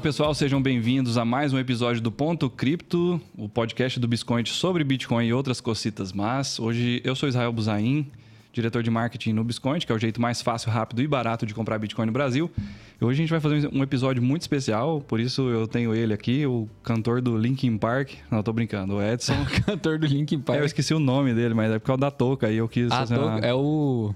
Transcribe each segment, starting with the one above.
Fala pessoal, sejam bem-vindos a mais um episódio do Ponto Cripto, o podcast do Biscoint sobre Bitcoin e outras cocitas mas Hoje eu sou Israel Buzain, diretor de marketing no Biscoint, que é o jeito mais fácil, rápido e barato de comprar Bitcoin no Brasil. E hoje a gente vai fazer um episódio muito especial, por isso eu tenho ele aqui, o cantor do Linkin Park. Não, tô brincando, o Edson. cantor do Linkin Park. É, eu esqueci o nome dele, mas é por causa da touca aí eu quis Ah, fazer uma... é o.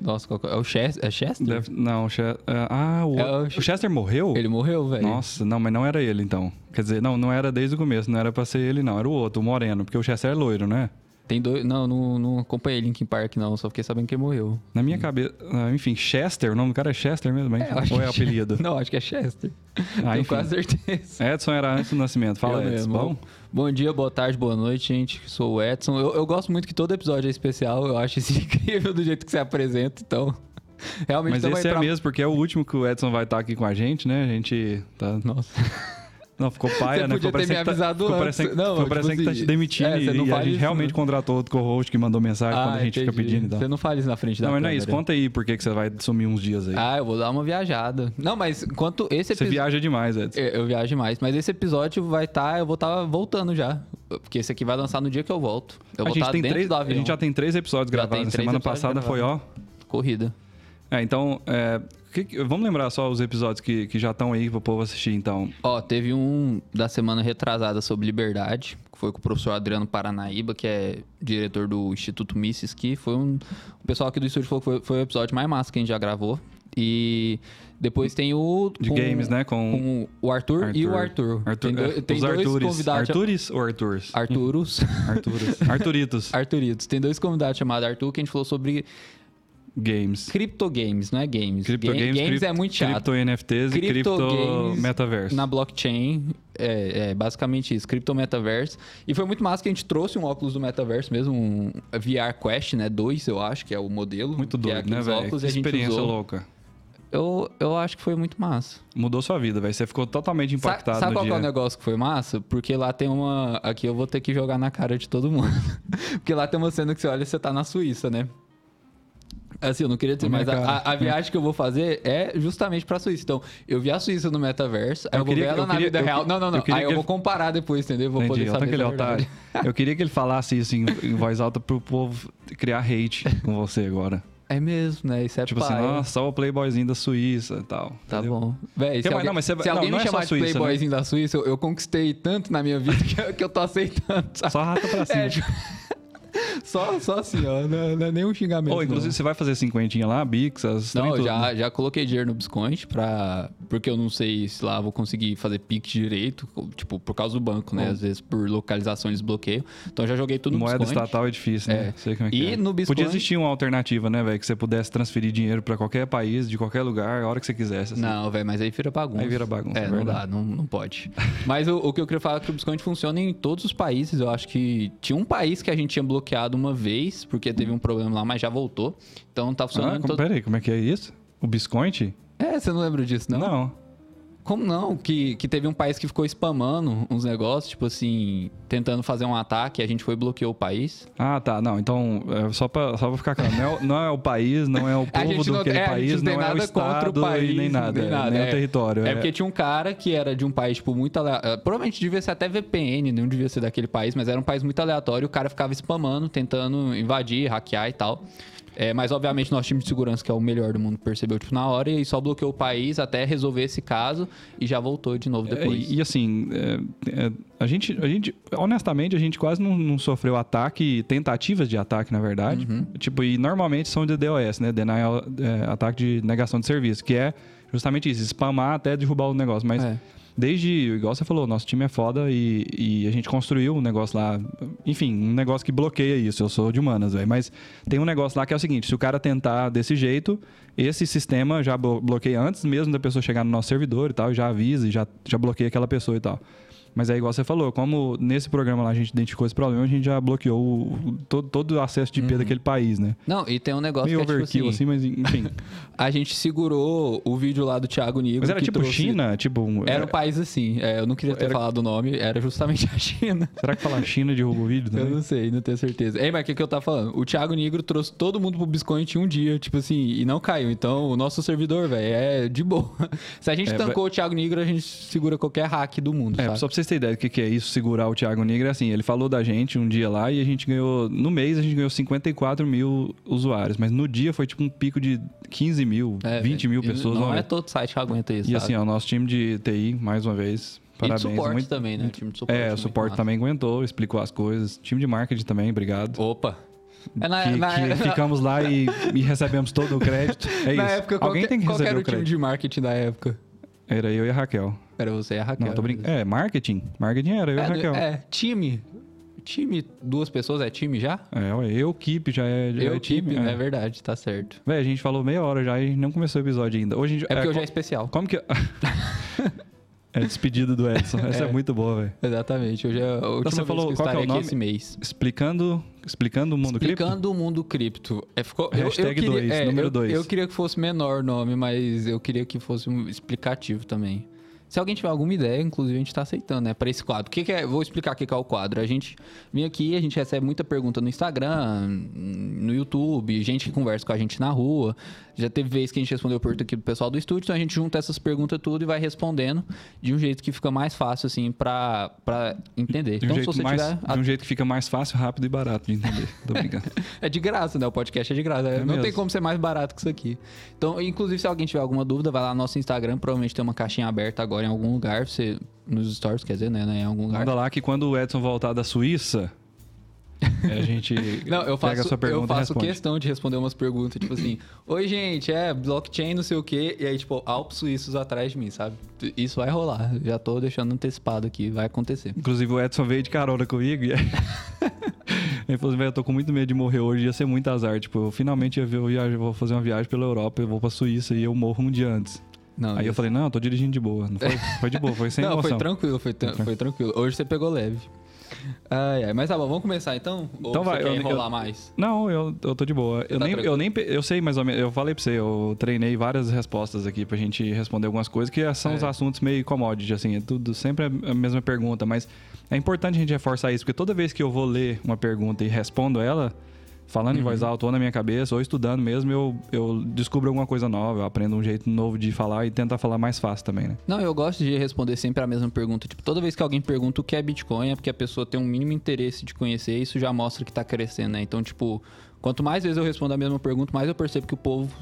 Nossa, qual é? É o Chester? É Chester? Deve- Não, o Chester... Ah, o... É o- o Chester morreu? Ele morreu, velho. Nossa, não, mas não era ele então. Quer dizer, não, não era desde o começo, não era pra ser ele, não. Era o outro, o Moreno, porque o Chester é loiro, né? Tem dois. Não, não, não acompanhei Linkin Park, não. Só fiquei sabendo que ele morreu. Na minha cabeça. ah, enfim, Chester, o nome do cara é Chester mesmo, hein? acho Ou é apelido? Não, acho que é Chester. Ah, Tenho enfim. quase certeza. Edson era antes do nascimento. Fala, Eu Edson. mesmo. Bom? Bom dia, boa tarde, boa noite, gente. Sou o Edson. Eu, eu gosto muito que todo episódio é especial. Eu acho isso incrível do jeito que você apresenta, então. Realmente Mas então esse é entrar- mesmo, porque é o último que o Edson vai estar aqui com a gente, né? A gente tá. Nossa. Não, ficou paia, Você né? podia Ficou ter me parecendo que tá- avisado ficou antes. parecendo, Não, ficou tipo parecendo que tá assim, te demitindo é, você não e a gente isso, realmente né? contratou outro co-host que mandou mensagem quando a gente fica Ah, entendi. pedindo e tal. Você não fala isso na frente da Não, mas não é isso. Conta aí por que que você vai sumir uns dias aí. Ah, eu vou dar uma viajada. Não, mas enquanto esse você episódio. viaja demais, Edson. Eu, eu viajo mais, mas esse episódio vai estar. eu vou estar voltando já. Porque esse aqui vai lançar no dia que eu volto. Eu a, vou gente estar tem três, a gente já tem três episódios Já gravados. três semana episódios passada foi, ó. Corrida. É, então, é, que vamos lembrar só os episódios que, que já estão aí pro povo assistir, então. Ó, teve um da semana retrasada sobre liberdade, que foi com o professor Adriano Paranaíba, que é diretor do Instituto Mises, que foi um. O pessoal aqui do estúdio falou que foi, foi o episódio mais massa que a gente já gravou. E depois tem o. De com- games, né? Com, Com o Arthur, e o Arthur. Arthur tem do- é, tem os dois Artures. convidados. Artures ou Arturs? Arturos. Arturos. Arturitos. Arturitos. Tem dois convidados chamados Arthur que a gente falou sobre Games. criptogames, não é games. Crypto Ga- games, games é muito chato. Cripto NFTs e Cripto cripto games metaverso. Na blockchain, é, é basicamente isso, cripto metaverso. E foi muito massa que a gente trouxe um óculos do metaverso mesmo, um VR Quest, né? 2, eu acho, que é o modelo. Muito é doido, né, aqueles velho? experiência usou. louca. Eu, eu acho que foi muito massa. Mudou sua vida, velho. Você ficou totalmente impactado Sabe no qual dia. é o negócio que foi massa? Porque lá tem uma. Aqui eu vou ter que jogar na cara de todo mundo. Porque lá tem uma cena que você olha e você tá na Suíça, né? Assim, eu não queria dizer, mas a, a- viagem que eu vou fazer é justamente pra Suíça. Então, eu vi a Suíça no metaverso, aí Eu eu, vou queria- ver ela na queria- vida eu real. Não, não, não. aí eu vou comparar depois, entendeu? Vou Entendi, poder saber. aquele é verdade. otário. Eu queria que ele falasse isso em, em voz alta pro povo criar hate com você agora. É mesmo, né? Isso é Tipo assim, paia. nossa, só o playboyzinho da Suíça e tal. Tá entendeu? bom. Véi, se alguém, não, mas você se alguém não, não me é chamar de Suíça, né? playboyzinho da Suíça, eu, eu conquistei tanto na minha vida que, eu- que eu tô aceitando. sabe? Só rata pra cima. É, só, só assim, ó. Não, não é nenhum xingamento. Ou, inclusive, não. você vai fazer cinquentinha lá, Bix, as Não, tudo, já, né? já coloquei dinheiro no Biscoint pra. Porque eu não sei se lá eu vou conseguir fazer Pix direito, tipo, por causa do banco, né? Oh. Às vezes por localização eles bloqueiam. Então já joguei tudo no Moeda Biscoint. estatal é difícil, né? É. Sei como é que E é. no Biscoint- Podia existir uma alternativa, né, velho? Que você pudesse transferir dinheiro pra qualquer país, de qualquer lugar, a hora que você quisesse. assim. Não, velho, mas aí vira bagunça. Aí vira bagunça, É, é não verdade. dá, não, não pode. Mas o, o que eu queria falar é que o Biscoint funciona em todos os países. Eu acho que tinha um país que a gente tinha bloqueado uma vez, porque teve um problema lá, mas já voltou. Então tá funcionando Ah, como, todo... peraí, como é que é isso? O Biscoint? É, você não lembra disso, não? Não. Como não? Que, que teve um país que ficou spamando uns negócios, tipo assim, tentando fazer um ataque e a gente foi e bloqueou o país. Ah, tá. Não, então, é, só, pra, só pra ficar claro, não é, o- não é o país, não é o povo do não- aquele é, país, não é o contra o estado país, nem nada, nem nada, nem é. o território. É porque tinha um cara que era de um país, tipo, muito aleatório. Provavelmente devia ser até VPN, não devia ser daquele país, mas era um país muito aleatório. O cara ficava spamando, tentando invadir, hackear e tal. É, mas, obviamente, nosso time de segurança, que é o melhor do mundo, percebeu, tipo, na hora e só bloqueou o país até resolver esse caso e já voltou de novo É, depois. e, e assim, é, é, a, gente, a gente, honestamente, a gente quase não, não sofreu ataque, tentativas de ataque, na verdade. Uhum. Tipo, e normalmente são de DOS, né? Denial, é, ataque de negação de serviço, que é justamente isso, spamar até derrubar o negócio. Mas É. desde, igual você falou, nosso time é foda e, e a gente construiu um negócio lá, enfim, um negócio que bloqueia isso. Eu sou de humanas, velho. Mas tem um negócio lá que é o seguinte: se o cara tentar desse jeito, esse sistema já blo- bloqueia antes mesmo da pessoa chegar no nosso servidor e tal, já avisa e já, já bloqueia aquela pessoa e tal. Mas é igual você falou, como nesse programa lá a gente identificou esse problema, a gente já bloqueou o- todo, todo o acesso de IP daquele país, né? Não, e tem um negócio Meio que é tipo overkill, assim, assim, mas enfim. a gente segurou o vídeo lá do Thiago Nigro. Mas era tipo trouxe- China, tipo. um- Era um país assim, é, eu não queria ter Era- falado o nome, era justamente a China. Será que falar China derruba o vídeo Eu também? não sei, não tenho certeza. Ei, mas o que, que eu tava falando? O Thiago Nigro trouxe todo mundo pro Biscoint em um dia, tipo assim, e não caiu. Então, o nosso servidor, velho, é de boa. Se a gente É, tancou o Thiago Nigro, a gente segura qualquer hack do mundo, É, sabe? só pra vocês terem ideia do que, que é isso, segurar o Thiago Negro, é assim, ele falou da gente um dia lá e a gente ganhou, no mês a gente ganhou 54 mil usuários, mas no dia foi tipo um pico de 15 mil, É, 20 mil pessoas. Não uma é todo site que aguenta isso, E sabe? assim, ó, o nosso time de TI, mais uma vez, e de parabéns. suporte muito- também, né? O time de suporte. É, o suporte também aguentou, explicou as coisas. Time de marketing também, obrigado. Opa! É na, que, na- que ficamos lá e, e recebemos todo o crédito. É na isso. época, Alguém qualquer, tem que qual que receber era o o time crédito. de marketing da época? Era eu e a Raquel. Era você e a Raquel. Não, tô brincando. É, marketing. Marketing era eu e a É, Raquel. é, time. Time, duas pessoas é time já? É, eu, Keep, já é, já Eu, é time. time, é. é verdade, tá certo. Véi, a gente falou meia hora já e não começou o episódio ainda. Hoje gente, É porque hoje é especial. Como que. é despedida do Edson. Essa é, É. muito boa, velho. Exatamente. Hoje é a última você falou que eu qual é o nome? esse mês. Explicando, explicando o mundo cripto. Explicando o mundo cripto. É, ficou, eu- eu, Hashtag queria- dois, é, número eu- dois. Eu queria que fosse menor o nome, mas eu queria que fosse um explicativo também. Se alguém tiver alguma ideia, inclusive a gente tá aceitando, né? Para esse quadro. O que, que é? Vou explicar o que, que é o quadro. A gente vem aqui, a gente recebe muita pergunta no Instagram, no YouTube, gente que conversa com a gente na rua. Já teve vez que a gente respondeu pergunta aqui do pessoal do estúdio, então a gente junta essas perguntas tudo e vai respondendo de um jeito que fica mais fácil, assim, pra, pra entender. De um, então, se jeito você mais, tiver. de um jeito que fica mais fácil, rápido e barato de entender. Tô brincando. É de graça, né? O podcast é de graça. É não mesmo. tem como ser mais barato que isso aqui. Então, inclusive, se alguém tiver alguma dúvida, vai lá no nosso Instagram. Provavelmente tem uma caixinha aberta agora em algum lugar. Você, nos stories, quer dizer, né? né, Em algum lugar. Manda lá que quando o Edson voltar da Suíça, a gente Não, eu pega faço, a sua pergunta eu faço questão de responder umas perguntas, tipo assim, oi gente, é blockchain, não sei o quê, e aí, tipo, Alpes suíços atrás de mim, sabe? Isso vai rolar. Já tô deixando antecipado aqui, vai acontecer. Inclusive o Edson veio de carona comigo e ele falou assim, velho, eu tô com muito medo de morrer hoje, ia ser muito azar. Tipo, eu finalmente ia ver, eu viajo, vou fazer uma viagem pela Europa, eu vou pra Suíça e eu morro um dia antes. Não, Aí eu isso- falei, não, eu tô dirigindo de boa. Não foi, foi de boa, foi sem não, emoção. foi tranquilo, foi, foi tranquilo. Hoje você pegou leve. Ai, ai. Mas tá bom, vamos começar então? Ou Então você vai, quer eu- enrolar eu- mais? Não, eu, eu tô de boa. Eu, tá nem, eu nem. Eu sei mais ou menos. Eu falei pra você, eu treinei várias respostas aqui pra gente responder algumas coisas que são os É. assuntos meio commodity, assim. É tudo sempre a mesma pergunta, mas é importante a gente reforçar isso, porque toda vez que eu vou ler uma pergunta e respondo ela, falando em voz Uhum. alta ou na minha cabeça, ou estudando mesmo, eu, eu descubro alguma coisa nova, eu aprendo um jeito novo de falar e tentar falar mais fácil também, né? Não, eu gosto de responder sempre a mesma pergunta. Tipo, toda vez que alguém pergunta o que é Bitcoin, é porque a pessoa tem um mínimo interesse de conhecer, e isso já mostra que tá crescendo, né? Então, tipo, quanto mais vezes eu respondo a mesma pergunta, mais eu percebo que o povo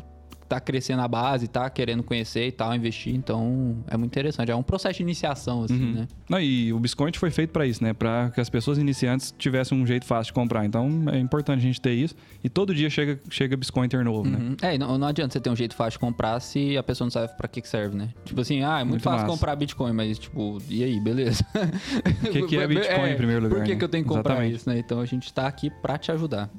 tá crescendo a base, tá querendo conhecer e tal, investir. Então, é muito interessante. É um processo de iniciação, assim, Uhum. né? Não, e o Biscoint foi feito pra isso, né? Pra que as pessoas iniciantes tivessem um jeito fácil de comprar. Então é importante a gente ter isso. E todo dia chega, chega Biscointer novo, né? Uhum. É, e não, não adianta você ter um jeito fácil de comprar se a pessoa não sabe pra que, que serve, né? Tipo assim, ah, é muito, Muito fácil massa. comprar Bitcoin, mas tipo, e aí, beleza? O que, que é Bitcoin em primeiro lugar? Por que, né? que eu tenho que comprar Exatamente. isso, né? Então a gente tá aqui pra te ajudar.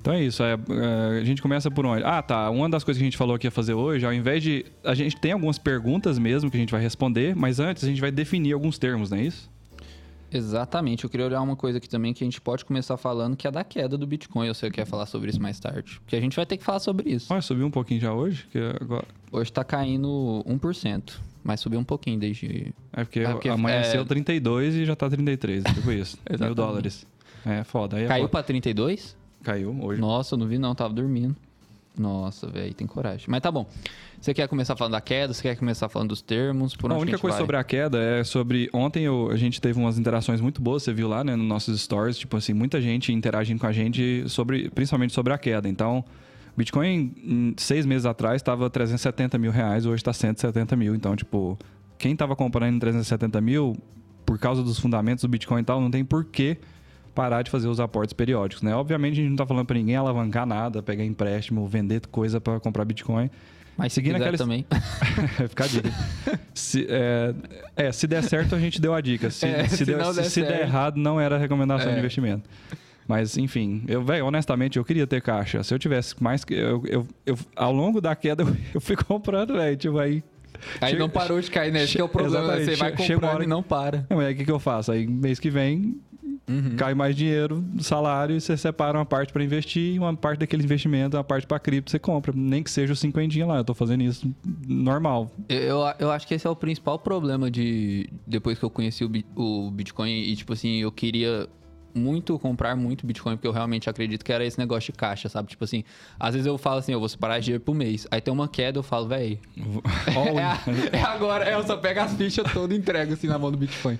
Então é isso. é, é, a gente começa por onde? Ah, tá. Uma das coisas que a gente falou que ia fazer hoje, ao invés de. A gente tem algumas perguntas mesmo que a gente vai responder, mas antes a gente vai definir alguns termos, não é isso? Exatamente. Eu queria olhar uma coisa aqui também que a gente pode começar falando, que é da queda do Bitcoin. Eu sei que quer falar sobre isso mais tarde. Porque a gente vai ter que falar sobre isso. Olha, subiu um pouquinho já hoje. Que agora... Hoje tá caindo 1%, mas subiu um pouquinho desde. É porque, É porque, amanheceu é- 32 e já tá 33. Tipo isso. mil dólares. É foda. Aí é Caiu foda. pra 32? Caiu hoje. Nossa, eu não vi não, tava dormindo. Nossa, velho, tem coragem. Mas tá bom. Você quer começar falando da queda? Você quer começar falando dos termos? Por a única gente coisa vai? sobre a queda é sobre. Ontem eu- a gente teve umas interações muito boas, você viu lá, né, nos nossos stories. Tipo assim, muita gente interagindo com a gente, sobre, principalmente sobre a queda. Então, Bitcoin, em seis meses atrás, estava 370 mil reais, hoje está 170 mil. Então, tipo, quem estava comprando em 370 mil, por causa dos fundamentos do Bitcoin e tal, não tem porquê parar de fazer os aportes periódicos, né? Obviamente, a gente não está falando para ninguém alavancar nada, pegar empréstimo, vender coisa para comprar Bitcoin. Mas se seguindo aquela- também. Fica a dica. Se, é, é, se der certo, a gente deu a dica. Se, É, se, se deu- der se der errado, não era recomendação É. de investimento. Mas, enfim, eu, velho, honestamente, eu queria ter caixa. Se eu tivesse mais que. Eu, eu, eu- ao longo da queda, eu, eu fui comprando, velho. Tipo, aí Aí Chega- não parou de cair, né? Esse que é o problema. né? Você vai comprando hora e não para. É, mas aí o que, que eu faço? Aí mês que vem Uhum. cai mais dinheiro salário e você separa uma parte para investir e uma parte daquele investimento, uma parte para cripto você compra. Nem que seja o cinquentinha lá. Eu tô fazendo isso normal. Eu, eu acho que esse é o principal problema de. Depois que eu conheci o, o Bitcoin e, tipo assim, eu queria muito comprar muito Bitcoin, porque eu realmente acredito que era esse negócio de caixa, sabe? Tipo assim, às vezes eu falo assim, eu vou separar dinheiro por mês. Aí tem uma queda, eu falo, véi. É, é agora, é, eu só pego as fichas todas e entrego assim na mão do Bitcoin.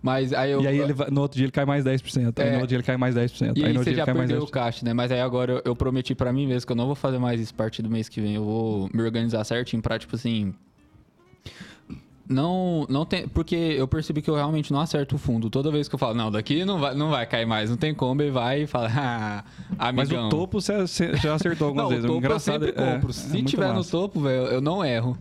Mas aí eu. E aí ele no outro dia ele cai mais 10%. Aí É. no outro dia ele cai mais 10%. E aí no outro você dia já perdeu o 10%. caixa, né? Mas aí agora eu, eu prometi pra mim mesmo que eu não vou fazer mais isso a partir do mês que vem. Eu vou me organizar certinho pra, tipo assim. Não, não tem. Porque eu percebi que eu realmente não acerto o fundo. Toda vez que eu falo, não, daqui não vai, não vai cair mais, não tem como, ele vai e fala, ah, Mas amigão. o topo você já acertou algumas Não, vezes. o topo eu Engraçado, sempre é- compro. é Se muito tiver no massa. topo, velho, eu não erro.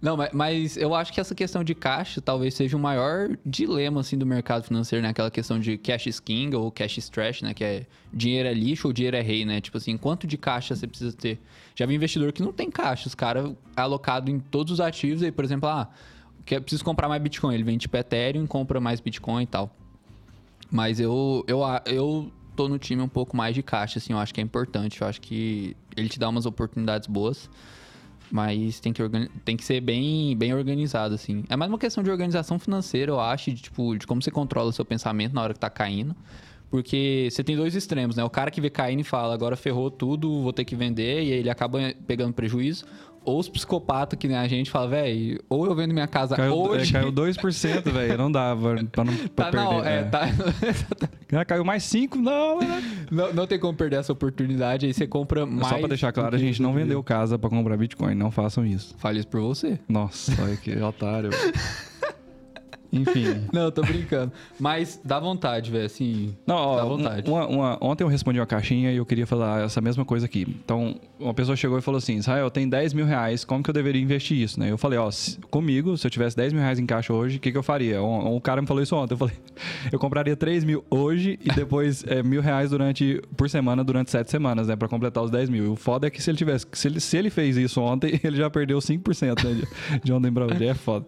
Não, mas, mas eu acho que essa questão de caixa talvez seja o maior dilema, assim, do mercado financeiro, né? Aquela questão de cash is king ou cash is trash, né? Que é dinheiro é lixo ou dinheiro é rei, né? Tipo assim, quanto de caixa você precisa ter? Já vi investidor que não tem caixa, os caras alocado em todos os ativos, aí, por exemplo, ah, quer, preciso comprar mais Bitcoin, ele vende tipo Ethereum, compra mais Bitcoin e tal. Mas eu, eu, eu tô no time um pouco mais de caixa, assim, eu acho que é importante. Eu acho que ele te dá umas oportunidades boas, mas tem que, tem que ser bem, bem organizado, assim. É mais uma questão de organização financeira, eu acho, de, tipo, de como você controla o seu pensamento na hora que tá caindo. Porque você tem dois extremos, né? O cara que vê caindo e fala, agora ferrou tudo, vou ter que vender, e aí ele acaba pegando prejuízo. Ou os psicopatas, que nem a gente, fala, velho, ou eu vendo minha casa Caiu, hoje... é, caiu 2%, velho. Não dava pra não pra Tá perder. é, é. tá... Ah, Caiu mais 5? Não, né? Não, não tem como perder essa oportunidade, aí você compra mais. Só pra deixar claro, a gente não vendeu casa pra comprar Bitcoin. Não façam isso. Fale isso por você. Nossa, olha que otário. Enfim. Não, tô brincando. Mas dá vontade, velho, assim. Não, ó, Dá vontade. uma- uma- ontem eu respondi uma caixinha e eu queria falar essa mesma coisa aqui. Então, uma pessoa chegou e falou assim: Israel, eu tenho 10 mil reais, como que eu deveria investir isso? Né? Eu falei: Ó, se- comigo, se eu tivesse 10 mil reais em caixa hoje, o que, que eu faria? Um, um cara me falou isso ontem. Eu falei: eu compraria 3 mil hoje e depois é, mil reais durante, por semana durante 7 semanas, né? Pra completar os 10 mil. E o foda é que se ele tivesse, se ele, se ele fez isso ontem, ele já perdeu 5% né, de, de ontem pra hoje. É foda.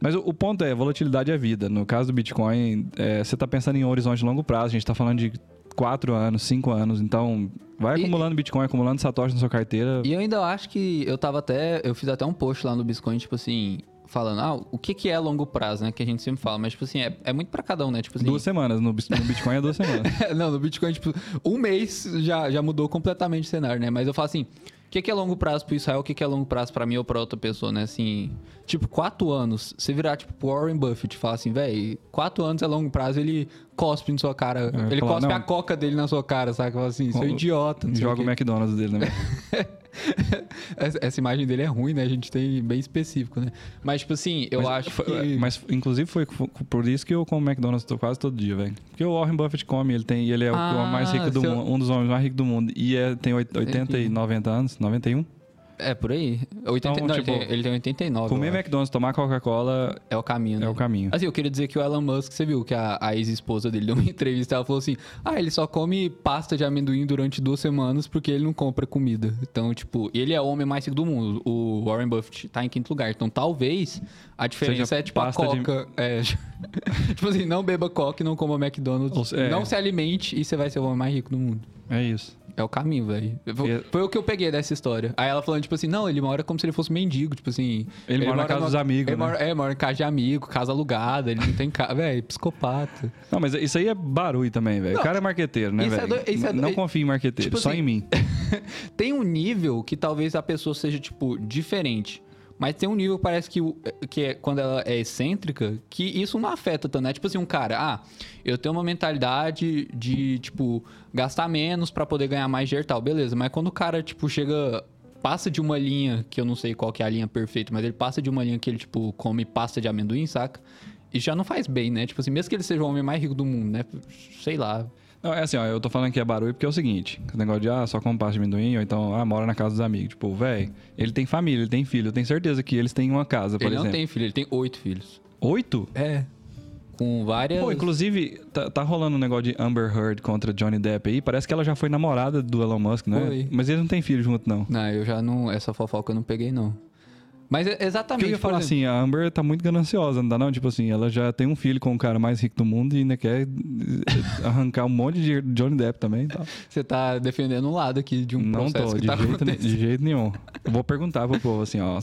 Mas o, o ponto é, volatilidade é vida. No caso do Bitcoin, é, você está pensando em um horizonte de longo prazo. A gente está falando de 4 anos, 5 anos. Então, vai E- acumulando Bitcoin, acumulando Satoshi na sua carteira. E eu ainda acho que eu tava até. Eu fiz até um post lá no Bitcoin, tipo assim, falando, ah, o que, que é longo prazo, né? Que a gente sempre fala, mas, tipo assim, é, é muito pra cada um, né? Tipo assim. Duas semanas. No, no Bitcoin é duas semanas. não, no Bitcoin, tipo, um mês já, já mudou completamente o cenário, né? Mas eu falo assim, o que, que é longo prazo pro Israel, o que, que é longo prazo pra mim ou pra outra pessoa, né? Assim, tipo, quatro anos, você virar, tipo, pro Warren Buffett e falar assim, velho, quatro anos é longo prazo, ele cospe na sua cara, É, ele falar, cospe não. a coca dele na sua cara, sabe? Fala assim, seu idiota. Joga o o. McDonald's dele, né? essa, imagem dele é ruim, né? A gente tem bem específico, né? Mas, tipo assim, eu mas, acho foi- que... Mas, inclusive, foi por isso que eu como McDonald's tô quase todo dia, velho. Porque o Warren Buffett come, ele, tem, ele é o Ah, homem mais rico do mundo, um dos homens mais ricos do mundo. E é, tem oit- 80 e 90 anos, 91. É, por aí. 80, Então, não, tipo, ele, tem, ele tem 89. Comer. McDonald's, tomar Coca-Cola É o caminho, né? é o caminho. Assim, eu queria dizer que o Elon Musk, você viu que a, a ex-esposa dele deu uma entrevista, ela falou assim: ah, ele só come pasta de amendoim durante duas semanas porque ele não compra comida. Então, tipo, ele é o homem mais rico do mundo. O Warren Buffett tá em quinto lugar. Então, talvez a diferença Seja é tipo a pasta de- coca. É, tipo assim, não beba coca e não coma McDonald's. É. Não se alimente e você vai ser o homem mais rico do mundo. É isso. É o caminho, velho. Foi, foi o que eu peguei dessa história. Aí ela falando, tipo assim, não, ele mora como se ele fosse mendigo, tipo assim. Ele mora na casa dos amigos, Ele né? mora, é, mora em casa de amigo, casa alugada, ele não tem casa. Velho, psicopata. Não, mas isso aí é barulho também, velho. O Não, cara é marqueteiro, né, é velho? isso é do- não confia em marqueteiro, Tipo só assim, em mim. Tem um nível que talvez a pessoa seja, tipo, diferente. Mas tem um nível, parece que, que é quando ela é excêntrica, que isso não afeta tanto, né? Tipo assim, um cara, ah, eu tenho uma mentalidade de, tipo, gastar menos pra poder ganhar mais dinheiro tal, beleza. Mas quando o cara, tipo, chega, passa de uma linha, que eu não sei qual que é a linha perfeita, mas ele passa de uma linha que ele, tipo, come pasta de amendoim, saca? E já não faz bem, né? Tipo assim, mesmo que ele seja o homem mais rico do mundo, né? Sei lá. Não, é assim, ó, eu tô falando que é barulho porque é o seguinte: esse negócio de, ah, só come pasta de amendoim, ou então, ah, mora na casa dos amigos. Tipo, velho, ele tem família, ele tem filho. Eu tenho certeza que eles têm uma casa, por ele exemplo. não tem filho, ele tem oito filhos. Oito? É. Com várias. Pô, inclusive, tá, tá rolando um negócio de Amber Heard contra Johnny Depp aí. Parece que ela já foi namorada do Elon Musk, né? Mas eles não têm filho junto, não. Não, eu já não. Essa fofoca eu não peguei, não. Mas é exatamente. eu ia falar assim, a Amber tá muito gananciosa, não dá não? Tipo assim, ela já tem um filho com o cara mais rico do mundo e ainda quer eh, arrancar um monte de Johnny Depp também tal. Você tá defendendo um lado aqui de um Não processo tô, de, tá jeito, de jeito nenhum. Eu vou perguntar pro povo assim, ó.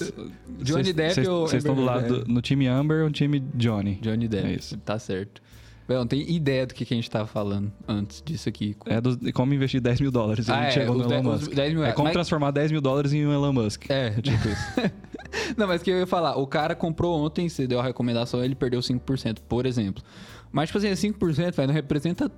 Johnny cês- Depp cês- ou Vocês estão do lado do, no time Amber ou no time Johnny? Johnny Depp. É isso. Tá certo. Bem, não tem ideia do que, que a gente tava falando antes disso aqui. É do, como investir 10 mil dólares. Ah, a gente é, chegou no Elon dez- os Musk. 10 mil é como Mas- transformar 10 mil dólares em um Elon Musk. É. Tipo isso. Não, mas o que eu ia falar, o cara comprou ontem, você deu a recomendação, ele perdeu 5%, por exemplo. Mas, tipo assim, 5%, velho, não representa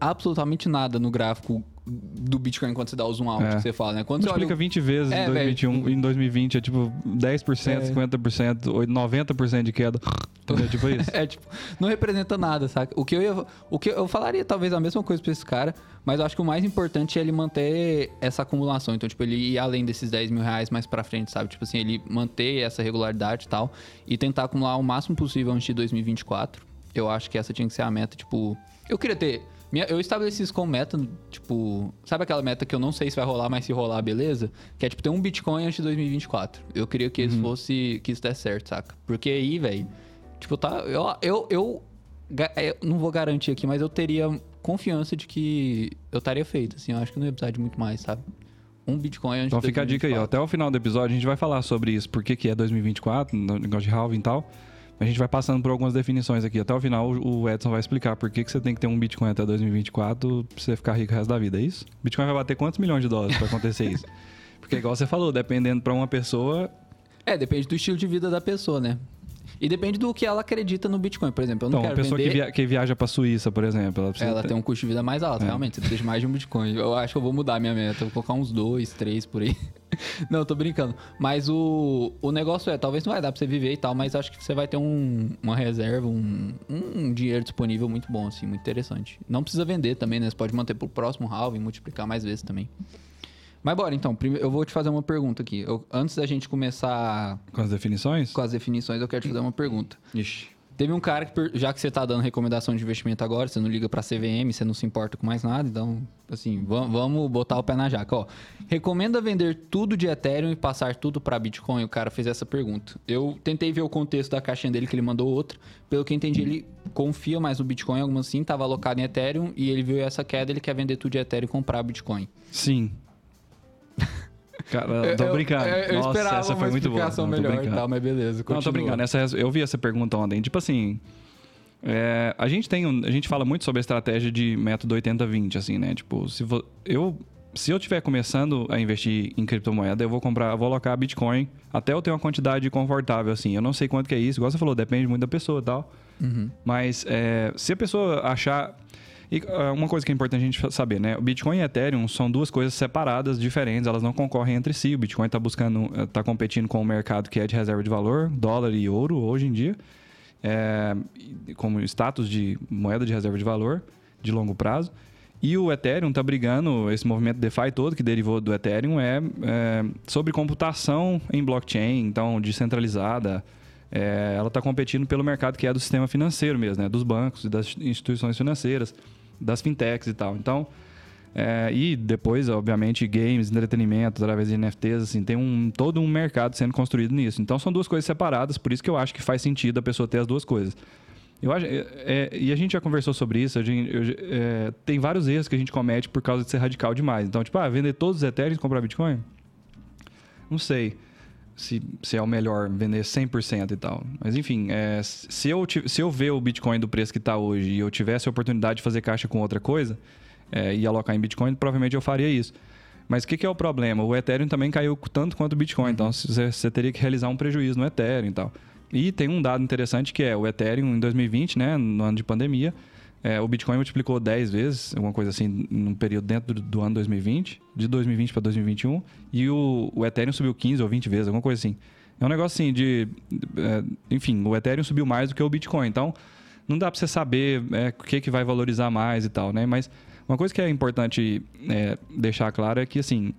absolutamente nada no gráfico do Bitcoin quando você dá o zoom out, É. que você fala, né? Quando você olha Multiplica o- 20 vezes É, em 2021 velho, tipo- em 2020 é tipo 10%, É. 50%, 8, 90% de queda. É tipo isso. É, tipo, não representa nada, saca? O que eu ia, o que eu falaria talvez a mesma coisa pra esse cara, mas eu acho que o mais importante é ele manter essa acumulação. Então, tipo, ele ir além desses 10 mil reais mais pra frente, sabe? Tipo assim, ele manter essa regularidade e tal e tentar acumular o máximo possível antes de 2024. Eu acho que essa tinha que ser a meta, tipo... Eu queria ter... minha- eu estabeleci isso como meta, tipo... Sabe aquela meta que eu não sei se vai rolar, mas se rolar, beleza? Que é, tipo, ter um Bitcoin antes de 2024. Eu queria que isso fosse... Que isso desse certo, saca? Porque aí, velho... Tipo, tá. Eu, eu, eu, ga- eu não vou garantir aqui, mas eu teria confiança de que eu estaria feito. Assim, eu acho que não ia precisar de muito mais, sabe? Um Bitcoin antes Então fica a dica aí, ó. 2024. Até o final do episódio a gente vai falar sobre isso, por que que é 2024, no negócio de halving e tal. A gente vai passando por algumas definições aqui. Até o final o Edson vai explicar por que, que você tem que ter um Bitcoin até 2024 pra você ficar rico o resto da vida, é isso? Bitcoin vai bater quantos milhões de dólares pra acontecer isso? Porque igual você falou, dependendo pra uma pessoa, É, depende do estilo de vida da pessoa, né? E depende do que ela acredita no Bitcoin. Por exemplo, eu não então, uma quero pessoa vender... que, via- que viaja pra Suíça, por exemplo, ela Ela ter- tem um custo de vida mais alto, É. realmente. Você precisa de mais de um Bitcoin. Eu acho que eu vou mudar minha meta. Vou colocar uns dois, três por aí. não, eu tô brincando. Mas o, o negócio é, talvez não vai dar pra você viver e tal, mas acho que você vai ter um- uma reserva, um, um dinheiro disponível muito bom, assim, muito interessante. Não precisa vender também, né? Você pode manter pro próximo halving, multiplicar mais vezes também. Mas bora, então. Eu vou te fazer uma pergunta aqui. Eu- antes da gente começar com as definições. com as definições, eu quero te fazer uma pergunta. Ixi. Teve um cara que, já que você tá dando recomendação de investimento agora, você não liga pra CVM, você não se importa com mais nada, então, assim, vam- vamos botar o pé na jaca, ó. Recomenda vender tudo de Ethereum e passar tudo pra Bitcoin? O cara fez essa pergunta. Eu tentei ver o contexto da caixinha dele, que ele mandou outra. Pelo que eu entendi, ele confia mais no Bitcoin, algumas sim, tava alocado em Ethereum, e ele viu essa queda, ele quer vender tudo de Ethereum e comprar Bitcoin. Sim. Cara, tô Eu- brincando. Eu, eu Nossa, esperava essa foi uma muito boa. Não, melhor e tal, mas beleza, Não, tô continua. brincando. Essa, eu vi essa pergunta ontem. Tipo assim, é, a gente tem, um- a gente fala muito sobre a estratégia de método 80-20, assim, né? Tipo, se vo- eu se eu estiver começando a investir em criptomoeda, eu vou comprar, vou alocar Bitcoin até eu ter uma quantidade confortável, assim. Eu não sei quanto que é isso, igual você falou, depende muito da pessoa e tal. Uhum. Mas é, se a pessoa achar. E ah, uma coisa que é importante a gente saber, né? O Bitcoin e Ethereum são duas coisas separadas, diferentes, elas não concorrem entre si. O Bitcoin está buscando, está competindo com o mercado que é de reserva de valor, dólar e ouro hoje em dia, é, como status de moeda de reserva de valor de longo prazo. E o Ethereum está brigando, esse movimento DeFi todo que derivou do Ethereum é, é sobre computação em blockchain, então descentralizada. É, ela está competindo pelo mercado que é do sistema financeiro mesmo, né? dos bancos das instituições financeiras, das fintechs e tal. Então, é, e depois, obviamente, games, entretenimento, através de NFTs, assim, tem um, todo um mercado sendo construído nisso. Então, são duas coisas separadas, por isso que eu acho que faz sentido a pessoa ter as duas coisas. Eu acho, é, é, e a gente já conversou sobre isso, gente, eu- é, tem vários erros que a gente comete por causa de ser radical demais. Então, tipo, ah, vender todos os Ethereum e comprar Bitcoin? Não sei se, se é o melhor vender 100% e tal. Mas enfim, é, se, eu, se eu ver o Bitcoin do preço que está hoje e eu tivesse a oportunidade de fazer caixa com outra coisa é, e alocar em Bitcoin, provavelmente eu faria isso. Mas o que, que é o problema? O Ethereum também caiu tanto quanto o Bitcoin, então você, você teria que realizar um prejuízo no Ethereum e tal. E tem um dado interessante que é o Ethereum em 2020, né, no ano de pandemia, é, o Bitcoin multiplicou 10 vezes, alguma coisa assim, num período dentro do, do ano 2020, de 2020 para 2021, e o, o Ethereum subiu 15 ou 20 vezes, alguma coisa assim. É um negócio assim de. é, enfim, o Ethereum subiu mais do que o Bitcoin, então não dá para você saber é, o que, que vai valorizar mais e tal, né? Mas uma coisa que é importante é, deixar claro é que, assim,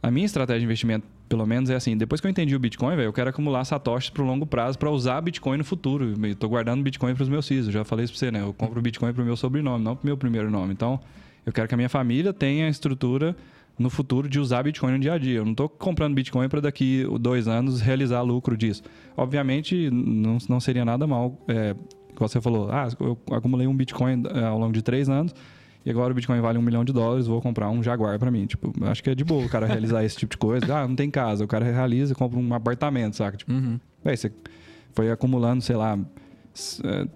a minha estratégia de investimento, pelo menos, é assim: depois que eu entendi o Bitcoin, velho, eu quero acumular satoshis para o longo prazo para usar Bitcoin no futuro. Eu tô guardando Bitcoin para os meus filhos. Já falei isso para você, né? Eu compro Bitcoin para o meu sobrenome, não para o meu primeiro nome. Então, eu quero que a minha família tenha a estrutura no futuro de usar Bitcoin no dia a dia. Eu não estou comprando Bitcoin para daqui dois anos realizar lucro disso. Obviamente, não, não seria nada mal, é, como você falou, ah, eu acumulei um Bitcoin é, ao longo de três anos e agora o Bitcoin vale um milhão de dólares, vou comprar um Jaguar para mim. Tipo, acho que é de boa o cara realizar esse tipo de coisa. Ah, não tem casa, o cara realiza e compra um apartamento, saca? Tipo, Uhum. véi, você foi acumulando, sei lá, s- é,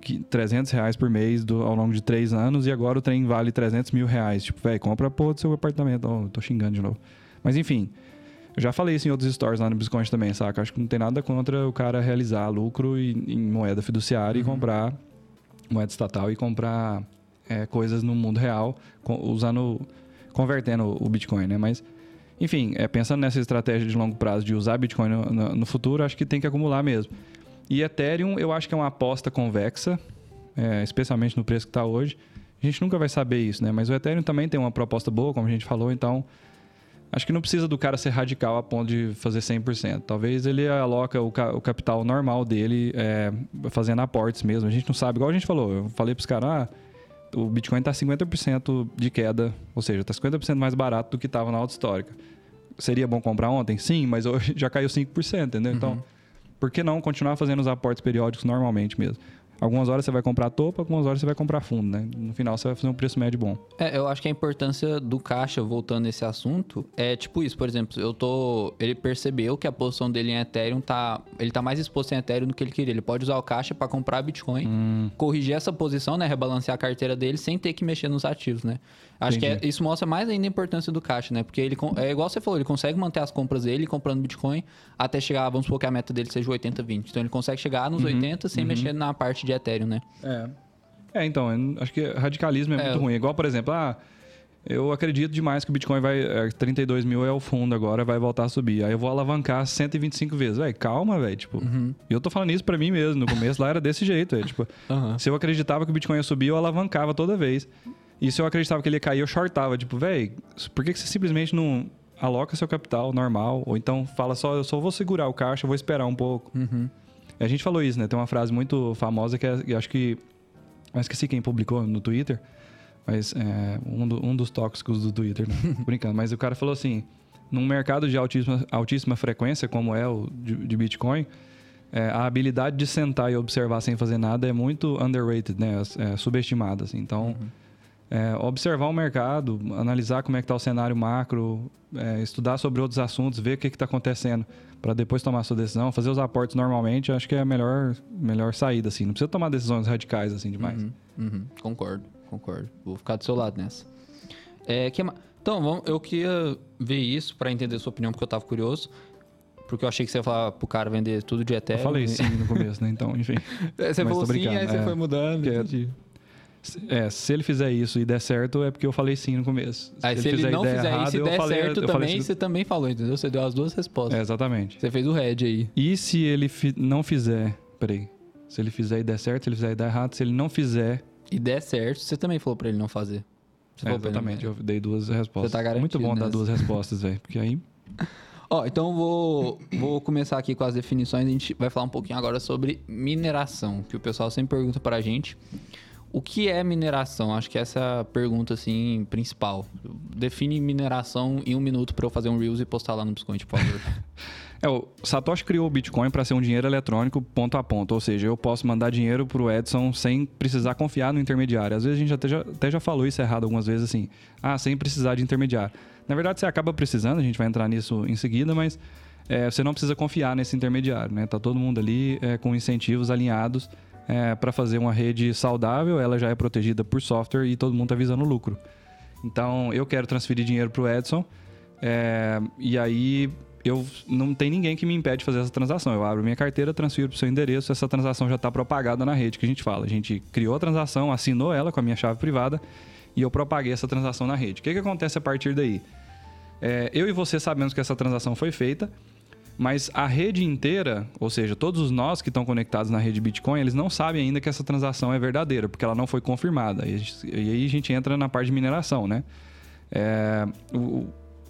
que- 300 reais por mês do- ao longo de três anos e agora o trem vale 300 mil reais. Tipo, velho, compra a porra do seu apartamento. Oh, tô xingando de novo. Mas enfim, eu já falei isso em outros stories lá no Bitcoin também, saca? Acho que não tem nada contra o cara realizar lucro em, em moeda fiduciária e comprar moeda estatal e comprar é, coisas no mundo real usando, convertendo o Bitcoin, né? Mas, enfim, é, pensando nessa estratégia de longo prazo de usar Bitcoin no- no futuro, acho que tem que acumular mesmo. E Ethereum, eu acho que é uma aposta convexa, é, especialmente no preço que está hoje. A gente nunca vai saber isso, né? Mas o Ethereum também tem uma proposta boa, como a gente falou, então acho que não precisa do cara ser radical a ponto de fazer 100%. Talvez ele aloca o, ca- o capital normal dele é, fazendo aportes mesmo. A gente não sabe, igual a gente falou. Eu falei para os caras, ah, o Bitcoin está 50% de queda, ou seja, está 50% mais barato do que estava na alta histórica. Seria bom comprar ontem? Sim, mas hoje já caiu 5%, entendeu? Então, por que não continuar fazendo os aportes periódicos normalmente mesmo? Algumas horas você vai comprar topo, algumas horas você vai comprar fundo, né? No final você vai fazer um preço médio bom. É, eu acho que a importância do caixa, voltando nesse assunto, é tipo isso, por exemplo, eu tô. Ele percebeu que a posição dele em Ethereum tá. Ele tá mais exposto em Ethereum do que ele queria. Ele pode usar o caixa para comprar Bitcoin, Hum. corrigir essa posição, né? Rebalancear a carteira dele sem ter que mexer nos ativos, né? Acho que é- Entendi. isso mostra mais ainda a importância do caixa, né? Porque ele é igual você falou, ele consegue manter as compras dele comprando Bitcoin até chegar, vamos supor que a meta dele seja 80-20. Então ele consegue chegar nos 80 sem mexer na parte de Ethereum, né? É. É, então, acho que radicalismo é, É. muito ruim. Igual, por exemplo, ah, eu acredito demais que o Bitcoin vai. é, 32 mil é o fundo agora, vai voltar a subir. Aí eu vou alavancar 125 vezes. Véi, calma, velho. Tipo, e eu tô falando isso pra mim mesmo. No começo lá era desse jeito. É, tipo, Aham. se eu acreditava que o Bitcoin ia subir, eu alavancava toda vez. E se eu acreditava que ele ia cair, eu shortava. Tipo, velho, por que que você simplesmente não aloca seu capital normal? Ou então fala só, eu só vou segurar o caixa, eu vou esperar um pouco. Uhum. A gente falou isso, né? Tem uma frase muito famosa que é, eu acho que. Eu esqueci quem publicou no Twitter, mas é um, do- um dos tóxicos do Twitter, né? Brincando. Mas o cara falou assim: num mercado de altíssima, altíssima frequência, como é o de, de Bitcoin, é, a habilidade de sentar e observar sem fazer nada é muito underrated, né? É, subestimada, assim. Então. É, observar o mercado, analisar como é que está o cenário macro, é, estudar sobre outros assuntos, ver o que está acontecendo para depois tomar a sua decisão, fazer os aportes normalmente, acho que é a melhor, melhor saída, assim. Não precisa tomar decisões radicais, assim, demais. Uhum, uhum. Concordo, concordo. Vou ficar do seu lado nessa. É, que Então, vamos, eu queria ver isso pra entender sua opinião, porque eu tava curioso. Porque eu achei que você ia falar pro cara vender tudo de Eu Ethereum. falei e- sim no começo, né? Então, enfim. É, Você Mas falou sim, aí você é. foi mudando. Que entendi. É, se ele fizer isso e der certo, é porque eu falei sim no começo. Aí se ele, fizer não fizer errado, isso e der falei- certo também, assim- você também falou, entendeu? Você deu as duas respostas. É, exatamente. Você fez o head aí. E se ele fi- não fizer... Peraí. Se ele fizer e der certo, se ele fizer e der errado, se ele não fizer... E der certo, você também falou pra ele não fazer. Você É, ele exatamente, eu dei duas respostas. Você tá Muito bom dar nessa. duas respostas, velho. Porque aí Ó, então vou, vou começar aqui com as definições. A gente vai falar um pouquinho agora sobre mineração, que o pessoal sempre pergunta pra gente. O que é mineração? Acho que essa é a pergunta, assim, principal. Define mineração em um minuto pra eu fazer um Reels e postar lá no Biscoint, por favor. É, o Satoshi criou o Bitcoin para ser um dinheiro eletrônico ponto a ponto, ou seja, eu posso mandar dinheiro pro Edson sem precisar confiar no intermediário. Às vezes a gente até já, até já falou isso errado algumas vezes assim, ah, sem precisar de intermediário. Na verdade, você acaba precisando, a gente vai entrar nisso em seguida, mas é, você não precisa confiar nesse intermediário, né? Tá todo mundo ali é, com incentivos alinhados para fazer uma rede saudável, ela já é protegida por software e todo mundo tá visando lucro. Então, eu quero transferir dinheiro pro Edson é, e aí eu não tem ninguém que me impede de fazer essa transação. Eu abro minha carteira, transfiro para o seu endereço, essa transação já está propagada na rede que a gente fala. A gente criou a transação, assinou ela com a minha chave privada e eu propaguei essa transação na rede. O que, que acontece a partir daí? É, eu e você sabemos que essa transação foi feita, mas a rede inteira, ou seja, todos os nós que estão conectados na rede Bitcoin, eles não sabem ainda que essa transação é verdadeira, porque ela não foi confirmada. E, aí a gente entra na parte de mineração, né? É, o,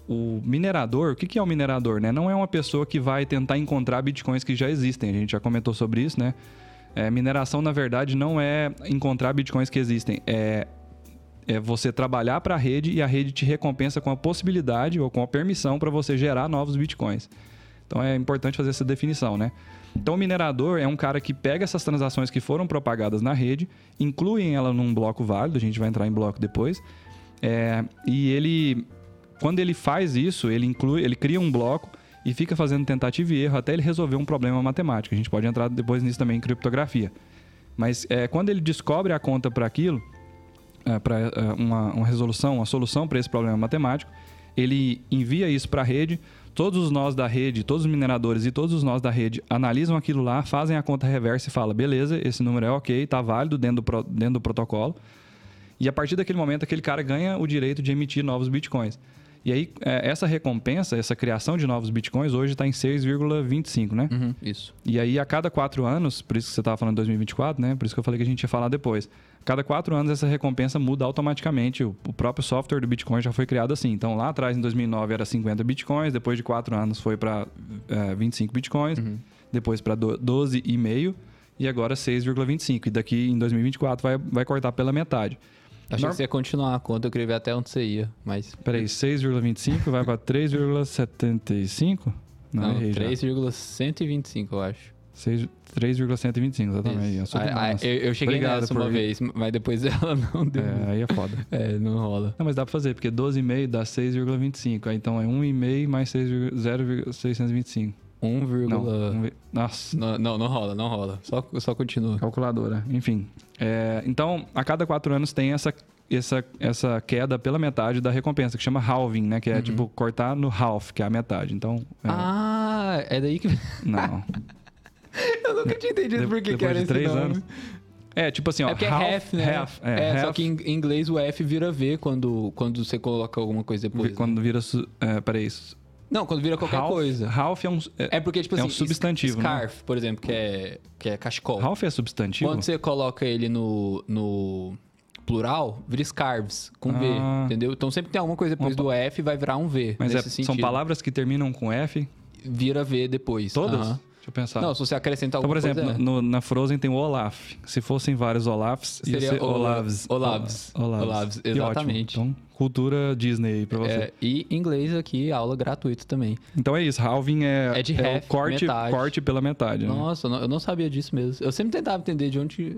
o minerador, o que, que é o minerador? Né? Não é uma pessoa que vai tentar encontrar bitcoins que já existem. A gente já comentou sobre isso, né? É, mineração, na verdade, não é encontrar bitcoins que existem. É é você trabalhar para a rede e a rede te recompensa com a possibilidade ou com a permissão para você gerar novos bitcoins. Então é importante fazer essa definição, né? Então o minerador é um cara que pega essas transações que foram propagadas na rede, incluem ela num bloco válido, a gente vai entrar em bloco depois, é, e ele, quando ele faz isso, ele inclui, ele cria um bloco e fica fazendo tentativa e erro até ele resolver um problema matemático. A gente pode entrar depois nisso também em criptografia. Mas é, quando ele descobre a conta para aquilo, é, para é, uma, uma resolução, uma solução para esse problema matemático, ele envia isso para a rede. Todos os nós da rede, todos os mineradores e todos os nós da rede analisam aquilo lá, fazem a conta reversa e falam: beleza, esse número é ok, está válido dentro do, pro, dentro do protocolo. E a partir daquele momento, aquele cara ganha o direito de emitir novos bitcoins. E aí, é, essa recompensa, essa criação de novos bitcoins, hoje está em 6,25, né? Uhum, isso. E aí, a cada quatro anos, por isso que você estava falando 2024, né? Por isso que eu falei que a gente ia falar depois. A cada quatro anos, essa recompensa muda automaticamente. O, o próprio software do Bitcoin já foi criado assim. Então, lá atrás, em 2009, era 50 bitcoins. Depois de quatro anos, foi para é, 25 bitcoins. Uhum. Depois para 12,5. E agora 6,25. E daqui em 2024 vai, vai cortar pela metade. Achei Norm... que você ia continuar a conta, eu queria ver até onde você ia, mas... Peraí, 6,25 vai para 3,75? Não, Não 3,125, eu acho. 3,125, exatamente. Isso. Ah, eu, eu, cheguei Obrigado nessa por... uma vez, mas depois ela não deu. É, aí é foda. é, não rola. Não, mas dá pra fazer, porque 12,5 dá 6,25. Então é 1,5 mais 0,625. 1, não, um, nossa. Não, não, não, rola, não rola. Só, só continua. Calculadora, enfim. É, então, a cada quatro anos tem essa, essa, essa queda pela metade da recompensa, que chama halving, né? Que é uhum. tipo cortar no half, que é a metade. Então. É... Ah, é daí que. Não. Eu nunca tinha entendido de, por que, que era de esse três nome. anos. É, tipo assim, ó. É porque half, é half, né? Half, é, é half. só que em inglês o F vira V quando, quando você coloca alguma coisa depois. Quando né? vira. É, peraí, não, quando vira qualquer Half, coisa. Half é um. É, é porque, tipo é assim. um substantivo. Né? Scarf, né? por exemplo, que é, que é cachecol. Half é substantivo? Quando você coloca ele no, no plural, vira scarves, com ah. V, entendeu? Então sempre tem alguma coisa depois Opa. do F vai virar um V. Mas é, são palavras que terminam com F? Vira V depois. Todas? Deixa eu pensar. Não, se você acrescentar alguma então, por exemplo, coisa, no, na Frozen tem o Olaf. Se fossem vários Olafs, Seria ia ser Olavs. Olavs. Olavs. Olavs, exatamente. Então, cultura Disney aí pra você. É, e inglês aqui, aula gratuita também. Então é isso, halving é, é, de é half, o corte, metade. corte pela metade. Né? Nossa, eu não sabia disso mesmo. Eu sempre tentava entender de onde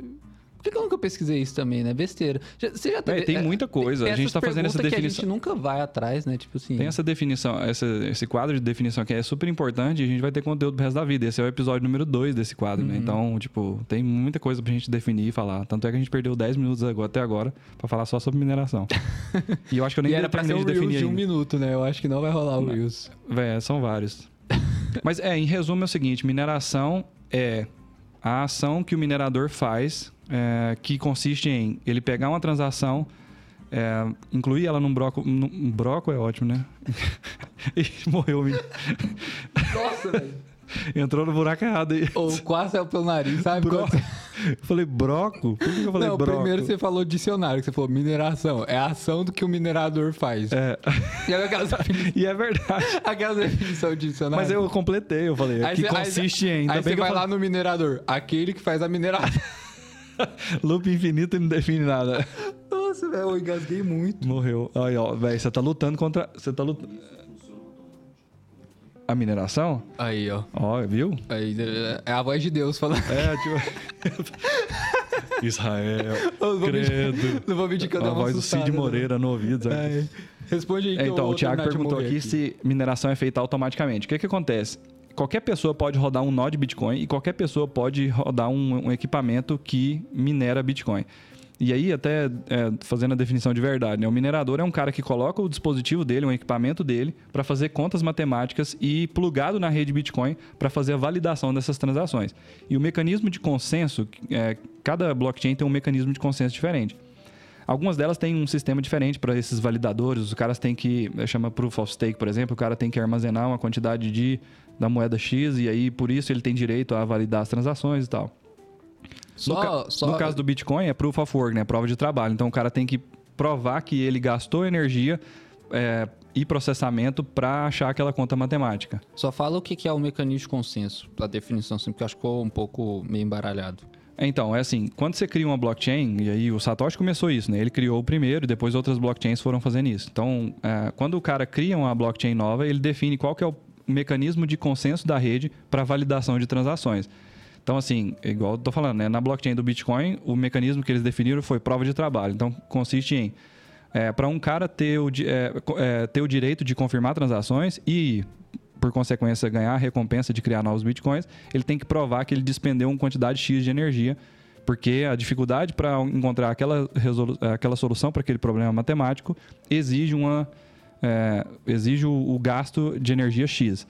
por que, que eu nunca pesquisei isso também, né? Besteira. Você já teve, é, tem é, muita coisa. A gente tá fazendo essa definição. Que a gente nunca vai atrás, né? Tipo assim. Tem essa definição, essa, esse quadro de definição que é super importante e a gente vai ter conteúdo pro resto da vida. Esse é o episódio número 2 desse quadro, né? uhum. né? Então, tipo, tem muita coisa pra gente definir e falar. Tanto é que a gente perdeu 10 minutos até agora pra falar só sobre mineração. e eu acho que eu nem e era pra ser de definir de um minuto, né? Eu acho que não vai rolar o Reels. Véi, são vários. Mas é, em resumo é o seguinte: mineração é a ação que o minerador faz é, que consiste em ele pegar uma transação, é, incluir ela num broco. Num, broco é ótimo, né? morreu, menino. Nossa, velho. Entrou no buraco errado aí. Ou quase é pelo nariz, sabe? Bro... Eu falei broco? Por que eu falei Não, broco? primeiro você falou dicionário, que você falou mineração. É a ação do que o minerador faz. É. E, aquelas... e é verdade. Aquela definição de dicionário. Mas eu completei, eu falei. Aí que cê, consiste aí, em. Aí você vai falei... lá no minerador. Aquele que faz a mineração. Loop infinito e não define nada. Nossa, velho, eu engasguei muito. Morreu. Aí, ó, velho, você tá lutando contra. Você tá lutando. A mineração? Aí, ó. Ó, viu? Aí, é a voz de Deus falando. É, tipo. Israel. Não credo. Não vou que eu A voz do Cid Moreira no ouvido. É. Responde aí. É, então, o Thiago perguntou aqui, aqui se mineração é feita automaticamente. O que que acontece? qualquer pessoa pode rodar um nó de Bitcoin e qualquer pessoa pode rodar um, um equipamento que minera Bitcoin. E aí, até é, fazendo a definição de verdade, né? o minerador é um cara que coloca o dispositivo dele, um equipamento dele, para fazer contas matemáticas e plugado na rede Bitcoin para fazer a validação dessas transações. E o mecanismo de consenso, é, cada blockchain tem um mecanismo de consenso diferente. Algumas delas têm um sistema diferente para esses validadores. Os caras têm que, é, chama Proof of Stake, por exemplo, o cara tem que armazenar uma quantidade de da moeda X e aí por isso ele tem direito a validar as transações e tal. Só, no, ca só... no caso do Bitcoin é proof of work, né? Prova de trabalho. Então o cara tem que provar que ele gastou energia é, e processamento para achar aquela conta matemática. Só fala o que é o mecanismo de consenso, para definição, assim, porque acho que ficou um pouco meio embaralhado. Então, é assim, quando você cria uma blockchain, e aí o Satoshi começou isso, né? Ele criou o primeiro e depois outras blockchains foram fazendo isso. Então, é, quando o cara cria uma blockchain nova, ele define qual que é o mecanismo de consenso da rede para validação de transações. Então, assim, igual eu tô falando, né? Na blockchain do Bitcoin, o mecanismo que eles definiram foi prova de trabalho. Então, consiste em, é, para um cara ter o, é, é, ter o direito de confirmar transações e por consequência, ganhar a recompensa de criar novos bitcoins, ele tem que provar que ele despendeu uma quantidade X de energia, porque a dificuldade para encontrar aquela, aquela solução para aquele problema matemático exige, uma, é, exige o, o, gasto de energia X.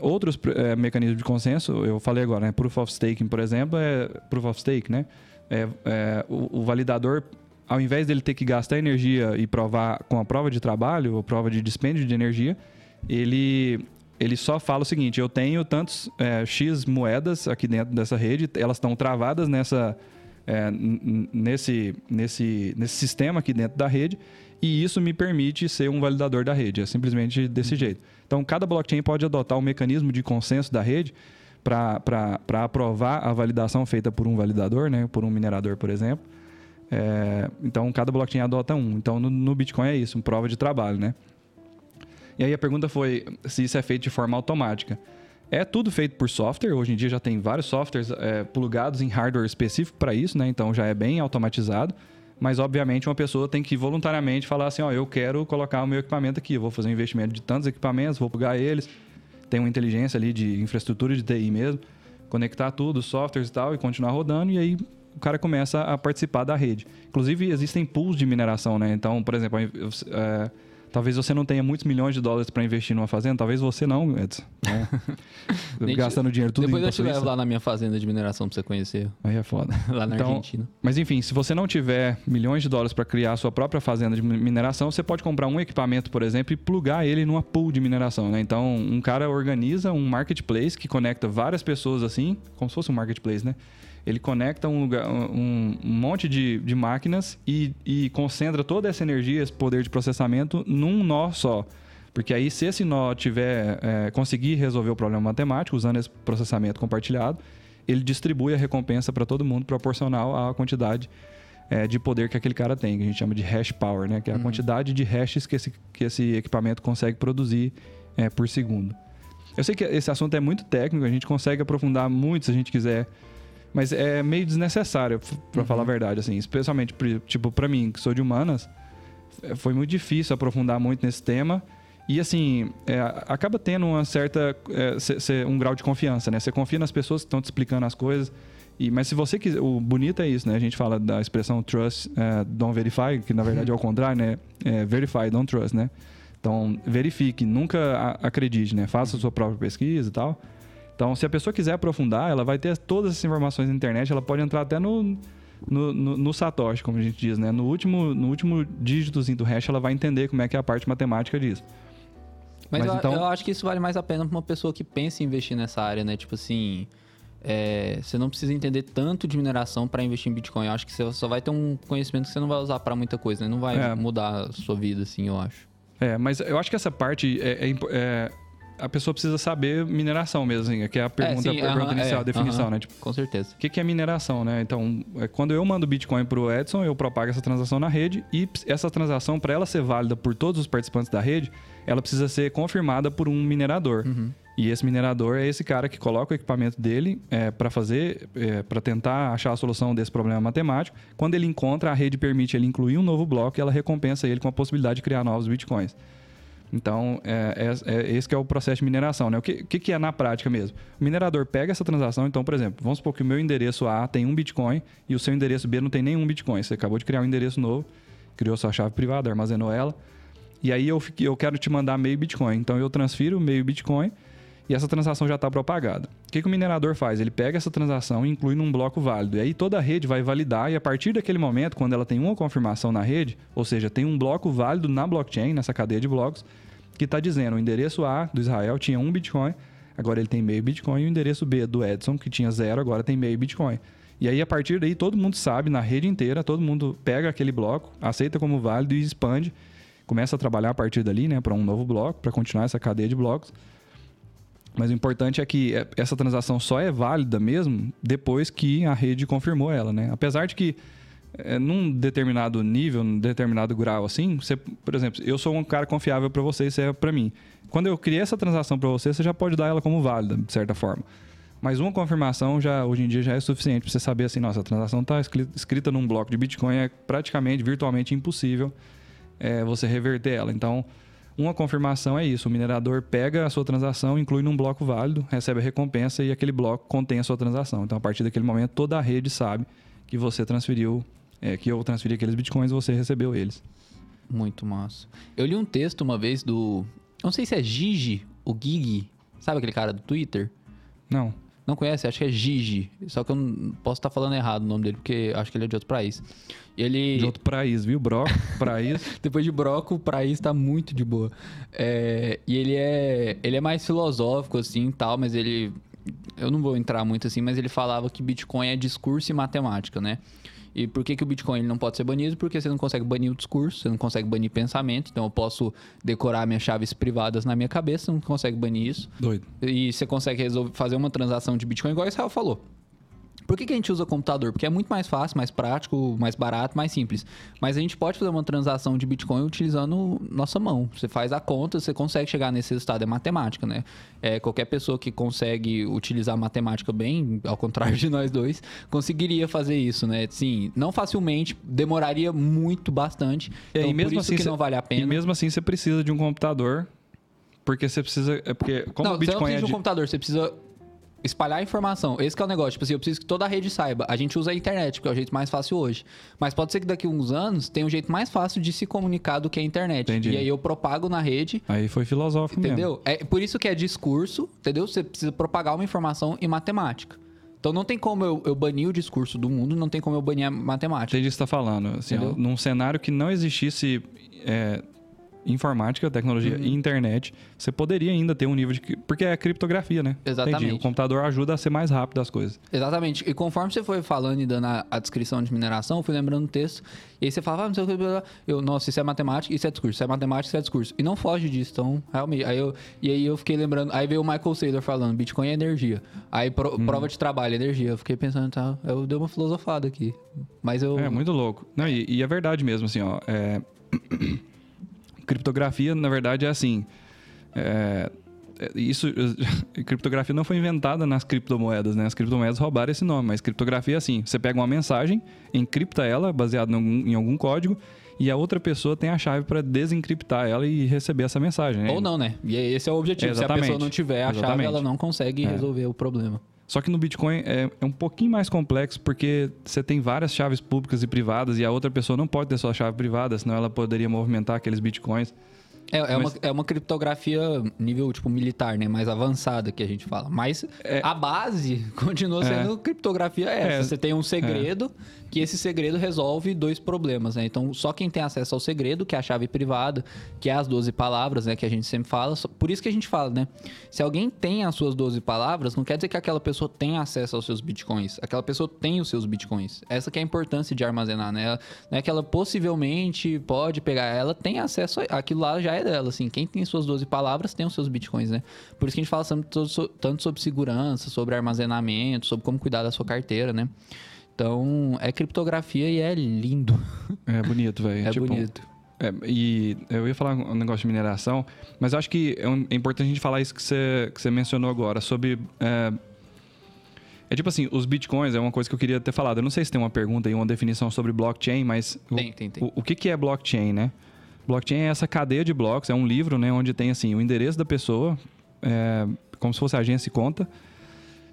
Outros é, mecanismos de consenso, eu falei agora, né? Proof of Staking, por exemplo, é Proof of Stake, né? É, é, o, o, validador, ao invés dele ter que gastar energia e provar com a prova de trabalho ou prova de dispêndio de energia, ele, ele só fala o seguinte: eu tenho tantos é, X moedas aqui dentro dessa rede, elas estão travadas nessa, é, nesse, nesse, nesse sistema aqui dentro da rede, e isso me permite ser um validador da rede. É simplesmente desse uhum. jeito. Então, cada blockchain pode adotar um mecanismo de consenso da rede para aprovar a validação feita por um validador, né, por um minerador, por exemplo. É, então, cada blockchain adota um. Então, no, no Bitcoin é isso, uma prova de trabalho, né? E aí a pergunta foi se isso é feito de forma automática. É tudo feito por software. Hoje em dia já tem vários softwares é, plugados em hardware específico para isso, né? Então já é bem automatizado. Mas, obviamente, uma pessoa tem que voluntariamente falar assim: ó, eu quero colocar o meu equipamento aqui, eu vou fazer um investimento de tantos equipamentos, vou plugar eles. Tem uma inteligência ali de infraestrutura de TI mesmo, conectar tudo, softwares e tal, e continuar rodando. E aí o cara começa a participar da rede. Inclusive, existem pools de mineração, né? Então, por exemplo, é, Talvez você não tenha muitos milhões de dólares para investir numa fazenda, talvez você não, Edson. Né? Gastando dinheiro tudo Depois eu te levo lá na minha fazenda de mineração para você conhecer. Aí é foda. lá na então, Argentina. Mas enfim, se você não tiver milhões de dólares para criar a sua própria fazenda de mineração, você pode comprar um equipamento, por exemplo, e plugar ele numa pool de mineração. Né? Então, um cara organiza um marketplace que conecta várias pessoas assim, como se fosse um marketplace, né? Ele conecta um, lugar, um, um monte de, de máquinas e, e concentra toda essa energia, esse poder de processamento num nó só. Porque aí, se esse nó tiver é, conseguir resolver o problema matemático usando esse processamento compartilhado, ele distribui a recompensa para todo mundo proporcional à quantidade é, de poder que aquele cara tem, que a gente chama de hash power, né? Que é a uhum. quantidade de hashes que esse, que esse equipamento consegue produzir é, por segundo. Eu sei que esse assunto é muito técnico, a gente consegue aprofundar muito se a gente quiser mas é meio desnecessário, para uhum. falar a verdade, assim. Especialmente, tipo, para mim, que sou de humanas, é, foi muito difícil aprofundar muito nesse tema. E, assim, é, acaba tendo uma certa... É, cê, cê, um grau de confiança, né? Você confia nas pessoas que estão te explicando as coisas. E, mas se você quiser... O bonito é isso, né? A gente fala da expressão trust, uh, don't verify, que na verdade é o contrário, né? É verify, don't trust, né? Então, verifique, nunca acredite, né? Faça a sua própria pesquisa e tal. Então, se a pessoa quiser aprofundar, ela vai ter todas essas informações na internet, ela pode entrar até no, no, no, no, Satoshi, como a gente diz, né? No último, no último dígitozinho do hash, ela vai entender como é que é a parte matemática disso. Mas, Mas eu, então... eu acho que isso vale mais a pena para uma pessoa que pensa em investir nessa área, né? Tipo assim, é, você não precisa entender tanto de mineração para investir em Bitcoin. Eu acho que você só vai ter um conhecimento que você não vai usar para muita coisa, né? Não vai é. mudar a sua vida, assim, eu acho. É, mas eu acho que essa parte é, é, é a pessoa precisa saber mineração mesmo, assim, que é a pergunta, é, sim, a pergunta uh -huh, inicial, é, a definição, uh -huh, né? Tipo, com certeza. O que, que é mineração, né? Então, é, quando eu mando Bitcoin para o Edson, eu propago essa transação na rede e essa transação, para ela ser válida por todos os participantes da rede, ela precisa ser confirmada por um minerador. Uhum. E esse minerador é esse cara que coloca o equipamento dele é, para fazer, é, para tentar achar a solução desse problema matemático. Quando ele encontra, a rede permite ele incluir um novo bloco e ela recompensa ele com a possibilidade de criar novos bitcoins. Então, é, é, é, esse que é o processo de mineração. Né? O que, que, que, é na prática mesmo? O minerador pega essa transação, então, por exemplo, vamos supor que o meu endereço A tem um Bitcoin e o seu endereço B não tem nenhum Bitcoin. Você acabou de criar um endereço novo, criou sua chave privada, armazenou ela, e aí eu, eu quero te mandar meio Bitcoin. Então, eu transfiro meio Bitcoin e essa transação já está propagada. O que, que, o minerador faz? Ele pega essa transação e inclui num bloco válido. E aí toda a rede vai validar, e a partir daquele momento, quando ela tem uma confirmação na rede, ou seja, tem um bloco válido na blockchain, nessa cadeia de blocos, que está dizendo o endereço A do Israel tinha um Bitcoin, agora ele tem meio Bitcoin, e o endereço B do Edson, que tinha zero, agora tem meio Bitcoin. E aí, a partir daí, todo mundo sabe, na rede inteira, todo mundo pega aquele bloco, aceita como válido e expande, começa a trabalhar a partir dali, né, para um novo bloco, para continuar essa cadeia de blocos. Mas o importante é que é, essa transação só é válida mesmo depois que a rede confirmou ela, né? Apesar de que é, num determinado nível, num determinado grau assim, você, por exemplo, eu sou um cara confiável para você, isso é para mim. Quando eu criei essa transação para você, você já pode dar ela como válida, de certa forma. Mas uma confirmação já hoje em dia já é suficiente para você saber assim, nossa, a transação está escrita num bloco de Bitcoin, é praticamente, virtualmente impossível é, você reverter ela. Então, uma confirmação é isso: o minerador pega a sua transação, inclui num bloco válido, recebe a recompensa e aquele bloco contém a sua transação. Então, a partir daquele momento, toda a rede sabe que você transferiu, é, que eu transferi aqueles bitcoins e você recebeu eles. Muito massa. Eu li um texto uma vez do. Não sei se é Gigi, o Gigi. Sabe aquele cara do Twitter? Não. Não conhece? Acho que é Gigi. Só que eu não posso estar falando errado o nome dele, porque acho que ele é de outro país. Ele... De outro país, viu? Broco, país. Depois de Broco, o país tá muito de boa. É... E ele é... ele é mais filosófico, assim, tal, mas ele... Eu não vou entrar muito assim, mas ele falava que Bitcoin é discurso e matemática, né? E por que, que o Bitcoin não pode ser banido? Porque você não consegue banir o discurso, você não consegue banir pensamento. Então eu posso decorar minhas chaves privadas na minha cabeça, não consegue banir isso. Doido. E você consegue resolver, fazer uma transação de Bitcoin igual o Israel falou. Por que, que a gente usa computador? Porque é muito mais fácil, mais prático, mais barato, mais simples. Mas a gente pode fazer uma transação de Bitcoin utilizando nossa mão. Você faz a conta, você consegue chegar nesse resultado. É matemática, né? É, qualquer pessoa que consegue utilizar matemática bem, ao contrário de nós dois, conseguiria fazer isso, né? Sim, não facilmente, demoraria muito, bastante. É, então, e mesmo assim, que não vale a pena. E mesmo assim você precisa de um computador porque você precisa. É porque, como não, o Bitcoin você não precisa é de um computador, você precisa espalhar informação. Esse é o negócio. Tipo assim, eu preciso que toda a rede saiba. A gente usa a internet, porque é o jeito mais fácil hoje. Mas pode ser que daqui a uns anos tenha um jeito mais fácil de se comunicar do que a internet. Entendi. E aí eu propago na rede. Aí foi filosófico Entendeu? mesmo. É por isso que é discurso, entendeu? Você precisa propagar uma informação em matemática. Então não tem como eu, eu banir o discurso do mundo, não tem como eu banir a matemática. Entendi o que você está falando. Assim, ó, Entendeu? num cenário que não existisse é, informática, tecnologia Uhum. e internet, você poderia ainda ter um nível de. Porque é criptografia, né? Exatamente. Entendi. O computador ajuda a ser mais rápido as coisas. Exatamente. E conforme você foi falando e dando a, a descrição de mineração, eu fui lembrando o texto. E aí você falava, ah, não sei o que, eu, nossa, isso é matemática, isso é discurso, isso é matemática, isso é discurso. E não foge disso, então, realmente. Aí eu, e aí eu fiquei lembrando, aí veio o Michael Saylor falando, Bitcoin é energia. Aí pro- Hum. prova de trabalho, energia. Eu fiquei pensando, tá, eu dei uma filosofada aqui. Mas eu. É muito louco. Não, e, e é verdade mesmo, assim, ó. é, Criptografia, na verdade, é assim. é, é, Isso, criptografia não foi inventada nas criptomoedas, né? As criptomoedas roubaram esse nome, mas criptografia é assim: você pega uma mensagem, encripta ela, baseado em algum, em algum código, e a outra pessoa tem a chave para desencriptar ela e receber essa mensagem. né? Ou não, né? E esse é o objetivo. Se a pessoa não tiver a chave, Exatamente. ela não consegue É. resolver o problema. Só que no Bitcoin é, é um pouquinho mais complexo porque você tem várias chaves públicas e privadas e a outra pessoa não pode ter sua chave privada, senão ela poderia movimentar aqueles Bitcoins. É, é, Mas- uma, é uma criptografia nível, tipo, militar, né? Mais avançada que a gente fala. Mas É. a base continua É. sendo criptografia essa. É. Você tem um segredo que esse segredo resolve dois problemas, né? Então, só quem tem acesso ao segredo, que é a chave privada, que é as 12 palavras, né? Que a gente sempre fala. Por isso que a gente fala, né? Se alguém tem as suas 12 palavras, não quer dizer que aquela pessoa tem acesso aos seus bitcoins. Aquela pessoa tem os seus bitcoins. Essa que é a importância de armazenar, né? Não é que ela possivelmente pode pegar, ela tem acesso, a- aquilo lá já é dela, assim. Quem tem suas 12 palavras tem os seus bitcoins, né? Por isso que a gente fala tanto, so- tanto sobre segurança, sobre armazenamento, sobre como cuidar da sua carteira, né? Então, é criptografia e é lindo. É bonito, velho. É Tipo, bonito. é, e eu ia falar um negócio de mineração, mas eu acho que é, é importante a gente falar isso que você, que você mencionou agora, sobre. É, é tipo assim, os bitcoins é uma coisa que eu queria ter falado. Eu não sei se tem uma pergunta aí, uma definição sobre blockchain, mas. o- Tem, tem, tem. O, o que, que é blockchain, né? Blockchain é essa cadeia de blocos, é um livro, né? Onde tem assim, o endereço da pessoa, é, como se fosse agência e conta.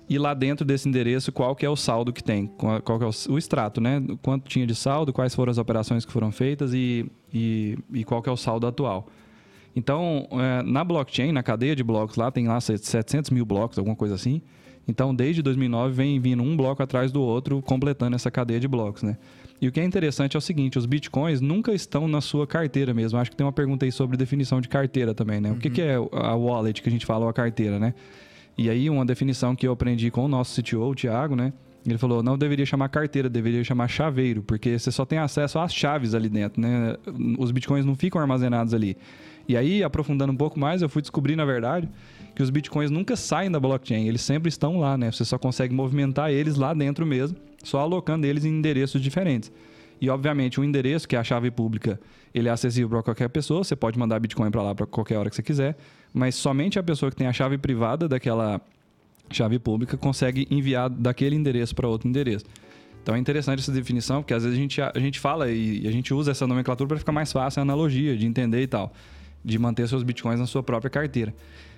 E lá dentro desse endereço, qual que é o saldo que tem? Qual que é o, o extrato, né? Quanto tinha de saldo, quais foram as operações que foram feitas e, e, e qual que é o saldo atual. Então, é, na blockchain, na cadeia de blocos lá, tem lá 700 mil blocos, alguma coisa assim. Então, desde 2009, vem vindo um bloco atrás do outro, completando essa cadeia de blocos, né? E o que é interessante é o seguinte, os bitcoins nunca estão na sua carteira mesmo. Acho que tem uma pergunta aí sobre definição de carteira também, né? O que, que é a wallet que a gente fala, ou a carteira, né? E aí, uma definição que eu aprendi com o nosso CTO, o Thiago, né? Ele falou, não deveria chamar carteira, deveria chamar chaveiro, porque você só tem acesso às chaves ali dentro, né? Os bitcoins não ficam armazenados ali. E aí, aprofundando um pouco mais, eu fui descobrir, na verdade, que os bitcoins nunca saem da blockchain, eles sempre estão lá, né? Você só consegue movimentar eles lá dentro mesmo, só alocando eles em endereços diferentes. E, obviamente, o endereço, que é a chave pública, ele é acessível para qualquer pessoa, você pode mandar Bitcoin para lá para qualquer hora que você quiser, mas somente a pessoa que tem a chave privada daquela chave pública consegue enviar daquele endereço para outro endereço. Então é interessante essa definição, porque às vezes a gente, a gente fala e a gente usa essa nomenclatura para ficar mais fácil a analogia de entender e tal, de manter seus bitcoins na sua própria carteira.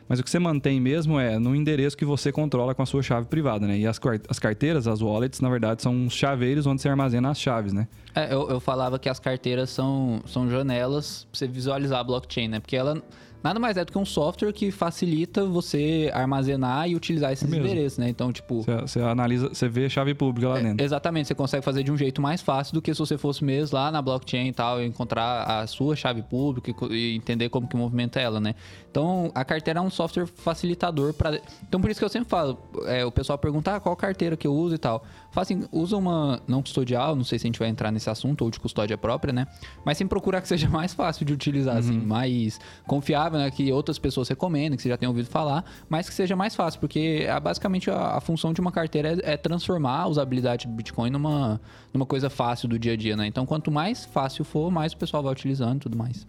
Mas o que você mantém mesmo é no endereço que você controla com a sua chave privada, né? E as, as carteiras, as wallets, na verdade, são chaveiros onde você armazena as chaves, né? É, eu, eu falava que as carteiras são, são janelas para você visualizar a blockchain, né? Porque ela nada mais é do que um software que facilita você armazenar e utilizar esses Mesmo. endereços, né? Então, tipo. Você, analisa, você vê a chave pública lá é, dentro. exatamente, você consegue fazer de um jeito mais fácil do que se você fosse mesmo lá na blockchain e tal, encontrar a sua chave pública e entender como que movimenta ela, né? Então, a carteira é um software facilitador para. Então, por isso que eu sempre falo, é, o pessoal pergunta ah, qual carteira que eu uso e tal. Assim, usa uma não custodial, não sei se a gente vai entrar nesse assunto, ou de custódia própria, né? Mas sempre procurar que seja mais fácil de utilizar, assim, uhum. assim, mais confiável, né? Que outras pessoas recomendem, que você já tenha ouvido falar, mas que seja mais fácil, porque é, basicamente a, a função de uma carteira é, é, transformar a usabilidade do Bitcoin numa, numa coisa fácil do dia a dia, né? Então, quanto mais fácil for, mais o pessoal vai utilizando e tudo mais.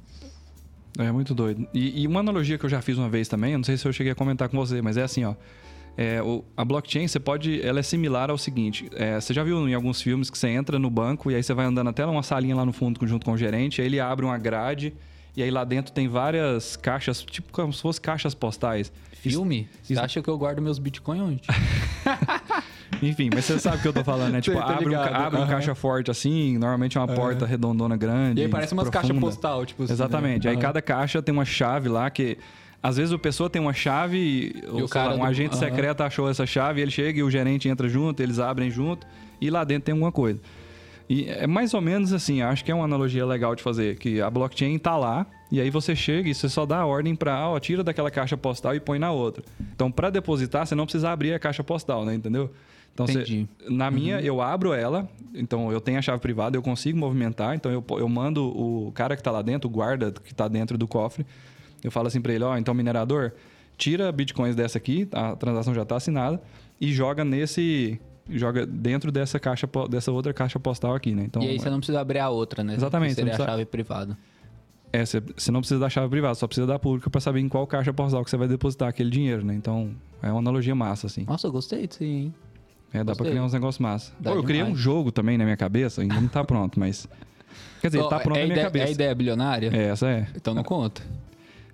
É muito doido. E, e, uma analogia que eu já fiz uma vez também, eu não sei se eu cheguei a comentar com você, mas é assim, ó. É, o, a blockchain, você pode. Ela é similar ao seguinte: é, você já viu em alguns filmes que você entra no banco e aí você vai andando até uma salinha lá no fundo junto com o gerente, aí ele abre uma grade e aí lá dentro tem várias caixas, tipo como se fossem caixas postais. Filme? Isso, você acha que eu guardo meus bitcoins onde? Enfim, mas você sabe o que eu tô falando, né? Tipo, abre, um, abre uhum. um caixa forte assim, normalmente é uma porta uhum. redondona grande. E aí parece umas caixas postal, tipo assim. Exatamente. Né? Aí uhum. cada caixa tem uma chave lá que às vezes a pessoa tem uma chave, e o cara lá, um do... agente uhum. secreto achou essa chave, ele chega e o gerente entra junto, eles abrem junto e lá dentro tem alguma coisa. E é mais ou menos assim, acho que é uma analogia legal de fazer, que a blockchain está lá, e aí você chega e você só dá a ordem para, ó, tira daquela caixa postal e põe na outra. Então, para depositar, você não precisa abrir a caixa postal, né? Entendeu? Então, você, na minha, uhum. eu abro ela, então eu tenho a chave privada, eu consigo movimentar, então eu, eu mando o cara que está lá dentro, o guarda que está dentro do cofre, eu falo assim para ele, ó, oh, então minerador, tira bitcoins dessa aqui, a transação já está assinada, e joga nesse joga dentro dessa caixa dessa outra caixa postal aqui, né? Então, e aí você não precisa abrir a outra, né? Exatamente. Você precisa... a chave privada. É, você, você não precisa da chave privada, só precisa da pública para saber em qual caixa postal que você vai depositar aquele dinheiro, né? Então, é uma analogia massa, assim. Nossa, eu gostei disso, hein? É, dá pra criar uns negócios massa. Pô, eu criei um jogo também na minha cabeça, ainda não tá pronto, mas... Quer dizer, oh, tá pronto é na minha ideia, cabeça. É a ideia bilionária? É, essa é. Então não conta.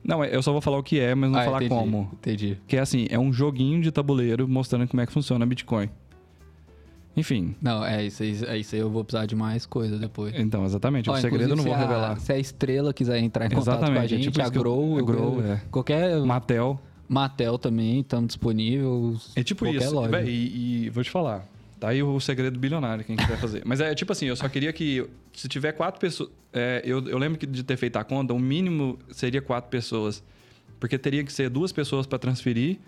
Não, eu só vou falar o que é, mas não ah, falar entendi, como. Entendi. Que é assim, é um joguinho de tabuleiro mostrando como é que funciona Bitcoin. Enfim. Não, é isso, aí, é isso aí eu vou precisar de mais coisa depois. Então, exatamente. Ó, o segredo eu não vou revelar. se a estrela quiser entrar em contato exatamente, com a é gente, é tipo a Grow, eu, Grow é. qualquer... Matel. Matel também, estamos disponíveis. É tipo isso. E, e vou te falar. Tá aí o segredo bilionário, quem quiser fazer. Mas é tipo assim, eu só queria que, se tiver quatro pessoas. É, eu, eu lembro que de ter feito a conta, o mínimo seria quatro pessoas. Porque teria que ser duas pessoas para transferir,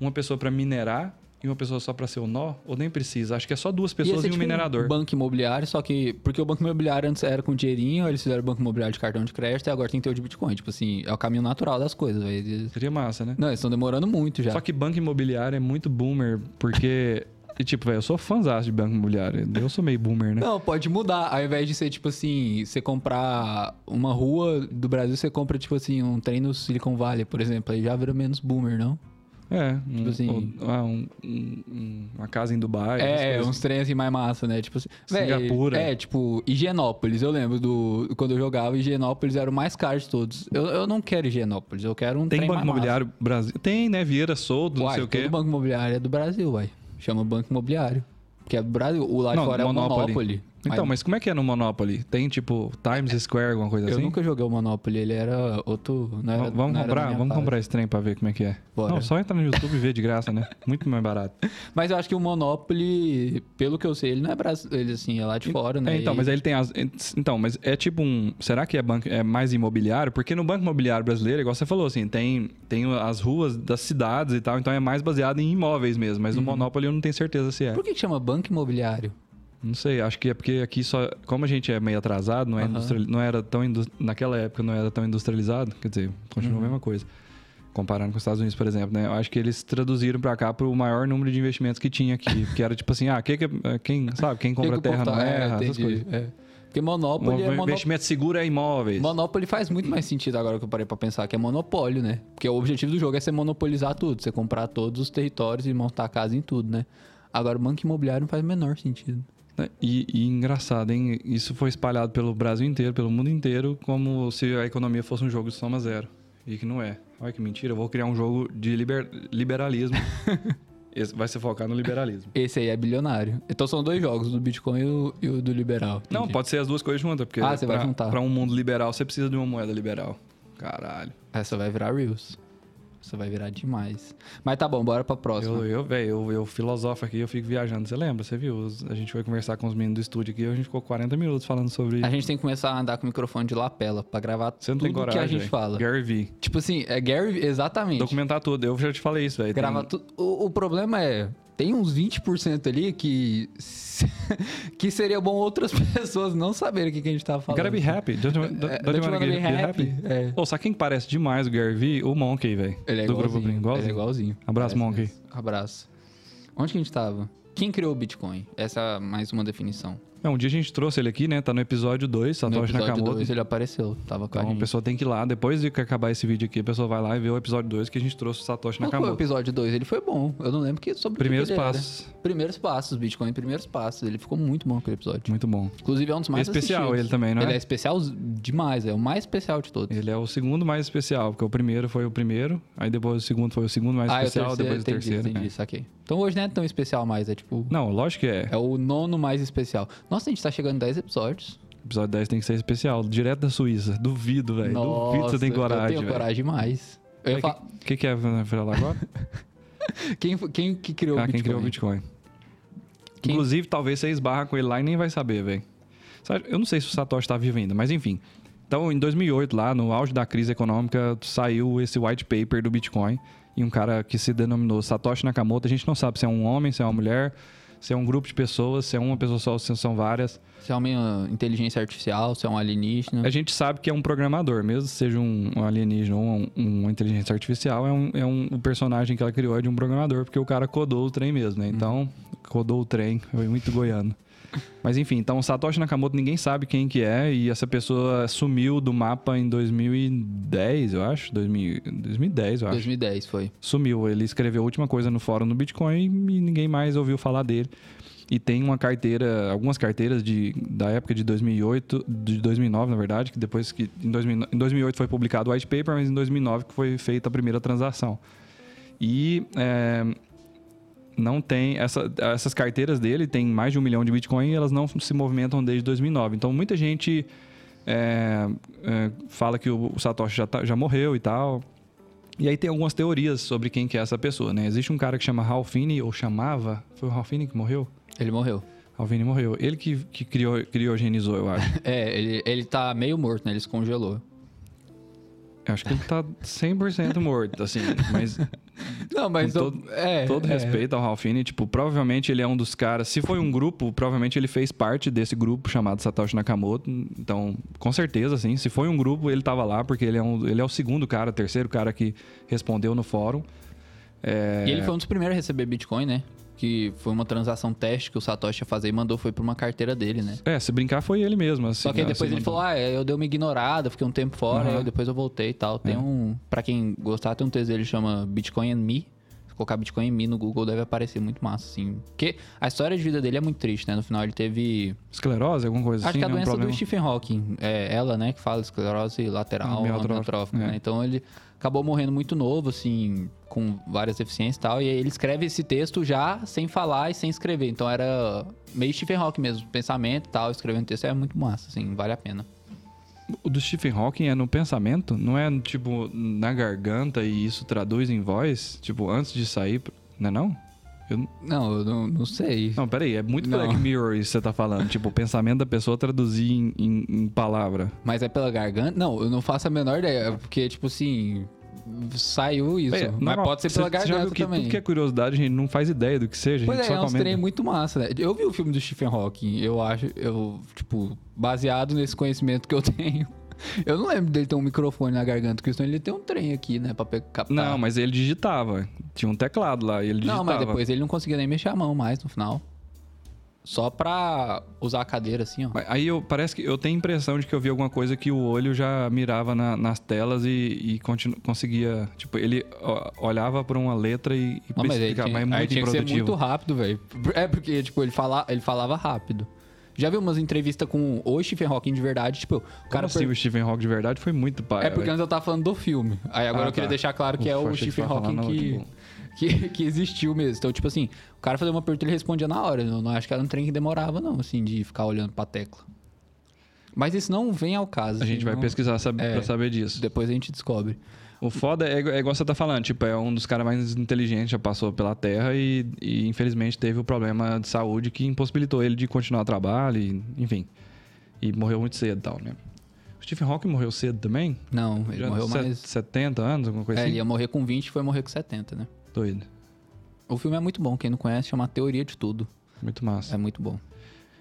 uma pessoa para minerar e uma pessoa só para ser o nó? Ou nem precisa? Acho que é só duas pessoas e um tipo minerador. Um banco imobiliário, só que. Porque o banco imobiliário antes era com dinheirinho, eles fizeram banco imobiliário de cartão de crédito e agora tem que ter o de Bitcoin. Tipo assim, é o caminho natural das coisas. Véio. Seria massa, né? Não, eles estão demorando muito já. Só que banco imobiliário é muito boomer, porque. E, tipo, velho, eu sou fãzão de banco imobiliário. Eu sou meio boomer, né? Não, pode mudar. Ao invés de ser, tipo assim, você comprar uma rua do Brasil, você compra, tipo assim, um trem no Silicon Valley, por exemplo. Aí já vira menos boomer, não? É, tipo um, assim, ah, um, um, uma casa em Dubai. É, uns trens assim mais massa, né? Tipo assim, Singapura. é, tipo, Higienópolis. Eu lembro do. Quando eu jogava, Higienópolis era o mais caro de todos. Eu, eu não quero Higienópolis, eu quero um Tem banco imobiliário Brasil. Tem, né? Vieira Solto, não sei o quê. Todo banco imobiliário é do Brasil, vai. Chama banco imobiliário. Que é Brasil. O lá de fora é o Monopoly. Então, mas como é que é no Monopoly? Tem tipo Times Square, alguma coisa Eu assim? nunca joguei o Monopoly, ele era outro. Não era, Vamos não comprar, vamos fase. comprar esse trem pra ver como é que é. Bora. Não, só entrar no YouTube e ver de graça, né? Muito mais barato. Mas eu acho que o Monopoly, pelo que eu sei, ele não é brasileiro, ele assim, é lá de fora, né? É, então, E- mas ele tem as. Então, mas é tipo um. Será que é, banco, é mais imobiliário? Porque no Banco Imobiliário Brasileiro, igual você falou, assim, tem, tem as ruas das cidades e tal, então é mais baseado em imóveis mesmo. Mas no Monopoly eu não tenho certeza se é. Por que chama banco imobiliário? Não sei, acho que é porque aqui só. Como a gente é meio atrasado, não, é industrial- não era tão. Naquela época não era tão industrializado, quer dizer, continua Uhum. a mesma coisa. Comparando com os Estados Unidos, por exemplo, né? Eu acho que eles traduziram pra cá pro maior número de investimentos que tinha aqui. que era tipo assim, ah, que que, é- quem, sabe, quem compra Que o terra não erra, é, essas entendi, coisas. é. Porque Monopoly é Monopoly. investimento seguro é imóveis. Monopoly faz muito mais sentido agora que eu parei pra pensar, que é monopólio, né? Porque o objetivo do jogo é você monopolizar tudo, você comprar todos os territórios e montar a casa em tudo, né? Agora o banco imobiliário não faz o menor sentido. Né? E, e engraçado, hein? Isso foi espalhado pelo Brasil inteiro, pelo mundo inteiro, como se a economia fosse um jogo de soma zero. E que não é. Olha que mentira, eu vou criar um jogo de liber- liberalismo. Esse vai se focar no liberalismo. Esse aí é bilionário. Então são dois jogos, o do Bitcoin e o, e o do liberal. Não, entendi. pode ser as duas coisas juntas, porque Ah, você vai pra, juntar. pra um mundo liberal você precisa de uma moeda liberal. Caralho. Essa vai virar Reels. Essa vai virar demais. Mas tá bom, bora pra próxima. Eu, eu velho, eu, eu filosofo aqui, eu fico viajando. Você lembra? Você viu? A gente foi conversar com os meninos do estúdio aqui, a gente ficou 40 minutos falando sobre. A gente tem que começar a andar com o microfone de lapela pra gravar Você tudo coragem. que a gente velho. fala. Gary V. Tipo assim, é Gary, exatamente. Documentar tudo. Eu já te falei isso, velho. Grava Tem- tudo. O, o problema é, tem uns 20% ali que que seria bom outras pessoas não saberem o que, que a gente tava falando. Gotta be happy. Don't you, don't, É, don't you wanna be, be happy? É. Pô, sabe quem parece demais o Gary V? O Monkey, velho. Ele é do igualzinho. grupo. Igualzinho. Ele é igualzinho. Abraço, Parece Monkey. mesmo. Abraço. Onde que a gente tava? Quem criou o Bitcoin? Essa é mais uma definição. É, um dia a gente trouxe ele aqui, né? Tá no episódio 2, No Satoshi episódio Nakamoto. 2 ele apareceu, tava com a Então a gente. pessoa tem que ir lá, depois de que acabar esse vídeo aqui, a pessoa vai lá e vê o episódio 2 que a gente trouxe o Satoshi Qual foi o Nakamoto. episódio 2? Ele foi bom. Eu não lembro que sobre o Primeiros que ele era. passos. Primeiros passos, Bitcoin, primeiros passos. Ele ficou muito bom aquele episódio. Muito bom. Inclusive é um dos mais Especial assistidos. ele também, não é? Ele é especial demais, é o mais especial de todos. Ele é o segundo mais especial, porque o primeiro foi o primeiro, aí depois o segundo foi o segundo mais ah, especial, é o depois terceiro, o entendi, terceiro. entendi, né? saquei. Então hoje não é tão especial mais, é tipo... Não, lógico que é. É o nono mais especial. Nossa, a gente tá chegando em 10 episódios. Episódio 10 tem que ser especial, direto da Suíça. Duvido, velho. Duvido que você tem coragem, eu tenho velho. coragem demais. Eu ia O falar, que, que é falar agora? quem, quem que criou ah, o quem Bitcoin? criou o Bitcoin. Quem- Inclusive, talvez você esbarra com ele lá e nem vai saber, velho. Eu não sei se o Satoshi tá vivo ainda, mas enfim. Então, em 2008, lá no auge da crise econômica, saiu esse white paper do Bitcoin e um cara que se denominou Satoshi Nakamoto. A gente não sabe se é um homem, se é uma mulher, se é um grupo de pessoas, se é uma pessoa só, se são várias. Se é uma inteligência artificial, se é um alienígena. A gente sabe que é um programador, mesmo se seja um alienígena ou um, uma inteligência artificial, é um, é um o personagem que ela criou é de um programador, porque o cara codou o trem mesmo, né? Então, codou o trem, foi muito goiano. Mas enfim, então Satoshi Nakamoto ninguém sabe quem que é e essa pessoa sumiu do mapa em 2010, eu acho, 2000, 2010, eu acho. 2010 foi. Sumiu, ele escreveu a última coisa no fórum do Bitcoin e ninguém mais ouviu falar dele. E tem uma carteira, algumas carteiras de, da época de 2008, de 2009, na verdade, que depois que em, 2000 em 2008 foi publicado o white paper, mas em 2009 que foi feita a primeira transação. E é, não tem essa- essas carteiras dele tem mais de um milhão de Bitcoin e elas não se movimentam desde 2009. Então muita gente é, é, fala que o Satoshi já, tá- já morreu e tal. E aí tem algumas teorias sobre quem que é essa pessoa, né? Existe um cara que chama Ralph Finney, ou chamava... Foi o Ralph Finney que morreu? Ele morreu. Ralph Finney morreu. Ele que, que criou, criogenizou, eu acho. É, ele, ele tá meio morto, né? Ele se congelou. Acho que ele tá 100% morto, assim. Mas Não, mas Com todo- é, todo é. respeito ao Ralph Finney, tipo, provavelmente ele é um dos caras... Se foi um grupo, provavelmente ele fez parte desse grupo chamado Satoshi Nakamoto. Então, com certeza, assim. Se foi um grupo, ele tava lá, porque ele é, um, ele é o segundo cara, terceiro cara que respondeu no fórum. É, E ele foi um dos primeiros a receber Bitcoin, né? Que foi uma transação teste que o Satoshi ia fazer e mandou foi pra uma carteira dele, né? É, se brincar foi ele mesmo. Assim, Só que aí depois assim, ele falou, ah, eu dei uma ignorada, fiquei um tempo fora, Aham. aí depois eu voltei e tal. Tem É. um, pra quem gostar, tem um texto dele que chama Bitcoin and Me, colocar Bitcoin em mim no Google deve aparecer muito massa, assim. Porque a história de vida dele é muito triste, né? No final ele teve. Esclerose, alguma coisa Acho assim? que a né? Um doença problema. do Stephen Hawking. É ela, né, que fala esclerose lateral Amiotrófica, amiotrófica, é. né? Então ele acabou morrendo muito novo, assim, com várias deficiências e tal. E ele escreve esse texto já sem falar e sem escrever. Então era meio Stephen Hawking mesmo, pensamento e tal, escrevendo texto é muito massa, assim, vale a pena. O do Stephen Hawking é no pensamento? Não é, tipo, na garganta e isso traduz em voz? Tipo, antes de sair, não é não? Eu- Não, eu não, não sei. Não, peraí, é muito Não. Black Mirror isso que você tá falando. tipo, o pensamento da pessoa traduzir em, em- em palavra. Mas é pela garganta? Não, eu não faço a menor ideia, porque, tipo assim, saiu isso. É, mas normal. pode ser pela já garganta viu que também. Tudo que é curiosidade, a gente não faz ideia do que seja, a Pois gente é, só é uns trem muito massa, né? Eu vi o filme do Stephen Hawking, eu acho, eu, tipo, baseado nesse conhecimento que eu tenho. Eu não lembro dele ter um microfone na garganta, porque senão ele tem um trem aqui, né, pra captar. Não, mas ele digitava. Tinha um teclado lá e ele digitava. Não, mas depois ele não conseguia nem mexer a mão mais no final. Só pra usar a cadeira assim, ó. Aí eu, parece que eu tenho a impressão de que eu vi alguma coisa que o olho já mirava na- nas telas e, e continu- conseguia. Tipo, ele ó, olhava para uma letra e, e Não, mas aí especificava, tinha, mas é aí muito tinha que ser muito rápido, velho. É porque, tipo, ele, fala, ele falava rápido. Já viu umas entrevistas com o Stephen Hawking de verdade? Tipo, o Cara, cara... assim, per- o Stephen Hawking de verdade foi muito pai. É porque antes eu tava falando do filme. Aí agora Ah, eu queria tá. deixar claro que é Ufa, o achei que Stephen Hawking que, que, que existiu mesmo. Então, tipo assim, o cara fazia uma pergunta e ele respondia na hora. Eu não acho que era um trem que demorava, não, assim, de ficar olhando pra tecla. Mas isso não vem ao caso. A gente assim, vai não- pesquisar sab É. pra saber disso. Depois a gente descobre. O foda é, é igual você tá falando, tipo, é um dos caras mais inteligentes, já passou pela Terra e, e, infelizmente teve o problema de saúde que impossibilitou ele de continuar o trabalho, e, enfim. E morreu muito cedo e tal, né? O Stephen Hawking morreu cedo também? Não, ele Já morreu mais... 70 anos, alguma coisa É, assim? ele ia morrer com 20 e foi morrer com 70, né? Doido. O filme é muito bom, quem não conhece chama Teoria de Tudo. Muito massa. É muito bom.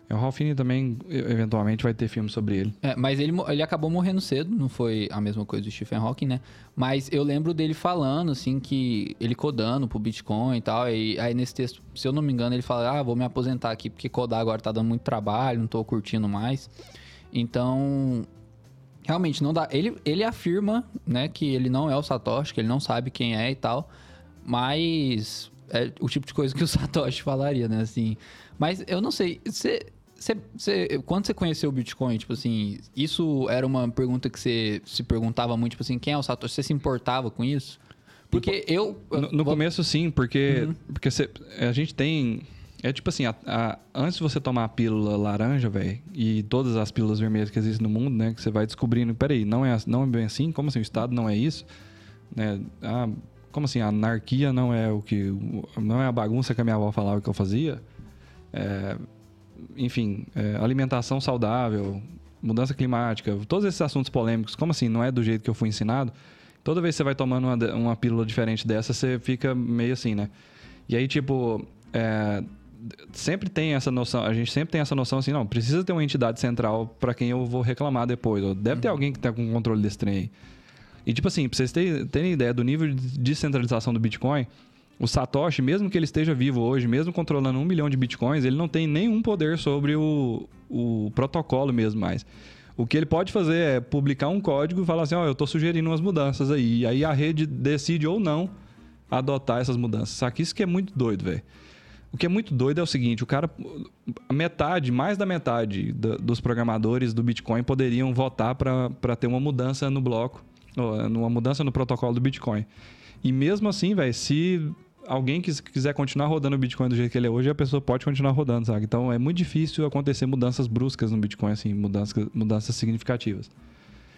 É, O Ralphine também, eventualmente, vai ter filme sobre ele. É, mas ele, ele acabou morrendo cedo, não foi a mesma coisa do Stephen Hawking, né? Mas eu lembro dele falando, assim, que ele codando pro Bitcoin e tal. E aí nesse texto, se eu não me engano, ele fala: Ah, vou me aposentar aqui porque codar agora tá dando muito trabalho, não tô curtindo mais. Então, realmente não dá. Ele, ele afirma, né, que ele não é o Satoshi, que ele não sabe quem é e tal. Mas é o tipo de coisa que o Satoshi falaria, né? Assim. Mas eu não sei. Você. Você, você- quando você conheceu o Bitcoin, tipo assim, isso era uma pergunta que você se perguntava muito, tipo assim, quem é o Satoshi? Você se importava com isso? Porque eu. No, no vou- começo, sim, porque, Uhum. porque cê- a gente tem. É tipo assim, a- a- antes de você tomar a pílula laranja, velho, e todas as pílulas vermelhas que existem no mundo, né, que você vai descobrindo, peraí, não é, não é bem assim? Como assim? O Estado não é isso? Né? Ah, como assim? A anarquia não é o que. Não é a bagunça que a minha avó falava que eu fazia? É, enfim, é, alimentação saudável, mudança climática, todos esses assuntos polêmicos, como assim? Não é do jeito que eu fui ensinado? Toda vez que você vai tomando uma, uma pílula diferente dessa, você fica meio assim, né? E aí, tipo, é, sempre tem essa noção, a gente sempre tem essa noção assim, não, precisa ter uma entidade central para quem eu vou reclamar depois. Ou deve ter alguém que tá com controle desse trem aí. E, tipo assim, pra vocês terem, terem ideia do nível de descentralização do Bitcoin, o Satoshi, mesmo que ele esteja vivo hoje, mesmo controlando um milhão de Bitcoins, ele não tem nenhum poder sobre o, o protocolo mesmo mais. O que ele pode fazer é publicar um código e falar assim, ó, eu tô sugerindo umas mudanças aí. E aí a rede decide ou não adotar essas mudanças. Saca? Isso que é muito doido, velho. O que é muito doido é o seguinte, o cara, metade, mais da metade da- dos programadores do Bitcoin poderiam votar para ter uma mudança no bloco, uma mudança no protocolo do Bitcoin. E mesmo assim, velho, se alguém quis- quiser continuar rodando o Bitcoin do jeito que ele é hoje, a pessoa pode continuar rodando, sabe? Então é muito difícil acontecer mudanças bruscas no Bitcoin, assim, mudanças, mudanças significativas.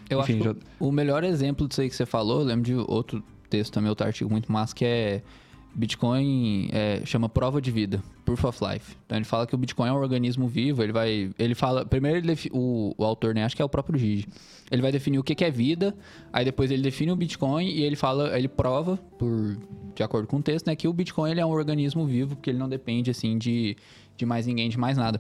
Eu Enfim, acho já- que o o melhor exemplo disso aí que você falou, eu lembro de outro texto também, outro artigo muito massa, que é Bitcoin é, chama prova de vida, proof of life. Então ele fala que o Bitcoin é um organismo vivo, ele vai. Ele fala. Primeiro ele o, o autor, né? Acho que é o próprio Gigi. Ele vai definir o que, que é vida, aí depois ele define o Bitcoin e ele fala, ele prova, por, de acordo com o texto, né, que o Bitcoin ele é um organismo vivo, porque ele não depende assim de, de mais ninguém, de mais nada.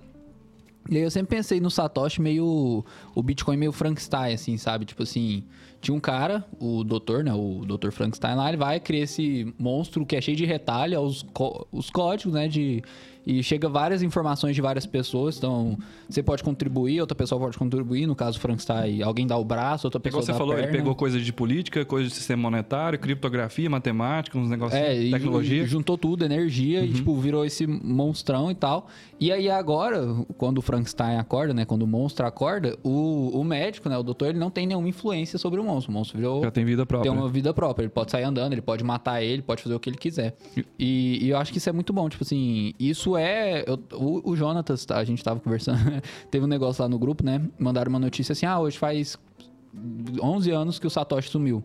E aí eu sempre pensei no Satoshi meio. O Bitcoin meio Frankenstein, assim, sabe? Tipo assim. Tinha um cara, o doutor, né? O Dr. Frankenstein lá, ele vai criar esse monstro que é cheio de retalho, aos os códigos, né? De e chega várias informações de várias pessoas. Então, você pode contribuir, outra pessoa pode contribuir. No caso, o Frank está aí, alguém dá o braço, outra pessoa Igual você dá falou, a perna. ele pegou coisas de política, coisas de sistema monetário, criptografia, matemática, uns negócios é, de tecnologia. E juntou tudo, energia, Uhum. e tipo, virou esse monstrão e tal. E aí agora, quando o Frankenstein acorda, né? Quando o monstro acorda, o, o médico, né? O doutor, ele não tem nenhuma influência sobre o monstro. O monstro virou... Já tem vida própria. Tem uma vida própria. Ele pode sair andando, ele pode matar ele, pode fazer o que ele quiser. E, e eu acho que isso é muito bom. Tipo assim, isso é... eu- o, o Jonatas, tá, a gente tava conversando, teve um negócio lá no grupo, né? Mandaram uma notícia assim, ah, hoje faz 11 anos que o Satoshi sumiu.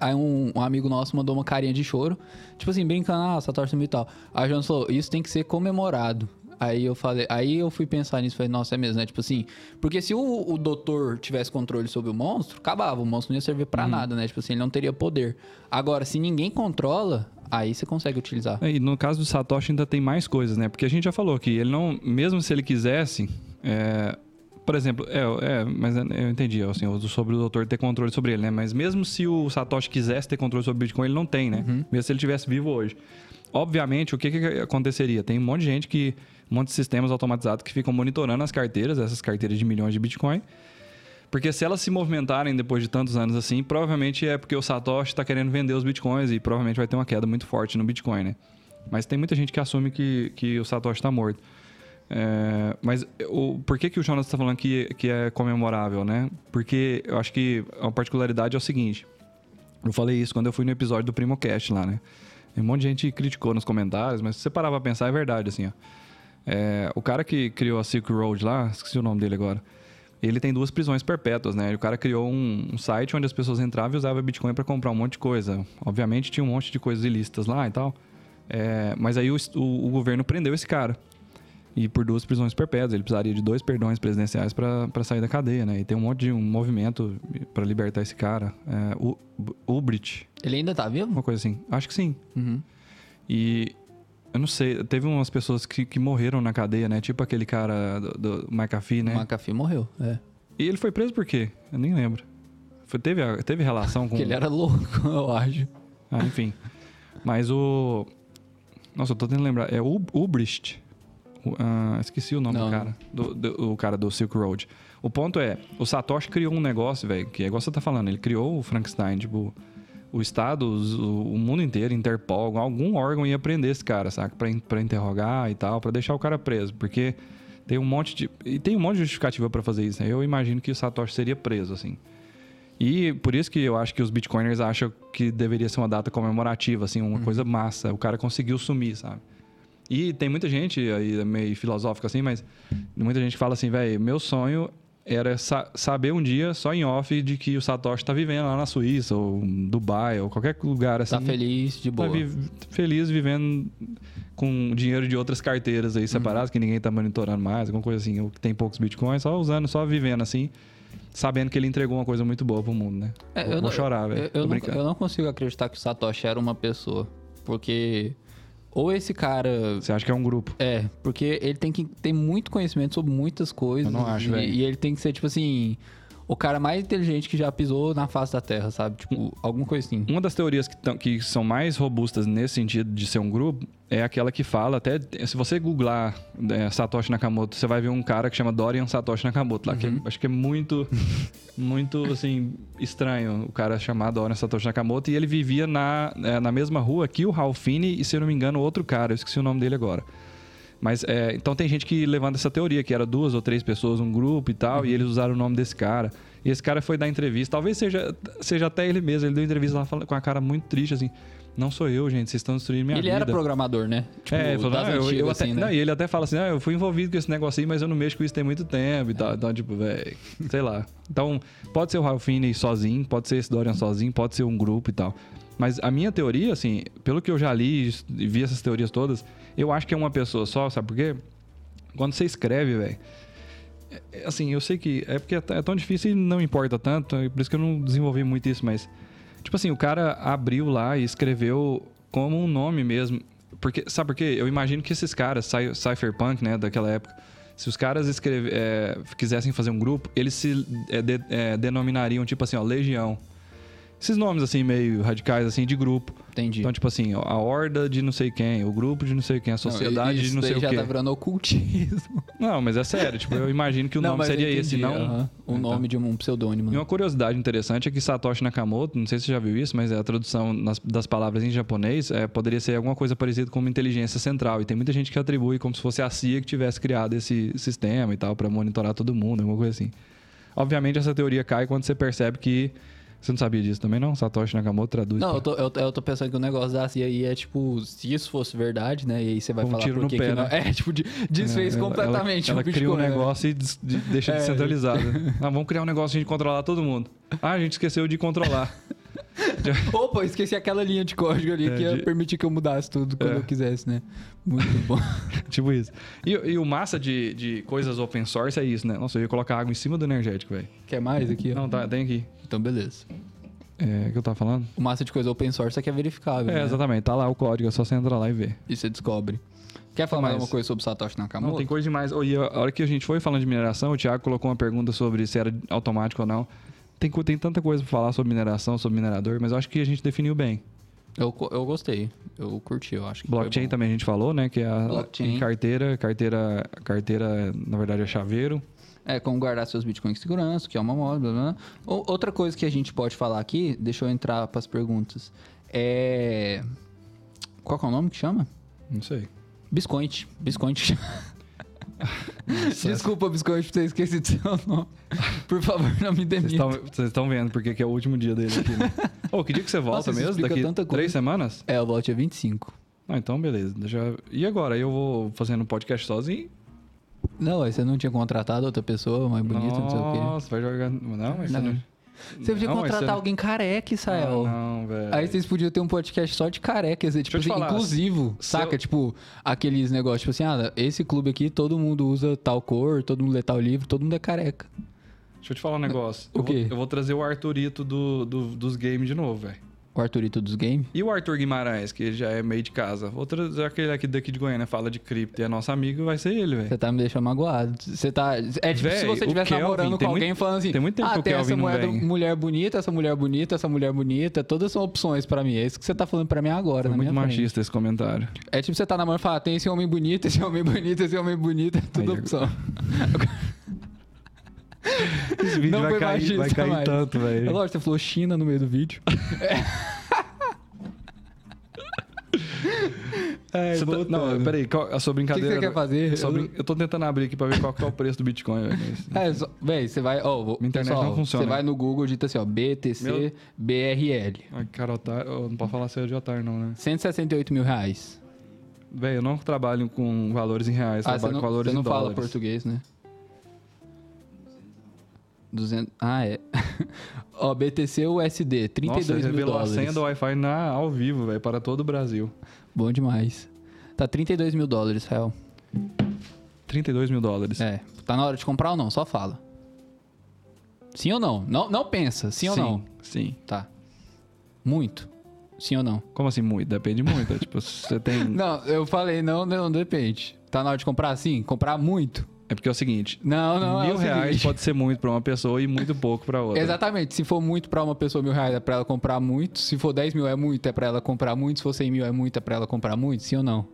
Aí um, um amigo nosso mandou uma carinha de choro, tipo assim, brincando, ah, Satoshi sumiu e tal. Aí o Jonas falou, isso tem que ser comemorado. Aí eu falei, aí eu fui pensar nisso, falei, nossa, é mesmo, né? Tipo assim, porque se o, o doutor tivesse controle sobre o monstro, acabava, o monstro não ia servir pra nada, né? Tipo assim, ele não teria poder. Agora, se ninguém controla, aí você consegue utilizar. É, E no caso do Satoshi ainda tem mais coisas, né? Porque a gente já falou que ele não, mesmo se ele quisesse, é, por exemplo, é, é, mas eu entendi, assim, sobre o doutor ter controle sobre ele, né? Mas mesmo se o Satoshi quisesse ter controle sobre o Bitcoin, ele não tem, né? Mesmo se ele tivesse vivo hoje. Obviamente, o que, que aconteceria? Tem um monte de gente que, um monte de sistemas automatizados que ficam monitorando as carteiras, essas carteiras de milhões de Bitcoin. Porque se elas se movimentarem depois de tantos anos assim, provavelmente é porque o Satoshi está querendo vender os bitcoins e provavelmente vai ter uma queda muito forte no Bitcoin, né? Mas tem muita gente que assume que, que o Satoshi está morto. É, mas o, por que, que o Jonas está falando que, que é comemorável, né? Porque eu acho que a particularidade é o seguinte. Eu falei isso quando eu fui no episódio do PrimoCast lá, né? Um monte de gente criticou nos comentários, mas se você parar pra pensar, é verdade, assim, ó. É, o cara que criou a Silk Road lá, esqueci o nome dele agora, ele tem duas prisões perpétuas, né? O cara criou um, um site onde as pessoas entravam e usavam Bitcoin para comprar um monte de coisa. Obviamente tinha um monte de coisas ilícitas lá e tal. É, mas aí o, o- o governo prendeu esse cara. E por duas prisões perpétuas. Ele precisaria de dois perdões presidenciais para sair da cadeia, né? E tem um monte de um movimento para libertar esse cara. É, o Ubrit, Ele ainda tá vivo? uma coisa assim. Acho que sim. Uhum. E eu não sei, teve umas pessoas que, que morreram na cadeia, né? Tipo aquele cara do, do McAfee, né? O McAfee morreu, é. E ele foi preso por quê? Eu nem lembro. Foi, teve, teve relação com. Porque ele era louco, eu acho. Ah, enfim. Mas o. Nossa, eu tô tentando lembrar. É o Ubrist. O- ah, esqueci o nome Não. do cara. Do, do- o cara do Silk Road. O ponto é, o Satoshi criou um negócio, velho, que é igual você tá falando. Ele criou o Frankenstein, tipo. O Estado, o, o mundo inteiro, Interpol, algum órgão ia prender esse cara, saca? Pra, pra interrogar e tal, pra deixar o cara preso. Porque tem um monte de. E tem um monte de justificativa pra fazer isso, né? Eu imagino que o Satoshi seria preso, assim. E por isso que eu acho que os bitcoiners acham que deveria ser uma data comemorativa, assim, uma coisa massa. O cara conseguiu sumir, sabe? E tem muita gente aí, meio filosófica assim, mas muita gente fala assim, velho, meu sonho era sa- saber um dia, só em off, de que o Satoshi tá vivendo lá na Suíça, ou Dubai, ou qualquer lugar assim. Tá feliz, de Tá boa. vi- feliz vivendo com dinheiro de outras carteiras aí separadas, que ninguém tá monitorando mais, alguma coisa assim, ou que tem poucos bitcoins, só usando, só vivendo assim, sabendo que ele entregou uma coisa muito boa pro mundo, né? É, vou, eu vou não- chorar, velho. Eu, eu eu não consigo acreditar que o Satoshi era uma pessoa. Porque. Ou esse cara. Você acha que é um grupo? É, porque ele tem que ter muito conhecimento sobre muitas coisas. Eu não acho, e, velho. e ele tem que ser, tipo assim. O cara mais inteligente que já pisou na face da Terra, sabe? Tipo, alguma coisa assim. Uma das teorias que, tão- que são mais robustas nesse sentido de ser um grupo é aquela que fala, até se você googlar é, Satoshi Nakamoto, você vai ver um cara que chama Dorian Satoshi Nakamoto lá, que é- acho que é muito, muito, assim, estranho o cara chamar Dorian Satoshi Nakamoto, e ele vivia na, é, na mesma rua que o Ralph Finney e, se eu não me engano, outro cara, eu esqueci o nome dele agora. Mas, é, então tem gente que levanta essa teoria, que era duas ou três pessoas, um grupo e tal, e eles usaram o nome desse cara. E esse cara foi dar entrevista, talvez seja, seja até ele mesmo, ele deu entrevista lá com a cara muito triste, assim, não sou eu, gente, vocês estão destruindo minha ele vida. era programador, né? Tipo, É, ele falou, das "Não, eu, eu antigas, até, assim, né? não, e ele até fala assim, ah, eu fui envolvido com esse negócio aí, mas eu não mexo com isso tem muito tempo e tal. Então, tipo, velho, sei lá. Então, pode ser o Ralph Finney sozinho, pode ser esse Dorian sozinho, pode ser um grupo e tal. Mas a minha teoria, assim, pelo que eu já li e vi essas teorias todas, eu acho que é uma pessoa só, sabe por quê? Quando você escreve, velho, é- é assim, eu sei que é porque é é tão difícil e não importa tanto, é por isso que eu não desenvolvi muito isso, mas tipo assim, o cara abriu lá e escreveu como um nome mesmo. Porque, sabe por quê? Eu imagino que esses caras, cy- cypherpunk, né, daquela época, Se os caras escreve, é, quisessem fazer um grupo, eles se é, de- é, denominariam, tipo assim, ó, Legião. Esses nomes, assim, meio radicais, assim, de grupo. Entendi. Então, tipo assim, a horda de não sei quem, o grupo de não sei quem, a sociedade isso de não sei o já quê. tá virando ocultismo. Não, mas é sério, tipo, eu imagino que o nome mas eu seria entendi, esse, não... aham. O Então. nome de um pseudônimo. E né? uma curiosidade interessante é que Satoshi Nakamoto, não sei se você já viu isso, mas é a tradução nas- das palavras em japonês é, poderia ser alguma coisa parecida com uma inteligência central. E tem muita gente que atribui como se fosse a CIA que tivesse criado esse sistema e tal, para monitorar todo mundo, alguma coisa assim. Obviamente, essa teoria cai quando você percebe que. Você não sabia disso também, não? Satoshi Nakamoto traduz. Não, pra- eu tô, eu, eu tô pensando que o negócio da CIA aí é tipo, se isso fosse verdade, né? E aí você vai Um falar tiro no pé, né? É, tipo, de- desfez É, ela- completamente Ela, o ela cria um né? negócio e des- de- deixa É. descentralizado. ah, vamos criar um negócio de controlar todo mundo. Ah, a gente esqueceu de controlar. Opa, esqueci aquela linha de código ali É, que ia de- permitir que eu mudasse tudo quando É. eu quisesse, né? Muito bom. tipo isso. E, e o massa de, de coisas open source é isso, né? Nossa, eu ia colocar água em cima do energético, velho. Quer mais aqui? Não, tá, tem aqui. Então, beleza. É, o que eu tava falando? O massa de coisa open source é que é verificável, É, né? exatamente. Tá lá o código, é só você entrar lá e ver. E você descobre. Quer falar mais mais? alguma coisa sobre Satoshi Nakamoto? Não, tem coisa demais. Oh, e a hora que a gente foi falando de mineração, o Thiago colocou uma pergunta sobre se era automático ou não. Tem, tem tanta coisa pra falar sobre mineração, sobre minerador, mas eu acho que a gente definiu bem. Eu, eu gostei. Eu curti, eu acho Blockchain também a gente falou, né? Que é a Blockchain. em carteira, carteira, carteira, na verdade, é chaveiro. É, como guardar seus bitcoins com segurança, que é uma moda, blá, blá, blá. Ou- Outra coisa que a gente pode falar aqui, deixa eu entrar para as perguntas. É. Qual que é o nome que chama? Não sei. Biscoint. Biscoint. Desculpa, Biscoint, por ter esquecido seu nome. Por favor, não me demita. Vocês estão vendo porque que é o último dia dele aqui, né? Ô, que dia que você volta Nossa, mesmo? Daqui tanta coisa. três semanas? É, o volte é 25. Ah, então beleza. Eu- E agora? Eu vou fazendo um podcast sozinho? Não, aí você não tinha contratado outra pessoa mais bonita, não sei o quê. Nossa, vai jogar... Não, mas Não. você não... Você podia Não, contratar alguém careca, Israel. Ah, não, velho. Aí vocês podiam ter um podcast só de carecas, tipo eu te assim, falar, inclusivo, saca? eu- Tipo, aqueles negócios, tipo assim, ah, esse clube aqui todo mundo usa tal cor, todo mundo lê tal livro, todo mundo é careca. Deixa eu te falar um negócio. O eu, vou, quê? eu vou trazer o Arthurito do, do- dos games de novo, velho. O Arthurito dos games. E o Arthur Guimarães, que ele já é meio de casa. Vou trazer aquele aqui daqui de Goiânia, fala de cripto e é nosso amigo, vai ser ele, velho. Você tá me deixando magoado. Você tá. É tipo Véi, se você estivesse namorando com alguém muito- falando assim. tem muito tempo ah, que tem essa mulher, vem." mulher bonita, essa mulher bonita, essa mulher bonita. Todas são opções pra mim. É isso que você tá falando pra mim agora, Foi na muito minha frente. machista esse comentário. É tipo você tá namorando e fala, tem esse homem bonito, esse homem bonito, esse homem bonito. É tudo Aí, opção. Esse vídeo Não vai cair, vai cair mais. tanto, É velho. lógico, você falou China no meio do vídeo. É, tá-. Não, peraí, qual- a sua O que, que brincadeira... você quer fazer? Brin- Eu tô tentando abrir aqui pra ver qual que é o preço do Bitcoin, velho. mas- É. Véi, você vai... Ó, vou- Minha internet pessoal, não funciona. Você vai no Google, digita assim, ó, BTC Meu- BRL. Ai, cara, otário, oh, não pode falar sério de otário, não, né? 168 mil reais. Velho, eu não trabalho com valores em reais, Ah, trabalho você não, com valores você não em fala dólares. português, né? 200... Ah, é. ó, BTC USD, 32 Nossa, mil revelou dólares. a senha do Wi-Fi na, ao vivo, velho, para todo o Brasil. Bom demais. Tá 32 mil dólares, real. 32 mil dólares. É. Tá na hora de comprar ou não? Só fala. Sim ou não? Não, não pensa. Sim, ou não? Sim. Tá. Muito. Sim ou não? Como assim muito? Depende muito. tipo, você tem... Não, eu falei não, não, depende. Tá na hora de comprar sim? Comprar muito? É porque é o seguinte, Não, não, é mil o reais seguinte. pode ser muito pra uma pessoa e muito pouco pra outra. Exatamente. Se for muito pra uma pessoa, mil reais é pra ela comprar muito. Se for 10 mil é muito, é pra ela comprar muito. Se for 100 mil é muito, é pra ela comprar muito. Sim ou não?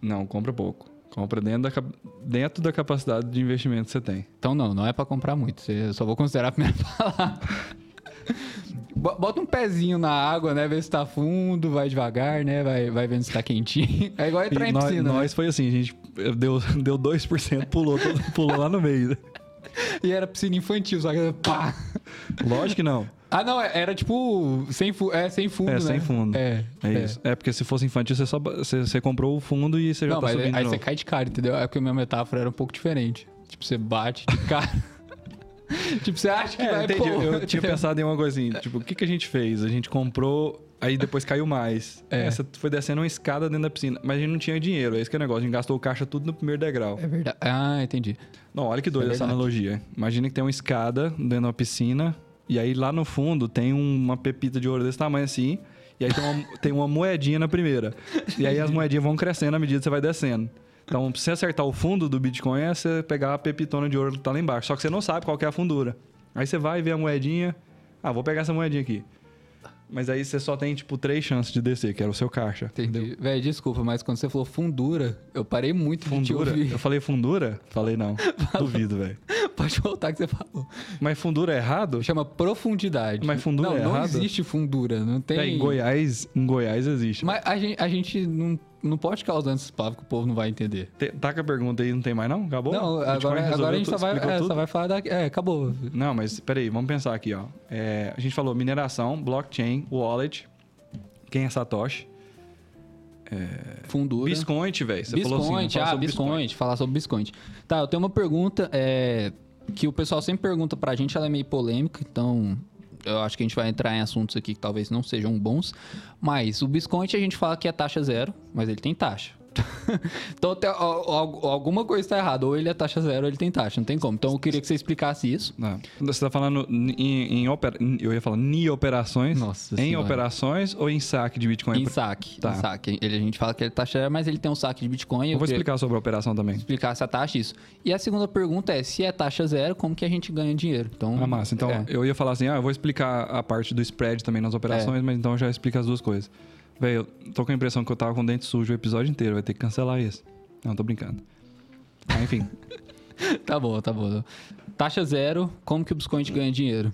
Não, compra pouco. Compra dentro da, dentro da capacidade de investimento que você tem. Então não, não é pra comprar muito. Eu só vou considerar a primeira palavra. Bo- Bota um pezinho na água, né? Vê se tá fundo, vai devagar, né? Vai, vai vendo se tá quentinho. É igual entrar E em nós, piscina. né? nós foi assim, a gente deu, deu 2%, pulou, pulou lá no meio. E era piscina infantil, só que pá. Lógico que não. Ah, não, era tipo sem, fu é, sem fundo, É, né? sem fundo. É, É, isso. É porque se fosse infantil, você só você, você comprou o fundo e você já Não, tá mas subindo aí você cai de cara, entendeu? É porque a minha metáfora era um pouco diferente. Tipo, você bate de cara. tipo, você acha que É, vai entendi. pô, Eu tinha pensado em uma assim, tipo, o que, que a gente fez? A gente comprou, aí depois caiu mais. É. Você foi descendo uma escada dentro da piscina, mas a gente não tinha dinheiro, é esse que é o negócio. A gente gastou o caixa tudo no primeiro degrau. É verdade. Ah, entendi. Não, olha que doida é essa analogia. Imagina que tem uma escada dentro de uma piscina, e aí lá no fundo tem uma pepita de ouro desse tamanho assim, e aí tem uma, tem uma moedinha na primeira. E aí as moedinhas vão crescendo à medida que você vai descendo. Então, pra você acertar o fundo do Bitcoin, é você pegar a pepitona de ouro que tá lá embaixo. Só que você não sabe qual é a fundura. Aí você vai ver a moedinha. Ah, vou pegar essa moedinha aqui. Mas aí você só tem, tipo, três chances de descer, que era o seu caixa. Entendi. Véi, desculpa, mas quando você falou fundura, eu parei muito Fundura? ouvir. Eu falei fundura? Falei não. Duvido, velho. Pode voltar que você falou. Mas fundura é errado? Chama profundidade. Mas fundura não, é não errado? existe fundura, não tem... É, em Goiás, em Goiás existe. Mas a gente, a gente não, não pode usando esses palavras que o povo não vai entender. Te- Taca a pergunta aí, não tem mais não? Acabou? não, Bitcoin agora, agora a gente só vai, é, só vai falar da... É, acabou. Não, mas peraí, vamos pensar aqui, ó. É, a gente falou mineração, blockchain, wallet, quem é Satoshi, Fundura. Biscoint, velho. Você falou assim, Biscoint, falar ah, sobre Biscoint, falar sobre Biscoint. Tá, eu tenho uma pergunta é, que o pessoal sempre pergunta pra gente, ela é meio polêmica, então eu acho que a gente vai entrar em assuntos aqui que talvez não sejam bons. Mas o Biscoint a gente fala que é taxa zero, mas ele tem taxa. então tem, alguma coisa está errada, ou ele é taxa zero ou ele tem taxa, não tem como. Então eu queria que você explicasse isso. Não, você tá falando em, em opera- eu ia falar em operações, Nossa em Senhora. operações ou em saque de Bitcoin? Em saque, Tá. em saque. Ele, a gente fala que ele é taxa zero, mas ele tem um saque de Bitcoin. Eu vou queria- explicar sobre a operação também. explicar essa taxa isso. E a segunda pergunta é, se é taxa zero, como que a gente ganha dinheiro? Então, Ah, massa. Então, é. eu ia falar assim, ah, eu vou explicar a parte do spread também nas operações, É. mas então eu já explico as duas coisas. Velho, eu tô com a impressão que eu tava com o dente sujo o episódio inteiro, vai ter que cancelar isso. Não, tô brincando. Enfim. Tá bom, tá bom. Taxa zero, como que o Bitcoin ganha dinheiro?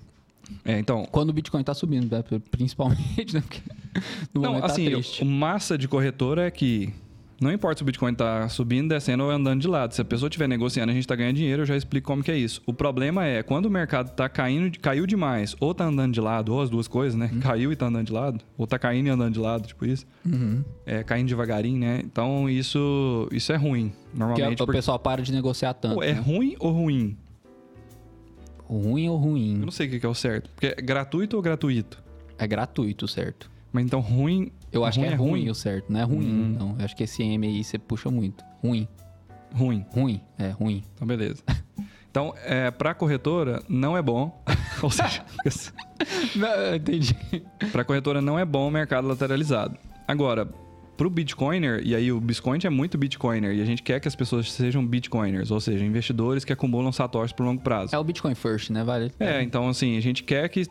É, então, Quando o Bitcoin tá subindo, né? principalmente, né? Porque no Não, momento assim, tá o massa de corretora é que não importa se o Bitcoin tá subindo, descendo ou andando de lado. Se a pessoa estiver negociando, a gente tá ganhando dinheiro, eu já explico como que é isso. O problema é quando o mercado tá caindo, caiu demais, ou tá andando de lado, ou as duas coisas, né? Caiu e tá andando de lado, ou tá caindo e andando de lado, tipo isso. Uhum. É, caindo devagarinho, né? Então isso, isso é ruim, Porque normalmente. o porque- pessoal para de negociar tanto. É né? ruim ou ruim? Ruim ou Eu ruim? não sei o que que é o certo. Porque é gratuito ou gratuito? É gratuito, certo? Mas então ruim. Eu acho que é ruim, ruim. o certo, não é ruim. Hum. Não, eu acho que esse M aí você puxa muito. Ruim. Ruim. Ruim, é ruim. Então, beleza. Então, é, para corretora, não é bom. Ou seja, Não, entendi. para corretora não é bom o mercado lateralizado. Agora, para o Bitcoiner, e aí o Bitcoin é muito Bitcoiner, e a gente quer que as pessoas sejam Bitcoiners, ou seja, investidores que acumulam satoshis por longo prazo. É o Bitcoin First, né? Vale? É, então assim, a gente quer que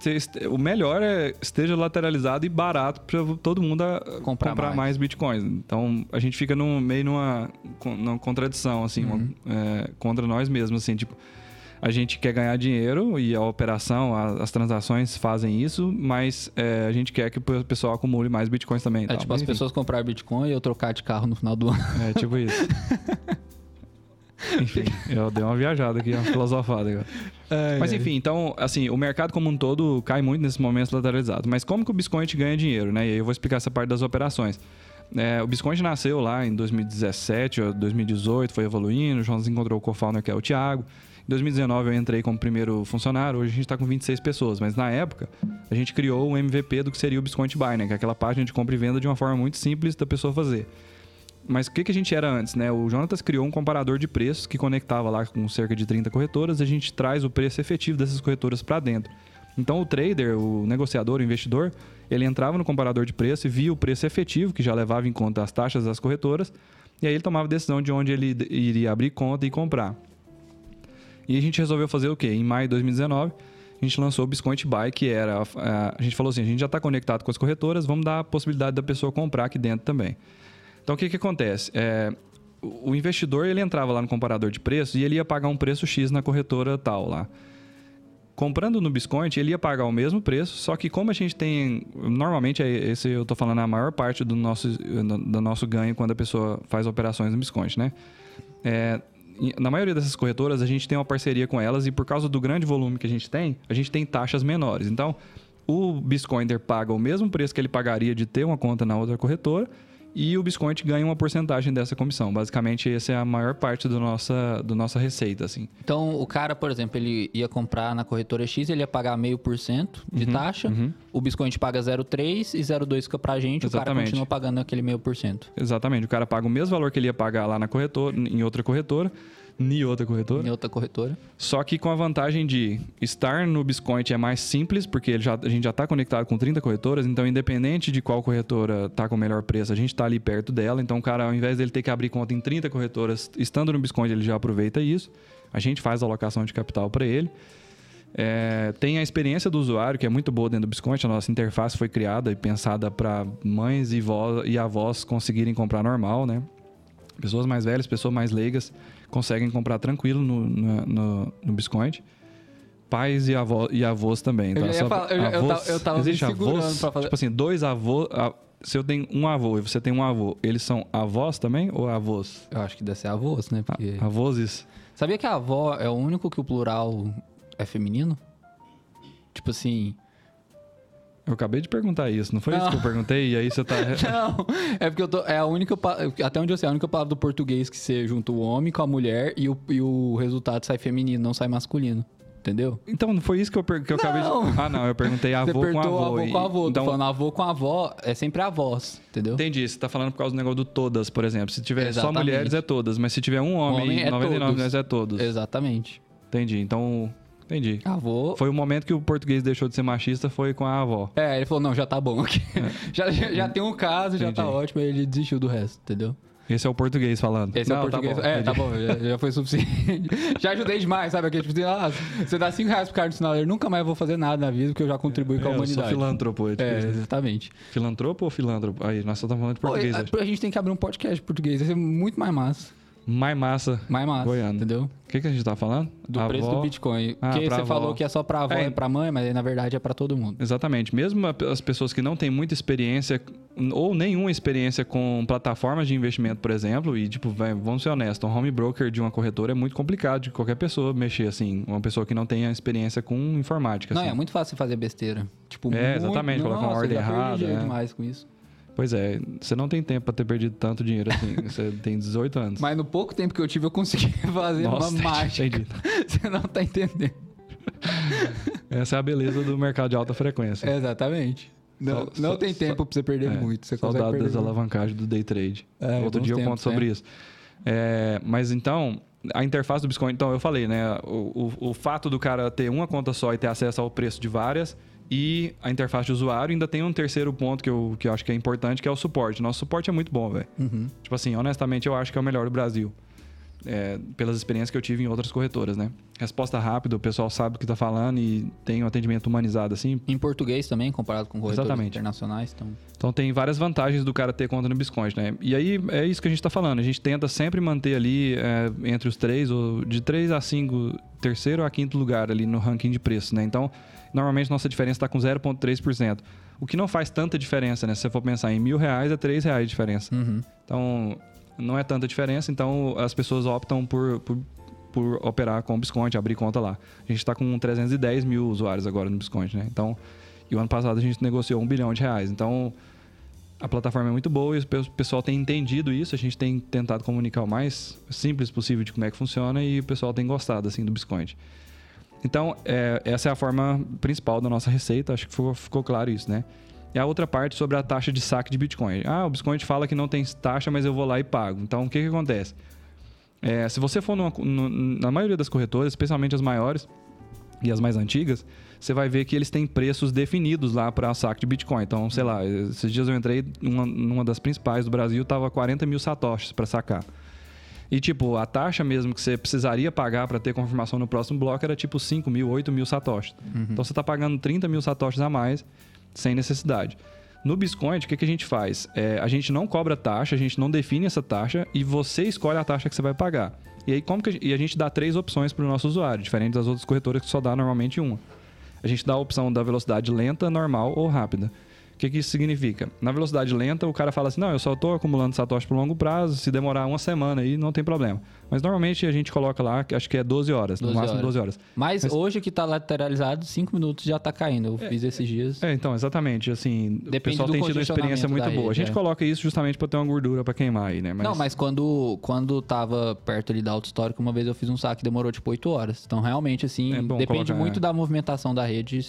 o melhor é esteja lateralizado e barato para todo mundo Comprar comprar, mais. mais. bitcoins. Então a gente fica num, meio numa, numa contradição, assim, uma- Uhum. é, contra nós mesmos, assim, tipo, a gente quer ganhar dinheiro e a operação, a- as transações fazem isso, mas é, a gente quer que o pessoal acumule mais bitcoins também. É tal. tipo Mas, as enfim, pessoas comprar Bitcoin e eu trocar de carro no final do ano. É tipo isso. enfim, eu dei uma viajada aqui, uma filosofada agora. Mas enfim, então, assim, o mercado como um todo cai muito nesses momentos lateralizados. Mas como que o Bitcoin ganha dinheiro, né? E aí eu vou explicar essa parte das operações. É, o Bitcoin nasceu lá em 2017 ou 2018, foi evoluindo, o Joãozinho encontrou o co-founder que é o Thiago. Em 2019 eu entrei como primeiro funcionário, hoje a gente está com 26 pessoas, mas na época a gente criou o MVP do que seria o Bitcoin Buy, né? Que é aquela página de compra e venda de uma forma muito simples da pessoa fazer. Mas o que, que a gente era antes, né? O Jonatas criou um comparador de preços que conectava lá com cerca de 30 corretoras. A gente traz o preço efetivo dessas corretoras para dentro. Então o trader, o negociador, o investidor, ele entrava no comparador de preço e via o preço efetivo, que já levava em conta as taxas das corretoras, e aí ele tomava a decisão de onde ele iria abrir conta e comprar. E a gente resolveu fazer o quê? Em maio de 2019, a gente lançou o Biscoint Buy, que era. a- gente falou assim: a gente já está conectado com as corretoras, vamos dar a possibilidade da pessoa comprar aqui dentro também. Então o que, que acontece? É, o investidor ele entrava lá no comparador de preços e ele ia pagar um preço X na corretora tal lá. Comprando no Biscoint, ele ia pagar o mesmo preço, só que como a gente tem. Normalmente, é esse eu estou falando a maior parte do nosso, do nosso ganho quando a pessoa faz operações no Biscoint, né? É, na maioria dessas corretoras, a gente tem uma parceria com elas e por causa do grande volume que a gente tem, a gente tem taxas menores. Então, o Biscointer paga o mesmo preço que ele pagaria de ter uma conta na outra corretora e o Biscoint ganha uma porcentagem dessa comissão. Basicamente, essa é a maior parte do nossa, do nossa receita, assim. Então, o cara, por exemplo, ele ia comprar na corretora X, ele ia pagar meio por cento de Uhum, taxa. O Biscoint paga 0,3 e 0,2 fica pra gente. O cara Exatamente. continua pagando aquele meio por cento. Exatamente. O cara paga o mesmo valor que ele ia pagar lá na corretora, em outra corretora. Em outra corretora. Em outra corretora. Só que com a vantagem de estar no Biscoint é mais simples, porque já, a gente já está conectado com 30 corretoras, então independente de qual corretora está com o melhor preço, a gente está ali perto dela. Então o cara, ao invés dele ter que abrir conta em 30 corretoras, estando no Biscoint, ele já aproveita isso. A gente faz a alocação de capital para ele. É, tem a experiência do usuário, que é muito boa dentro do Biscoint. A nossa interface foi criada e pensada para mães e, vó, e avós conseguirem comprar normal, né? Pessoas mais velhas, pessoas mais leigas conseguem comprar tranquilo no, no, no, no Biscoint. Pais e, avó, e avós também. Então, eu, só, falar, eu, avós, eu, tava, eu tava existe me avós, pra fazer... Tipo assim, dois avós... Se eu tenho um avô e você tem um avô, eles são avós também ou avós? Eu acho que deve ser avós, né? Porque... Avós? Sabia que a avó é o único que o plural é feminino? Tipo assim... Eu acabei de perguntar isso, não foi não. isso que eu perguntei? E aí você tá. não, é porque eu tô. É a única. Até onde eu sei, é a única palavra do português que você junta o homem com a mulher e o, e o resultado sai feminino, não sai masculino. Entendeu? Então, não foi isso que eu, que eu acabei de. Ah, não, eu perguntei avô você com avô. avô e... com avô. Então... Tô falando avô com avó, é sempre avós, entendeu? Entendi. Você tá falando por causa do negócio do todas, por exemplo. Se tiver Exatamente. só mulheres, é todas. Mas se tiver um homem, homem é 99 todos. mulheres, é todos. Exatamente. Entendi. Então, Entendi. Avô. Foi o momento que o português deixou de ser machista, foi com a avó. É, ele falou, não, já tá bom aqui. É. já, já, já, tem um caso, Entendi. já tá ótimo, aí ele desistiu do resto, entendeu? Esse é o português falando. Esse não, é o português. Tá bom, é, tá bom, já, já, foi suficiente. já ajudei demais, sabe? Aquele tipo assim, ah, você dá 5 reais pro cara do sinal, eu nunca mais vou fazer nada na vida porque eu já contribuí é, com a humanidade. Eu sou filantropo. É, é exatamente. Filantropo ou filântropo? Aí, nós só estamos falando de português. Pô, a, a, gente tem que abrir um podcast de português, vai ser muito mais massa. Mais massa. Mais massa. Goiano. Entendeu? O que, que a gente tá falando? Do avó. preço do Bitcoin. Ah, Porque você avó. falou que é só pra avó é. e pra mãe, mas na verdade é para todo mundo. Exatamente. Mesmo as pessoas que não têm muita experiência ou nenhuma experiência com plataformas de investimento, por exemplo, e tipo, vamos ser honestos, um home broker de uma corretora é muito complicado de qualquer pessoa mexer assim. Uma pessoa que não tenha experiência com informática. Não, assim. é muito fácil fazer besteira. Tipo, é, muito... exatamente, colocar uma ordem errada. É. demais com isso. Pois é, você não tem tempo para ter perdido tanto dinheiro assim. você tem 18 anos. Mas no pouco tempo que eu tive, eu consegui fazer Nossa, uma mágica. Você não tá entendendo. Essa é a beleza do mercado de alta frequência. exatamente. Não, só, não só, tem tempo para você perder é, muito. Você saudade das alavancagens do day trade. É, Outro dia eu conto sobre isso. É, mas então, a interface do Bitcoin, então eu falei, né? O, o, o fato do cara ter uma conta só e ter acesso ao preço de várias e a interface de usuário. Ainda tem um terceiro ponto que eu, que eu acho que é importante, que é o suporte. Nosso suporte é muito bom, velho. Uhum. Tipo assim, honestamente, eu acho que é o melhor do Brasil. É, pelas experiências que eu tive em outras corretoras, né? Resposta rápida, o pessoal sabe o que está falando e tem um atendimento humanizado, assim. Em português também, comparado com corretores Exatamente. internacionais. Então... então tem várias vantagens do cara ter conta no Biscoint, né? E aí é isso que a gente está falando. A gente tenta sempre manter ali é, entre os três, ou de três a cinco, terceiro a quinto lugar ali no ranking de preço, né? Então normalmente nossa diferença está com 0,3%. O que não faz tanta diferença, né? Se você for pensar em mil reais, é três reais de diferença. Uhum. Então, não é tanta diferença, então as pessoas optam por, por, por operar com o Biscoint, abrir conta lá. A gente está com 310 mil usuários agora no Biscoint, né? Então, e o ano passado a gente negociou um bilhão de reais. Então, a plataforma é muito boa e o pessoal tem entendido isso. A gente tem tentado comunicar o mais simples possível de como é que funciona e o pessoal tem gostado, assim, do Biscoint. Então, é, essa é a forma principal da nossa receita, acho que ficou, ficou, claro isso, né? E a outra parte sobre a taxa de saque de Bitcoin. Ah, o Bitcoin fala que não tem taxa, mas eu vou lá e pago. Então, o que, que acontece? É, se você for numa, na maioria das corretoras, especialmente as maiores e as mais antigas, você vai ver que eles têm preços definidos lá para saque de Bitcoin. Então, sei lá, esses dias eu entrei numa, das principais do Brasil, tava 40 mil satoshis para sacar. E, tipo, a taxa mesmo que você precisaria pagar para ter confirmação no próximo bloco era tipo 5 mil, 8 mil satoshis. Uhum. Então você está pagando 30 mil satoshis a mais sem necessidade. No Biscoint, o que, que a gente faz? É, a gente não cobra taxa, a gente não define essa taxa e você escolhe a taxa que você vai pagar. E aí, como que a gente, e a gente dá três opções para o nosso usuário, diferente das outras corretoras que só dá normalmente uma. A gente dá a opção da velocidade lenta, normal ou rápida. O que, que isso significa? Na velocidade lenta, o cara fala assim: não, eu só estou acumulando satoshi por longo prazo, se demorar uma semana aí, não tem problema. Mas normalmente a gente coloca lá, acho que é 12 horas, 12 no máximo horas. 12 horas. Mas, Mas hoje que está lateralizado, 5 minutos já está caindo. Eu é, fiz esses dias. É, então, exatamente. Assim, Depende o pessoal tem tido uma experiência muito boa. a gente é. coloca isso justamente para ter uma gordura para queimar aí, né? Mas... Não, mas quando, quando tava perto ali da auto histórica, uma vez eu fiz um saque demorou tipo 8 horas. Então, realmente, assim, é depende colocar, muito é. da movimentação da rede,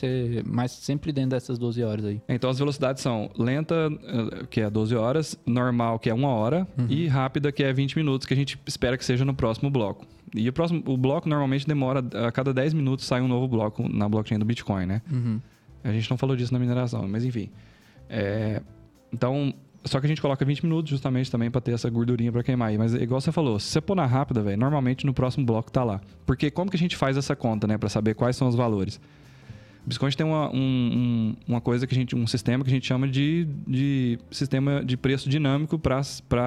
mas sempre dentro dessas 12 horas aí. Então, as velocidades são lenta, eh, que é 12 horas, normal, que é 1 hora, uhum. e rápida, que é 20 minutos, que a gente espera que seja no próximo bloco. E o, próximo, o bloco normalmente demora, a cada 10 minutos sai um novo bloco na blockchain do Bitcoin, né? Uhum. A gente não falou disso na mineração, mas enfim. É, então, só que a gente coloca 20 minutos justamente também para ter essa gordurinha para queimar aí. Mas igual você falou, se você pôr na rápida, velho, normalmente no próximo bloco tá lá. Porque como que a gente faz essa conta, né, para saber quais são os valores? O Bitcoin tem uma, um, um, uma coisa que a gente, um sistema que a gente chama de, de sistema de preço dinâmico para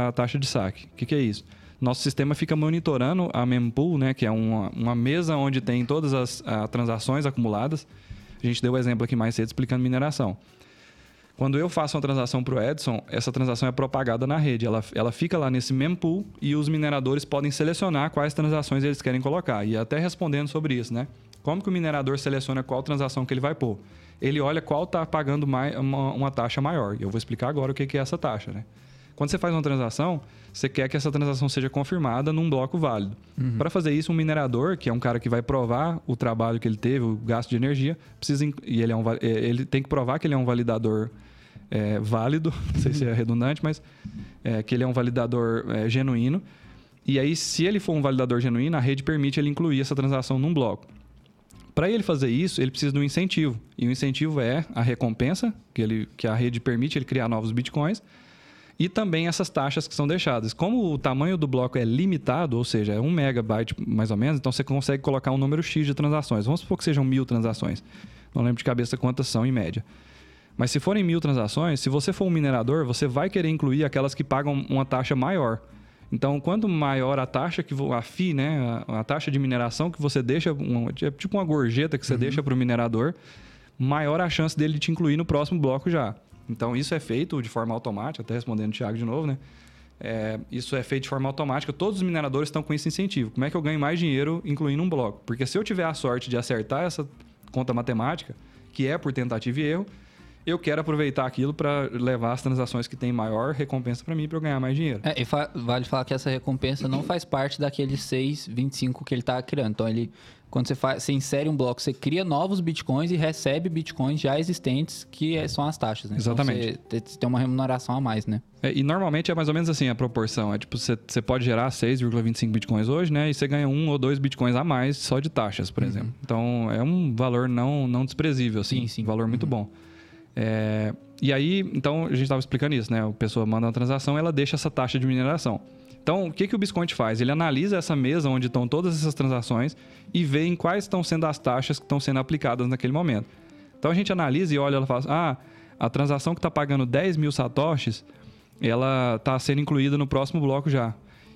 a taxa de saque. O que, que é isso? Nosso sistema fica monitorando a mempool, né, que é uma, uma mesa onde tem todas as a, transações acumuladas. A gente deu o exemplo aqui mais cedo explicando mineração. Quando eu faço uma transação para o Edson, essa transação é propagada na rede. Ela, ela fica lá nesse mempool e os mineradores podem selecionar quais transações eles querem colocar. E até respondendo sobre isso, né? Como que o minerador seleciona qual transação que ele vai pôr? Ele olha qual está pagando mais, uma, uma, taxa maior. Eu vou explicar agora o que, que é essa taxa, né? Quando você faz uma transação, você quer que essa transação seja confirmada num bloco válido. Uhum. Para fazer isso, um minerador, que é um cara que vai provar o trabalho que ele teve, o gasto de energia, precisa e ele, é um, é, ele tem que provar que ele é um validador é, válido, não sei se é redundante, mas é, que ele é um validador é, genuíno. E aí, se ele for um validador genuíno, a rede permite ele incluir essa transação num bloco. Para ele fazer isso, ele precisa de um incentivo. E o incentivo é a recompensa, que, ele, que a rede permite ele criar novos bitcoins, e também essas taxas que são deixadas. Como o tamanho do bloco é limitado, ou seja, é um megabyte mais ou menos, então você consegue colocar um número X de transações. Vamos supor que sejam mil transações. Não lembro de cabeça quantas são em média. Mas se forem mil transações, se você for um minerador, você vai querer incluir aquelas que pagam uma taxa maior. Então, quanto maior a taxa que a FI, né, a, a taxa de mineração que você deixa, é tipo uma gorjeta que você uhum. deixa para o minerador, maior a chance dele te incluir no próximo bloco já. Então, isso é feito de forma automática, até respondendo o Thiago de novo, né? É, isso é feito de forma automática. Todos os mineradores estão com esse incentivo. Como é que eu ganho mais dinheiro incluindo um bloco? Porque se eu tiver a sorte de acertar essa conta matemática, que é por tentativa e erro, eu quero aproveitar aquilo para levar as transações que têm maior recompensa para mim para eu ganhar mais dinheiro. É, e fa vale falar que essa recompensa não faz parte daqueles 6,25 que ele está criando. Então, ele, quando você, faz, você insere um bloco, você cria novos bitcoins e recebe bitcoins já existentes, que é, são as taxas, né? Então, Exatamente. Então, você tem uma remuneração a mais, né? É, e normalmente é mais ou menos assim a proporção. É tipo, você, você pode gerar 6,25 bitcoins hoje, né? E você ganha um ou dois bitcoins a mais só de taxas, por uhum. exemplo. Então, é um valor não, não desprezível, assim. Sim, sim. Um valor muito uhum. bom. É, e aí, então, a gente estava explicando isso, né? A pessoa manda uma transação, ela deixa essa taxa de mineração. Então, o que, que o Biscoint faz? Ele analisa essa mesa onde estão todas essas transações e vê em quais estão sendo as taxas que estão sendo aplicadas naquele momento. Então, a gente analisa e olha, ela fala assim, ah, a transação que está pagando 10 mil satoshis, ela está sendo incluída no próximo bloco já.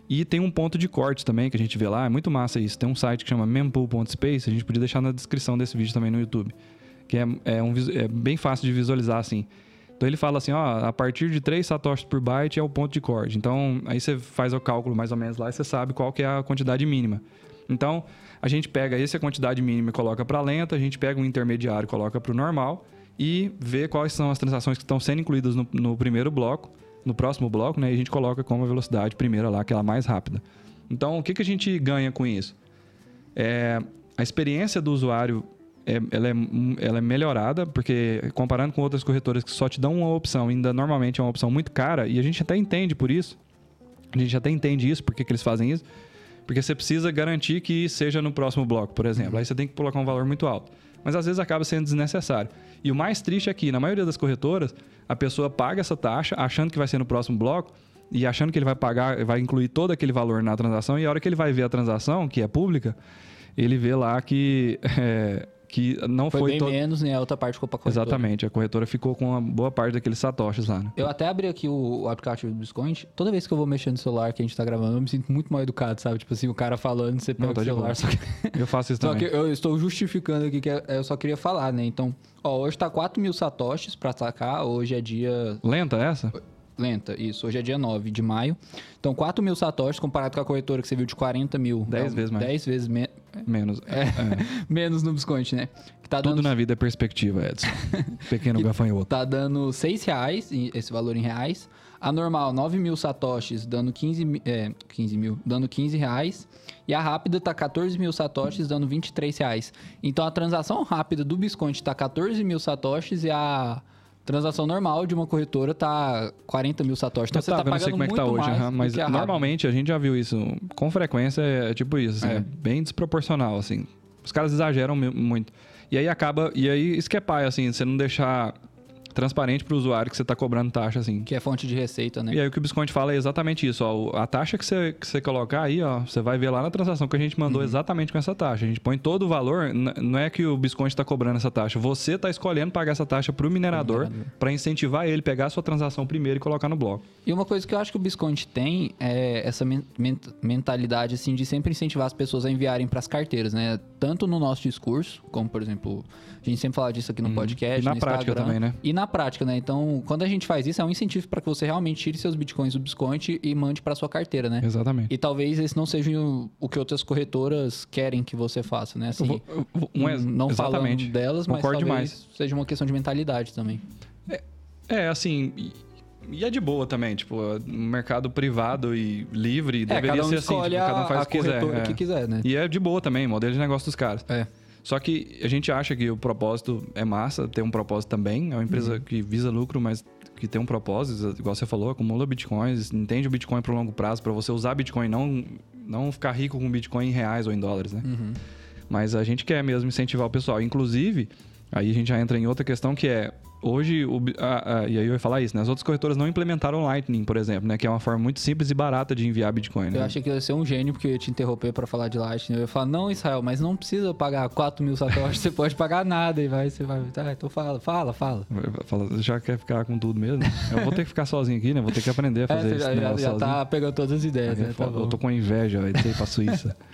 E tem um ponto de corte também que a gente vê lá, é muito massa isso. Tem um site que chama mempool.space, a gente podia deixar na descrição desse vídeo também no YouTube que é, é, um, é bem fácil de visualizar assim. Então ele fala assim, ó, a partir de 3 satoshis por byte é o ponto de corte. Então aí você faz o cálculo mais ou menos lá e você sabe qual que é a quantidade mínima. Então a gente pega essa quantidade mínima e coloca para lenta, a gente pega um intermediário e coloca para o normal e vê quais são as transações que estão sendo incluídas no, no, primeiro bloco, no próximo bloco, né? E a gente coloca como a velocidade primeira lá, aquela mais rápida. Então o que, que a gente ganha com isso? É, a experiência do usuário é, ela, é, ela é melhorada, porque comparando com outras corretoras que só te dão uma opção, ainda normalmente é uma opção muito cara, e a gente até entende por isso, a gente até entende isso, porque que eles fazem isso, porque você precisa garantir que seja no próximo bloco, por exemplo. Aí você tem que colocar um valor muito alto. Mas às vezes acaba sendo desnecessário. E o mais triste é que, na maioria das corretoras, a pessoa paga essa taxa achando que vai ser no próximo bloco e achando que ele vai pagar, vai incluir todo aquele valor na transação, e a hora que ele vai ver a transação, que é pública, ele vê lá que é, que não foi, foi bem menos, né? A outra parte ficou para corretora. Exatamente, a corretora ficou com uma boa parte daqueles satoshis lá. Né? Eu até abri aqui o, o, aplicativo do Biscoint. Toda vez que eu vou mexer no celular que a gente tá gravando, eu me sinto muito mal educado, sabe? Tipo assim, o cara falando, você pega não, o celular. Só que... Eu faço isso só também. Só que eu estou justificando aqui que é, eu só queria falar, né? Então, ó, hoje tá 4 mil satoshis para sacar. Hoje é dia. Lenta essa? Lenta, isso. Hoje é dia 9 de maio. Então, 4 mil satoshis comparado com a corretora que você viu de 40 mil. 10 vezes mais. 10 vezes me... menos. É, é. menos no Bisconte, né? Tá Tudo dando... na vida é perspectiva, Edson. Pequeno gafanhoto. Tá dando 6 reais, esse valor em reais. A normal, 9 mil satoshis, dando 15, é, 15 mil, dando 15 reais. E a rápida tá 14 mil satoshis, dando 23 reais. Então, a transação rápida do Bisconte tá 14 mil satoshis e a Transação normal de uma corretora tá 40 mil satoshis. Então você tá eu não sei como é que tá hoje, do mas a Rabi. normalmente a gente já viu isso. Com frequência é tipo isso, assim, É. é. bem desproporcional, assim. Os caras exageram mu- muito. E aí acaba. E aí isso que é pai, assim, você não deixar transparente pro usuário que você tá cobrando taxa, assim. Que é fonte de receita, né? E aí o que o Bisconte fala é exatamente isso, ó. o- A taxa que você, que você colocar aí, ó, você vai ver lá na transação que a gente mandou exatamente com essa taxa. A gente põe todo o valor, não é que o Bisconte está cobrando essa taxa, você está escolhendo pagar essa taxa para o minerador para incentivar ele pegar a sua transação primeiro e colocar no bloco. E uma coisa que eu acho que o Bisconte tem é essa men- mentalidade assim de sempre incentivar as pessoas a enviarem para as carteiras, né? Tanto no nosso discurso, como por exemplo, a gente sempre fala disso aqui no podcast, Uhum. E na prática Instagram, também, né? E na prática, né? Então, quando a gente faz isso, é um incentivo para que você realmente tire seus bitcoins do Bisconte e mande para sua carteira, né? Exatamente. E talvez esse não seja o, o que outras corretoras querem que você faça, né? Assim, Eu vou- eu vou- um ex- não exatamente. falando delas, mas Concordo talvez demais. seja uma questão de mentalidade também. É, assim, e, é de boa também, tipo, no mercado privado e livre, deveria É, cada um ser assim, tipo, cada um faz o que quiser. é. que quiser, né? E é de boa também, modelo de negócio dos caras. É. Só que a gente acha que o propósito é massa, tem um propósito também. É uma empresa Uhum. que visa lucro, mas que tem um propósito, igual você falou, acumula bitcoins, entende o bitcoin pro longo prazo, para você usar bitcoin, não, não ficar rico com bitcoin em reais ou em dólares, né? Uhum. Mas a gente quer mesmo incentivar o pessoal. Inclusive, aí a gente já entra em outra questão que é. Hoje, o a- a- e aí eu ia falar isso, né? As outras corretoras não implementaram Lightning, por exemplo, né? Que é uma forma muito simples e barata de enviar Bitcoin, né? Eu achei que eu ia ser um gênio porque eu ia te interromper pra falar de Lightning. Eu ia falar, não, Israel, mas não precisa pagar 4 mil satoshis, você pode pagar nada e vai, você vai. Tá, então fala, fala, fala. Fala, já quer ficar com tudo mesmo? Eu vou ter que ficar sozinho aqui, né? Vou ter que aprender a É, fazer você esse já, já, já tá pegando todas as ideias, né? Tá eu tô com inveja, de ir pra Suíça.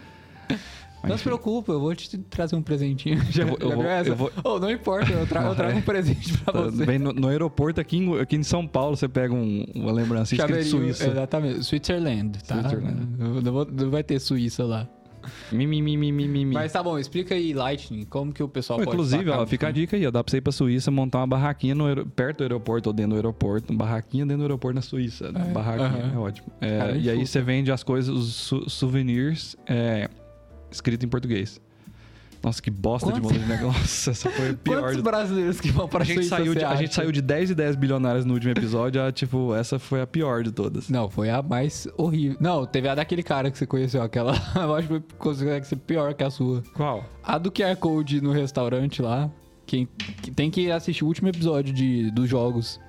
Não se enfim. preocupa, eu vou te trazer um presentinho. Já, Eu vou- eu vou- eu Oh, não importa, eu, tra eu trago É. um presente pra Tá, você. Vem no, no aeroporto aqui em, aqui em São Paulo, você pega um- uma lembrança escrito Suíça. Exatamente, Switzerland, tá? Switzerland. Não, vou- não vai ter Suíça lá. Mi, mi, mi, mi, mi, mi. Mas tá bom, explica aí Lightning, como que o pessoal Pô, pode Inclusive, ó, fica a dica aí, ó, dá pra você ir pra Suíça, montar uma barraquinha no perto do aeroporto ou dentro do aeroporto, uma barraquinha dentro do aeroporto na Suíça. né? É, barraquinha, é ótimo. É, Cara, e aí você vende as coisas, os su- souvenirs é, escrito em português. Nossa, que bosta de Quantos- modelo de negócio. Essa foi a pior Quantos de brasileiros que vão pra a gente, saiu de, a gente saiu de 10 e 10 bilionários no último episódio, a, tipo, essa foi a pior de todas. Não, foi a mais horrível. Não, teve a daquele cara que você conheceu, aquela. Eu acho que consegue ser pior que a sua. Qual? A do QR Code no restaurante lá. Quem que tem que assistir o último episódio de, dos jogos.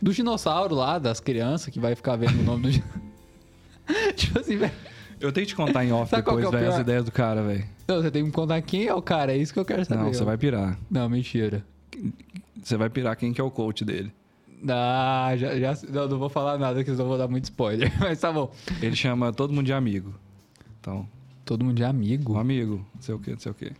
Do dinossauro lá, das crianças, que vai ficar vendo o nome do. tipo assim, velho. Eu tenho que te contar em off Sabe qual depois, que é o velho, as pior? ideias do cara, velho. Não, você tem que me contar quem é o cara, é isso que eu quero saber. Não, você vai pirar. Não, mentira. Você vai pirar quem que é o coach dele. Ah, já, já, não, não vou falar nada, que senão eu vou dar muito spoiler. Mas tá bom. Ele chama todo mundo de amigo. Então, Todo mundo é amigo. um amigo, não sei o que, não sei o que.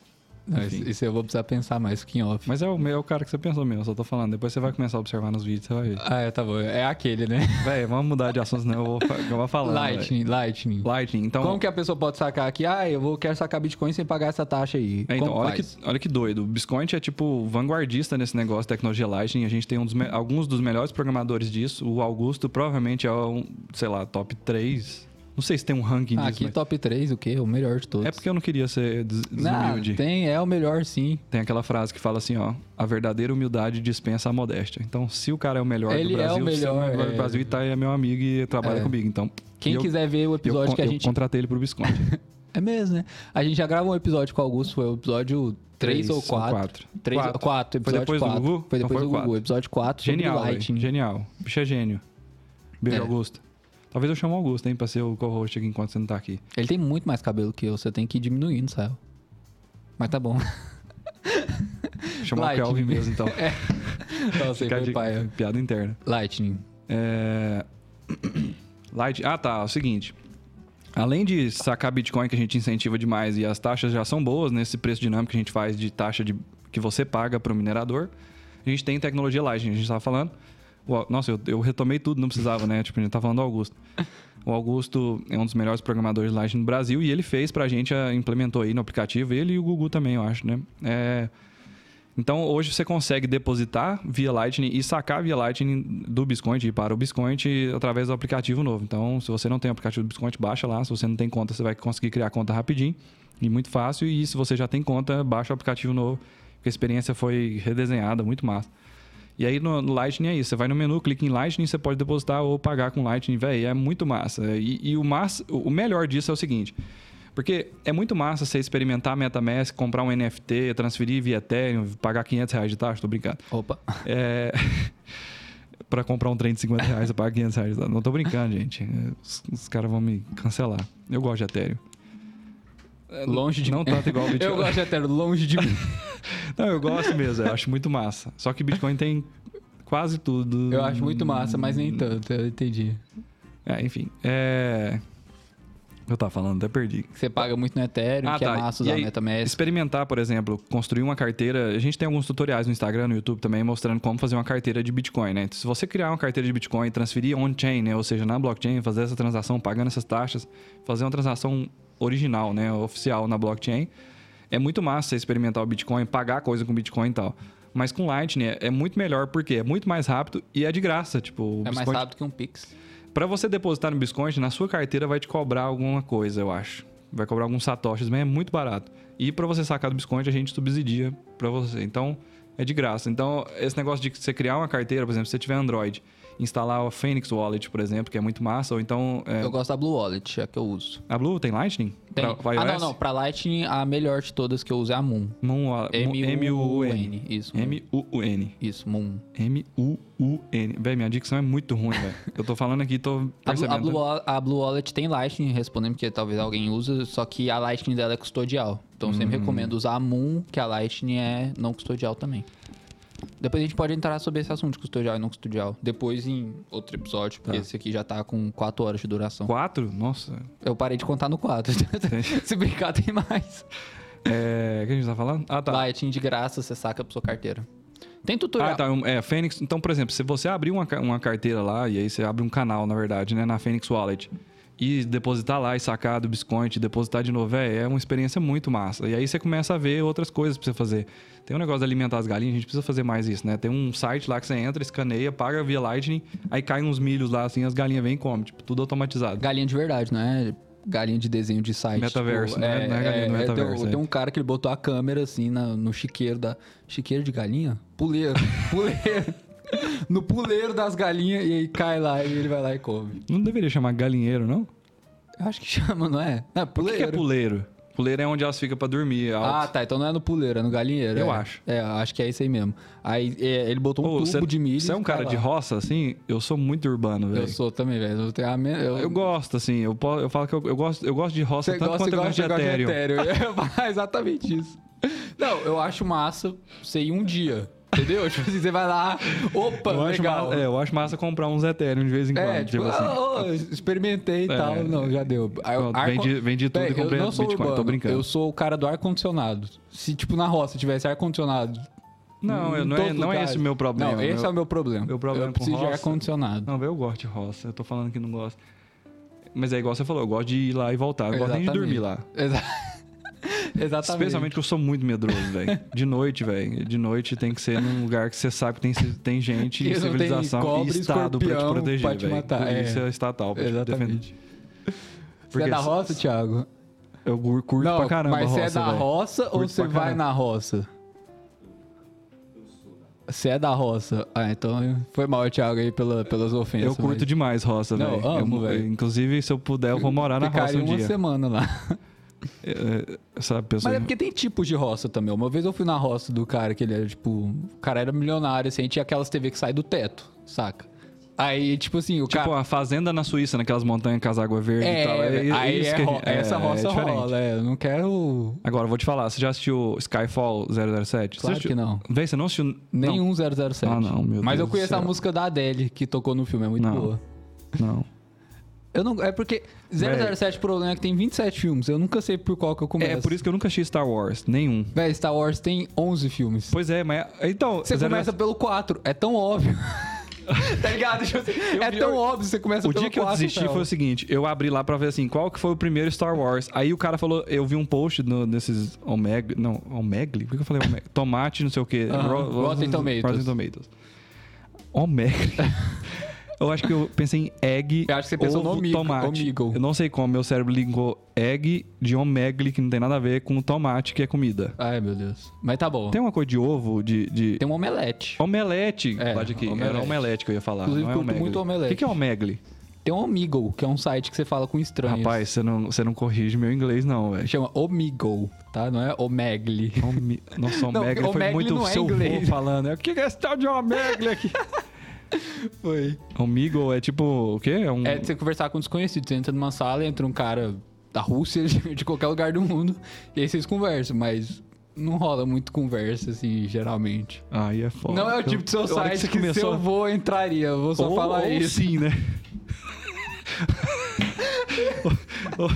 Enfim. isso, eu vou precisar pensar mais, fica em off. Mas é o, é o cara que você pensou mesmo, só tô falando. Depois você vai começar a observar nos vídeos, você vai ver. Ah, é, tá bom. É aquele, né? Véi, vamos mudar de assunto, senão eu vou, eu vou falando. Lightning, Lightning. véi. Lightning. Então, Como que a pessoa pode sacar aqui? Ah, eu vou, quero sacar Bitcoin sem pagar essa taxa aí. É, então, olha que, olha que doido. O Biscoint é tipo vanguardista nesse negócio de tecnologia Lightning. A gente tem um dos me- alguns dos melhores programadores disso. O Augusto provavelmente é um, sei lá, top 3. Não sei se tem um ranking Ah, disso, aqui mas... top 3, o quê? O melhor de todos. É porque eu não queria ser des- Não, desumilde. tem, é o melhor sim. Tem aquela frase que fala assim, ó, a verdadeira humildade dispensa a modéstia. Então, se o cara é o melhor Ele do é o Brasil, se é o melhor, melhor é. do Brasil e tá, é meu amigo e trabalha É. comigo. Então, Quem eu- quiser ver o eu, episódio con- que a eu gente. contratei ele pro Bisconte. É mesmo, né? A gente já gravou um episódio com o Augusto, foi o episódio 3 ou Três ou 4. quatro. 3 Quatro. 4, Foi depois do 4. Gugu? Foi Então depois foi do Gugu, episódio 4 sobre Genial. Lightning. Genial. O bicho é gênio. Beijo, É. Augusto. Talvez eu chame o Augusto, hein, pra ser o co-host aqui enquanto você não tá aqui. Ele tem muito mais cabelo que eu, você tem que ir diminuindo, Sael. Mas tá bom. Chamar o. Kelvin mesmo, então. Nossa, Fica foi de- paia. piada interna. Lightning. É... Light... Ah, tá. É o seguinte. Além de sacar Bitcoin que a gente incentiva demais e as taxas já são boas nesse preço dinâmico que a gente faz de taxa de... que você paga para o minerador, a gente tem tecnologia Lightning, a gente estava falando. Nossa, eu, eu retomei tudo, não precisava, né? Tipo, a gente tá falando do Augusto. O Augusto é um dos melhores programadores Lightning no Brasil e ele fez pra gente, a- implementou aí no aplicativo, ele e o Gugu também, eu acho, né? É... Então, hoje você consegue depositar via Lightning e sacar via Lightning do Biscoint para o Biscoint através do aplicativo novo. Então, se você não tem o aplicativo do Biscoint, baixa lá. Se você não tem conta, você vai conseguir criar conta rapidinho e muito fácil. E se você já tem conta, baixa o aplicativo novo, porque a experiência foi redesenhada, muito massa. E aí no, no Lightning é isso. Você vai no menu, clica em Lightning, você pode depositar ou pagar com Lightning, velho. É muito massa. E, e o, massa, o melhor disso é o seguinte. Porque é muito massa você experimentar MetaMask, comprar um NFT, transferir via Ethereum, pagar 500 reais de taxa, tô brincando. Opa. É... para comprar um trem de 50 reais, eu pago 500 reais. Não tô brincando, gente. Os, os caras vão me cancelar. Eu gosto de Ethereum. Longe de Não tanto igual o Bitcoin. Eu gosto de Ethereum, longe de mim. Não, eu gosto mesmo. Eu acho muito massa. Só que Bitcoin tem quase tudo. Eu acho muito massa, mas nem tanto, eu entendi. É, enfim. É... Eu tava falando, até perdi. Você paga muito no Ethereum, Ah, que tá. é massa usar aí, MetaMask. Experimentar, por exemplo, construir uma carteira. A gente tem alguns tutoriais no Instagram, no YouTube também, mostrando como fazer uma carteira de Bitcoin, né? Se você criar uma carteira de Bitcoin e transferir on-chain, né? Ou seja, na blockchain, fazer essa transação pagando essas taxas, fazer uma transação original, né? Oficial na blockchain, é muito massa experimentar o Bitcoin, pagar coisa com Bitcoin e tal. Mas com Lightning é é muito melhor, porque é muito mais rápido e é de graça. Tipo, É mais rápido que um Pix. Pra você depositar no Bitcoin, na sua carteira vai te cobrar alguma coisa, eu acho. Vai cobrar alguns satoshis, mas é muito barato. E pra você sacar do Bitcoin, a gente subsidia pra você. Então, é de graça. Então, esse negócio de você criar uma carteira, por exemplo, se você tiver Android, instalar o Phoenix Wallet, por exemplo, que é muito massa, ou então é, Eu gosto da Blue Wallet, é a que eu uso. a Blue tem Lightning? Tem. Pra, ah, não, não. Pra Lightning, a melhor de todas que eu uso é a Moon. Moon, M-U-U-N. Isso. M-U-U-N. Isso, Moon. M-U-U-N. Véi, minha dicção é muito ruim, velho. Eu tô falando aqui, tô A Blue, percebendo. a, Blue, a Blue Wallet tem Lightning, respondendo porque talvez alguém use, só que a Lightning dela é custodial. Então eu sempre Hum. recomendo usar a Moon, que a Lightning é não custodial também. Depois a gente pode entrar sobre esse assunto de custodial e não custodial. Depois em outro episódio, porque Tá. esse aqui já tá com 4 horas de duração. Quatro? Nossa. Eu parei de contar no 4. Se brincar, tem mais. É... O que a gente tá falando? Ah, tá. Lightning de graça, você saca pra sua carteira. Tem tutorial. Ah, tá. É, Fênix. Então, por exemplo, se você abrir uma, uma carteira lá, e aí você abre um canal, na verdade, né, na Fênix Wallet, e depositar lá e sacar do Bitcoin, depositar de novo, é, é uma experiência muito massa. E aí você começa a ver outras coisas pra você fazer. Tem um negócio de alimentar as galinhas, a gente precisa fazer mais isso, né? Tem um site lá que você entra, escaneia, paga via Lightning, aí cai uns milhos lá, assim, as galinhas vêm e comem, tipo, tudo automatizado. Galinha de verdade, não é galinha de desenho de site. Metaverso, tipo, não é- não é galinha do tem- metaverso, Tem, é. um cara que ele botou a câmera assim na- no chiqueiro da. Chiqueiro de galinha? Puleiro. Puleiro. no puleiro das galinhas e aí cai lá e ele vai lá e come. Não deveria chamar galinheiro, não? Eu acho que chama, não é? Não, é O que, puleiro. que é puleiro? Puleiro é onde elas ficam pra dormir. alto. Ah, tá. Então não é no puleiro, é no galinheiro. Eu é. acho. É, acho que é isso aí mesmo. Aí é, ele botou um Ô, tubo cê- de milho. Você é um cara cai de lá. roça, assim? Eu sou muito urbano, velho. Eu sou também, velho. Eu, tenho eu, Eu gosto, assim, eu, po- eu falo que eu, eu gosto, eu gosto de roça Você tanto gosta, quanto eu gosto de Ethereum. Ethereum. É exatamente isso. Não, eu acho massa ir um dia. Entendeu? tipo assim, você vai lá, opa, Eu acho, legal. massa, é, eu acho massa comprar uns Ethereum de vez em quando. É, tipo, assim. ah, ó, experimentei e É. tal. Não, já deu. Aí, Pronto, ar- vendi- vendi tudo e comprei eu não sou Bitcoin, tô urbano, brincando. Eu sou o cara do ar-condicionado. Se, tipo, na roça tivesse ar-condicionado. Não, eu- não, é, não é esse o meu problema. Não, esse meu, é o meu problema. meu problema eu com preciso de ar-condicionado. Não, eu gosto de roça. Eu tô falando que não gosto. Mas é igual você falou, eu gosto de ir lá e voltar. Eu gosto nem de Exatamente. dormir lá. Exa- Exatamente. Especialmente que eu sou muito medroso, velho. De noite, velho. De noite tem que ser num lugar que você sabe que tem, tem gente, tem civilização cobra e e Estado pra te proteger, pra te velho. matar, Polícia é. estatal pra. Exatamente. Você Porque é da roça, Thiago? Eu curto Não, pra caramba mas a você roça, é da velho. roça ou você vai caramba. na roça? Você é da roça. Ah, então foi mal, Thiago, aí pela, pelas ofensas. Eu curto mas demais roça, velho. amo, Eu- velho. Inclusive, se eu puder, eu vou morar na roça um uma dia. semana lá. É, é, pessoa... Mas é porque tem tipos de roça também. Uma vez eu fui na roça do cara que ele era, tipo... O cara era milionário, assim. Tinha aquelas TV que sai do teto, saca? Aí, tipo assim, o Tipo, cara... a fazenda na Suíça, naquelas montanhas com as águas verdes e tal. É, aí isso é que a ro- gente- essa é- roça é diferente. rola, é. Eu não quero... Agora, eu vou te falar, você já assistiu Skyfall 007? Você Claro assistiu? que não. Véi, você não assistiu... Nenhum 007. Ah, não, meu Mas Deus eu conheço a música da Adele, que tocou no filme. É muito Não. boa. Não. Eu não, é porque 007 o problema é que tem 27 filmes. Eu nunca sei por qual que eu começo. É por isso que eu nunca assisti Star Wars. Nenhum. Véi, Star Wars tem 11 filmes. Pois é, mas... Então... Você 007 começa pelo 4. É tão óbvio. tá ligado? Assim, é vi- tão eu- óbvio. Você começa O pelo dia que eu 4, desisti Fel. foi o seguinte, eu abri lá pra ver assim, qual que foi o primeiro Star Wars. Aí o cara falou, eu vi um post no, desses Omega, não, Omegle? Por que eu falei Omega? Tomate, não sei o quê. Aham, Ro- Rotten Tomatoes. Rotten Tomatoes. Omegle. Eu acho que eu pensei em egg. Eu acho que você pensou ovo, no omigo- tomate. omigo. Eu não sei como, meu cérebro ligou egg de omegle, que não tem nada a ver com tomate, que é comida. Ai, meu Deus. Mas tá bom. Tem uma coisa de ovo, de. de... Tem um omelete. Omelete. É, Pode aqui. Era omelete. omelete que eu ia falar. Inclusive, não é curto muito omelete. O que, que é omegle? Tem um Omegle, que é um site que você fala com estranhos. Rapaz, você não, você não corrige meu inglês, não, velho. Chama Omegle, tá? Não é Omegle. Omi... Nossa, Não, omegle foi omegle muito não é seu inglês. falando. O que que é esse tal de omegle aqui? Foi. Omegle é tipo, o quê? É um... É de você conversar com desconhecidos. Você entra numa sala e entra um cara da Rússia, de qualquer lugar do mundo, e aí vocês conversam, mas não rola muito conversa, assim, geralmente. Aí é foda. não é o tipo de seu Eu- site você que, começou- seu avô entraria. Eu vou só ou, falar ou isso. sim, né? Ou-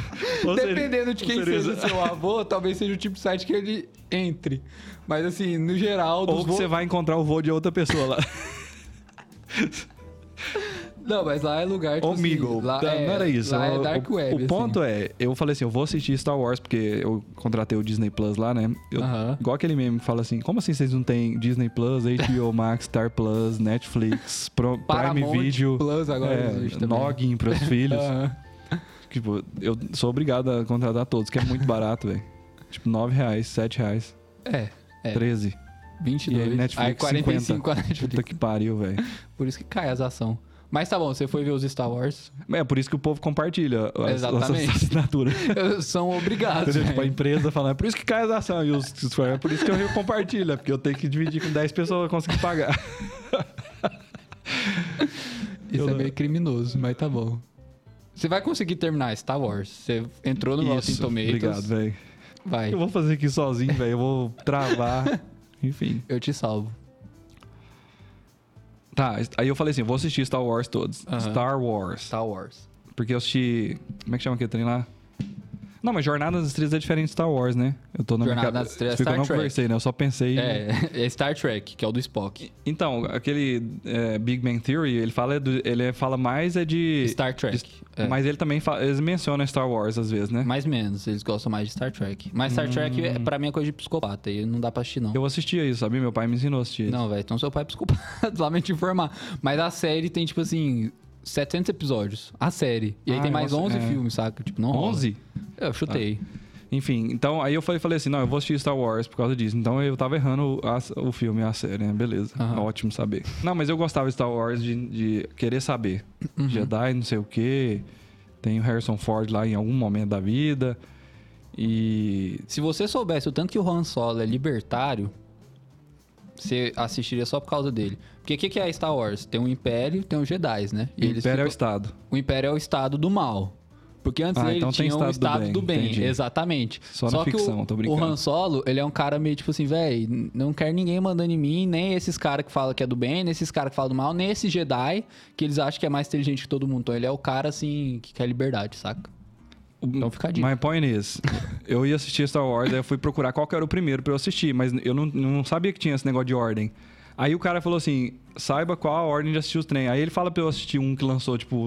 ou seria- Dependendo de quem seria- seja seu avô, talvez seja o tipo de site que ele entre. Mas assim, no geral, Ou que vô- você vai encontrar o vô de outra pessoa lá. Não, mas lá é lugar tipo Omegle. assim, lá Tá, é, não era isso. Lá é O- Dark o, Web. O ponto é, eu falei assim, eu vou assistir Star Wars porque eu contratei o Disney Plus lá, né? Eu- Aham. Igual aquele meme fala assim, como assim vocês não têm Disney Plus, HBO Max, Star Plus, Netflix, Pro, Prime Video, Plus agora é, existe também. Noggin pros filhos. Aham. Tipo, eu sou obrigado a contratar todos, que é muito barato, velho. Tipo, 9 reais, 7 reais, É, é. 13. 22. E aí, Netflix, aí 45 a Puta Netflix. que pariu, velho. Por isso que cai as ações. Mas tá bom, você foi ver os Star Wars. É por isso que o povo compartilha as, Exatamente. as assinaturas. São obrigados. Entendeu? Tipo, a empresa falando, é por isso que cai as ações. E os, é por isso que eu compartilho, porque eu tenho que dividir com 10 pessoas pra conseguir pagar. Isso eu- é meio criminoso, mas tá bom. Você vai conseguir terminar Star Wars. Você entrou no Rotten Tomatoes. obrigado, velho. Vai, Eu vou fazer aqui sozinho, velho. Eu vou travar. Enfim. eu te salvo. Tá, aí eu falei assim, vou assistir Star Wars todos. Star Wars. Star Wars. Porque eu assisti... Como é que chama aquele trem lá? Não, mas Jornada das Estrelas é diferente de Star Wars, né? Eu tô na minha Jornada cabe- das Estrelas é Fica, eu Star não Trek. conversei, né? Eu só pensei... É, é Star Trek, que é o do Spock. Então, aquele é, Big Bang Theory, ele fala, do- ele fala mais é de... Star Trek. É. Mas ele também fala, eles mencionam Star Wars às vezes, né? Mais menos, eles gostam mais de Star Trek. Mas Star Trek, é, pra mim, é coisa de psicopata. E não dá pra assistir, não. Eu assistia isso, sabia? Meu pai me ensinou a assistir. Não, velho, então seu pai é psicopata. Lamento te informar. Mas a série tem, tipo assim, 700 episódios. A série. E aí Ah, tem mais nossa, 11 é. filmes, saca? Tipo, não rola. 11? Eu chutei. Enfim, então aí eu falei, falei assim, não, eu vou assistir Star Wars por causa disso. Então eu tava errando a- o filme, a série, né? Beleza. Aham. Ótimo saber. Não, mas eu gostava de Star Wars de, de querer saber. Uhum. Jedi, não sei o quê. Tem o Harrison Ford lá em algum momento da vida. E. Se você soubesse o tanto que o Han Solo é libertário, você assistiria só por causa dele. Porque o que, que é Star Wars? Tem um Império, tem os Jedi, né? o eles Império é o ficam- Estado. O Império é o estado do mal. Porque antes Ah, ele então tinha o estado do bem, do bem. Exatamente. Só na que ficção, o, tô o brincando. Han Solo, ele é um cara meio tipo assim, velho, não quero ninguém mandando em mim, nem esses caras que falam que é do bem, nem esses caras que falam do mal, nem esses Jedi, que eles acham que é mais inteligente que todo mundo. Então ele é o cara, assim, que quer liberdade, saca? Então fica a dica. My point is, eu ia assistir Star Wars, aí eu fui procurar qual que era o primeiro pra eu assistir, mas eu não, não sabia que tinha esse negócio de ordem. Aí o cara falou assim, saiba qual a ordem de assistir os trem. Aí ele fala pra eu assistir um que lançou, tipo,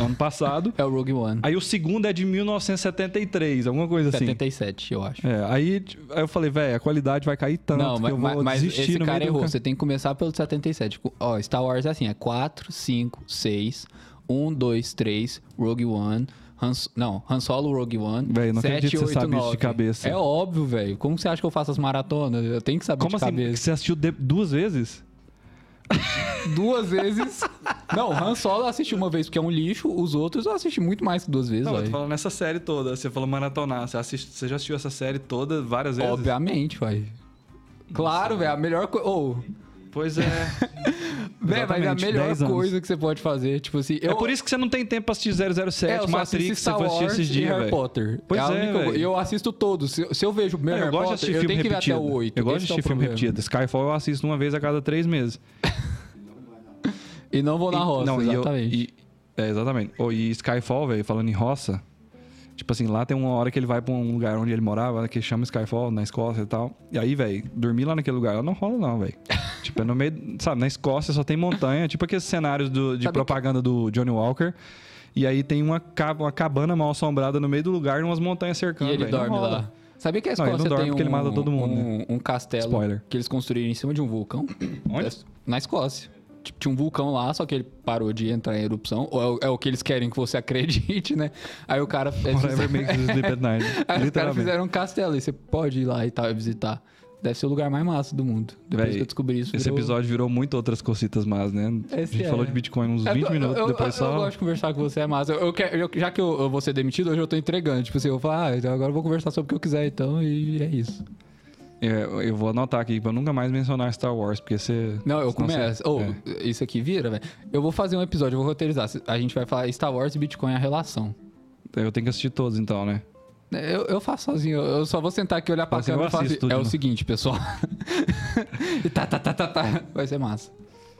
ano passado. É o Rogue One. Aí o segundo é de 1973, alguma coisa assim. 77, eu acho. É, aí, aí eu falei, velho, a qualidade vai cair tanto Não, que mas, eu vou mas desistir esse no cara errou. Você tem que começar pelo 77. Ó, Star Wars é assim, é 4, 5, 6, 1, 2, 3, Rogue One, Han, não, Han Solo, Rogue One, Véi, não 7, acredito que você 8, sabe isso 9. de cabeça. É óbvio, velho. Como você acha que eu faço as maratonas? Eu tenho que saber Como de assim? cabeça. Você assistiu de- duas vezes? Duas vezes... não, Han Solo eu assisti uma vez porque é um lixo, os outros eu assisti muito mais que duas vezes, Não, eu tô velho. falando nessa série toda. Você falou maratonar. Você, assiste, você já assistiu essa série toda várias vezes? Obviamente, vai. Claro, velho, a melhor coisa... Oh, Pois é. velho, mas é a melhor 10 anos. coisa que você pode fazer, tipo assim... É por isso que você não tem tempo pra assistir 007, É, eu Matrix, você Star foi assistir Wars esses e dias, Harry velho. Potter. Pois a é, única-. E eu assisto todos. Se, eu- se eu vejo o meu É, Harry eu Potter, eu tenho que ver até o 8. Eu gosto de é assistir filme problema. repetido. Skyfall eu assisto uma vez a cada três meses. E não vou na E- roça, não, e eu- exatamente. E, é, exatamente. Oh, e Skyfall, velho, falando em roça, tipo assim, lá tem uma hora que ele vai pra um lugar onde ele morava, que chama Skyfall, na Escócia e tal. E aí, velho, dormir lá naquele lugar, não rola não, velho. tipo, é no meio, sabe, na Escócia só tem montanha, tipo aqueles cenários do- de Sabe propaganda do Johnny Walker. E aí tem uma, uma cabana mal assombrada no meio do lugar e umas montanhas E cercando, ele velho. Não dorme lá. Sabia que a Não, ele Escócia não dorme tem um, porque ele mata todo mundo, um, um castelo Spoiler. que eles construíram em cima de um vulcão? Onde? É, Na Escócia. Tipo, tinha um vulcão lá, só que ele parou de entrar em erupção. Ou é o, é o que eles querem que você acredite, né? Aí o cara. Whatever makes you sleep at night. Aí os caras fizeram um castelo e você pode ir lá e tal e visitar. Deve ser o lugar mais massa do mundo. Depois Véi, que eu descobri isso. Esse virou- episódio virou muito outras cositas más, né? Esse a gente é. falou de Bitcoin uns É, 20 eu- minutos, eu, depois eu, só... Eu gosto de conversar com você, é massa. Eu, eu já que eu, eu vou ser demitido, hoje eu tô entregando. Tipo assim, eu vou falar, ah, então agora eu vou conversar sobre o que eu quiser, então, e é isso. É, eu vou anotar aqui pra nunca mais mencionar Star Wars, porque você... Não, eu começo. Ou, é. isso aqui vira, velho. Eu vou fazer um episódio, eu vou roteirizar. A gente vai falar Star Wars e Bitcoin, a relação. Eu tenho que assistir todos, então, né? Eu, eu faço sozinho, eu eu só vou sentar aqui, olhar pra eu câmera e falar assim, é o né?" seguinte, pessoal. tá, tá, tá, tá, tá. Vai ser massa.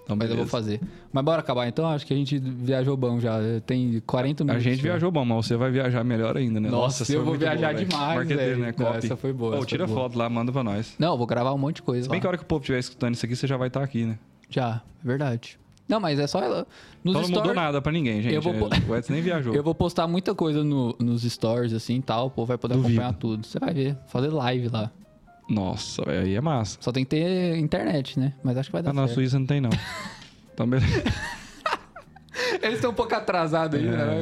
Então, Mas eu vou beleza. fazer. Mas bora acabar então? Acho que a gente viajou bom já. Tem 40 A minutos. gente já. viajou bom, mas você vai viajar melhor ainda, né? Nossa, essa eu vou viajar boa, demais, Marqueteiro, né? Não, essa foi boa, Pô, tira boa. foto lá, manda pra nós. Não, eu vou gravar um monte de coisa Se bem lá. que a hora que o povo estiver escutando isso aqui, você já vai estar aqui, né? Já, é verdade. Não, mas é só ela. Nos Então não mudou nada pra ninguém, gente. Eu vou O Edson nem viajou. Eu vou postar muita coisa no- nos stories, assim, e tal. O povo vai poder Duvido. acompanhar tudo. Você vai ver. Fazer live lá. Nossa, aí é massa. Só tem que ter internet, né? Mas acho que vai dar Ah, na certo. Suíça não tem, não. Então, beleza. Eles estão um pouco atrasados aí, É, né?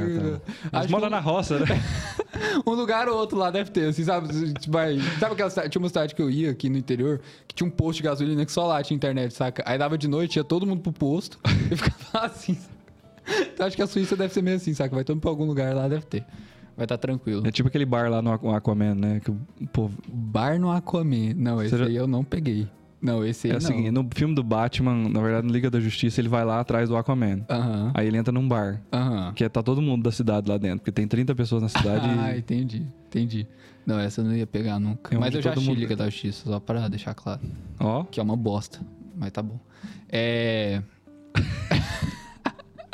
Eles que moram um, na roça, né? um lugar ou outro lá deve ter, assim, sabe? Vai, sabe aquela cidade, tinha uma cidade que eu ia aqui no interior, que tinha um posto de gasolina que só lá tinha internet, saca? Aí dava de noite, ia todo mundo pro posto e ficava assim, saca? Então acho que a Suíça deve ser meio assim, saca? Vai todo mundo pra algum lugar lá, deve ter. Vai estar tranquilo. É tipo aquele bar lá no Aqu- Aquaman, né? Que o povo... Bar no Aquaman. Não, esse já- aí eu não peguei. Não, esse aí É o não. seguinte, no filme do Batman, na verdade, no Liga da Justiça, ele vai lá atrás do Aquaman. Aí ele entra num bar, que é- tá todo mundo da cidade lá dentro, porque tem 30 pessoas na cidade Ah, e... entendi, entendi. Não, essa eu não ia pegar nunca. É Mas eu já assisti mundo- Liga da Justiça, só pra deixar claro. Ó, Que é uma bosta, mas tá bom. É...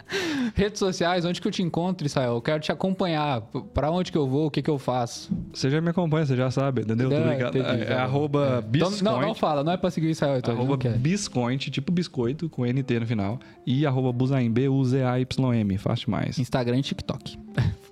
Redes sociais, onde que eu te encontro, Israel? Eu quero te acompanhar. Pra onde que eu vou? O que que eu faço? você já me acompanha, você já sabe, entendeu? Não, entendi, É, tá é bom. arroba É. Então, biscoint, não, não fala, não é pra seguir Israel, então. arroba biscoint, tipo biscoito, com NT no final, e arroba buzaim, B-U-Z-A-Y-M, fácil demais. Instagram e TikTok.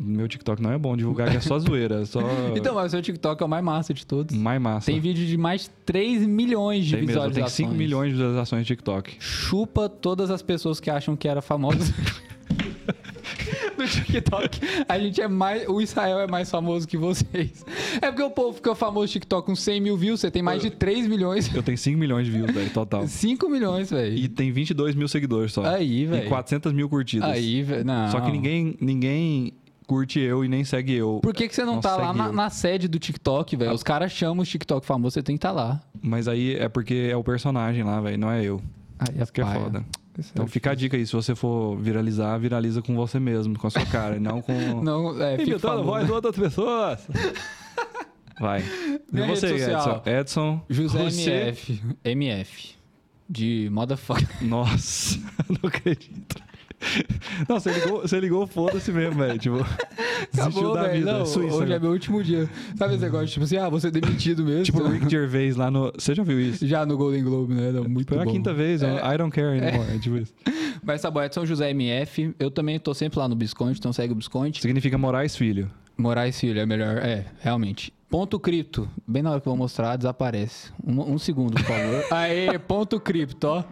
Meu TikTok não é bom divulgar, que é só zoeira, é só Então, mas o seu TikTok é o mais massa de todos. mais massa. Tem vídeo de mais de 3 milhões de Tem mesmo, visualizações. tem 5 milhões de visualizações no TikTok. Chupa todas as pessoas que acham que era famoso. no TikTok, a gente é mais. O Israel é mais famoso que vocês. É porque o povo fica famoso no TikTok com 100 mil views, você tem mais de 3 milhões. Eu tenho 5 milhões de views, velho, total. 5 milhões, velho. E tem 22 mil seguidores só. Aí, E velho. 400 mil curtidas. Aí, velho. Não. Só que ninguém, ninguém curte eu e nem segue eu. Por que, que você não, Não tá lá na, na sede do TikTok, velho? Os caras chamam os TikTok famosos, você tem que estar lá. Mas aí é porque é o personagem lá, velho, não é eu. Aí Isso que é foda. Isso Então é fica a dica aí, se você for viralizar, viraliza com você mesmo, com a sua cara, e não com... Não, é, fica Imitando a famoso. voz de outras pessoas. Vai. E Minha você, rede social. Edson? Edson. José você... MF. MF. De motherfucker. Nossa, não acredito. Não, você ligou, você ligou foda-se mesmo, velho. Tipo, Acabou, da vida. Não, Suíça, hoje é né? meu último dia. Sabe esse negócio? Tipo assim, ah, vou ser demitido mesmo. Tipo o Rick Gervais lá no... Você já viu isso? Já no Golden Globe, né? Não, muito Foi a quinta vez, É. I don't care anymore. É tipo isso. Mas tá bom, Edson José MF. Eu também tô sempre lá no Bisconte, então segue o Bisconte. Significa Moraes Filho. Moraes Filho é melhor. É, realmente. Ponto cripto. Bem na hora que eu vou mostrar, desaparece. Um, um segundo, por favor. Aê, ponto cripto, ó.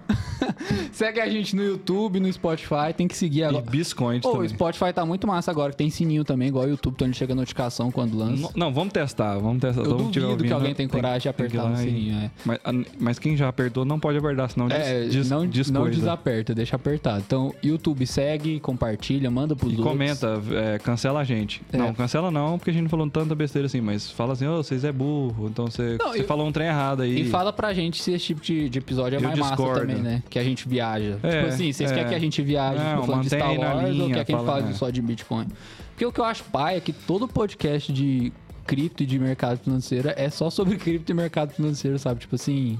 Segue a gente no YouTube, no Spotify. Tem que seguir E agora. Biscoint Ô, o também. Spotify tá muito massa agora, que tem sininho também, igual o YouTube, então chega a notificação quando lança. Não, não, vamos testar, vamos testar. Eu Todo mundo que duvido ouvindo, alguém tem coragem de apertar no e- sininho, é. Mas, a- mas quem já apertou não pode apertar, senão É, diz, não, diz não desaperta, deixa apertado. Então, YouTube segue, compartilha, manda pros E outros. comenta, é, cancela a gente. É. Não, cancela não, porque a gente não falou tanta besteira assim, mas fala assim, ô, vocês é burro, então você, Não, você e- falou um trem errado aí. E fala pra gente se esse tipo de, de episódio é Eu mais massa discordo. também, né? Que a gente viaja. É, tipo assim, vocês é. querem que a gente viaje Não, tipo, falando de Star Wars ou linha, quer que a gente fala, fale é. só de Bitcoin? Porque o que eu acho pai é que todo podcast de cripto e de mercado financeiro é só sobre cripto e mercado financeiro, sabe? Tipo assim,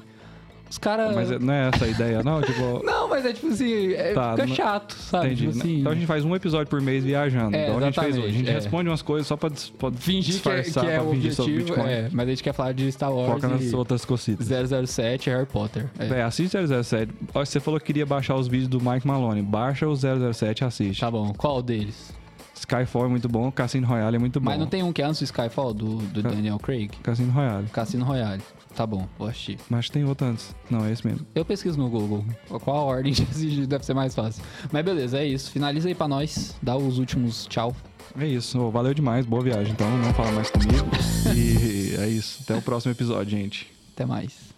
os caras... Mas é- não é essa a ideia, não? Tipo, Não, mas é tipo assim, é- Tá, fica não- chato, sabe? entendi. Tipo assim, Então a gente faz um episódio por mês viajando. É, então a gente fez hoje. A gente é. responde umas coisas só pra, des- pra fingir que é, disfarçar, que é pra o objetivo, Bitcoin. é, mas a gente quer falar de Star Wars Foca nas e outras cositas. 007 Harry Potter. É. É, assiste 007. Ó, Você falou que queria baixar os vídeos do Mike Maloney. Baixa o 007 e assiste. Tá bom, qual deles? Skyfall é muito bom, Cassino Royale é muito bom. Mas não tem um que é antes do Skyfall, do, do Ca- Daniel Craig? Cassino Royale. Cassino Royale. Tá bom, vou assistir. Mas tem outro antes. Não, é esse mesmo. Eu pesquiso no Google. Qual a ordem de assistir deve ser mais fácil. Mas beleza, é isso. Finaliza aí pra nós. Dá os últimos tchau. É isso. Ô, valeu demais, boa viagem. Então, não fala mais comigo. e é isso. Até o próximo episódio, gente. Até mais.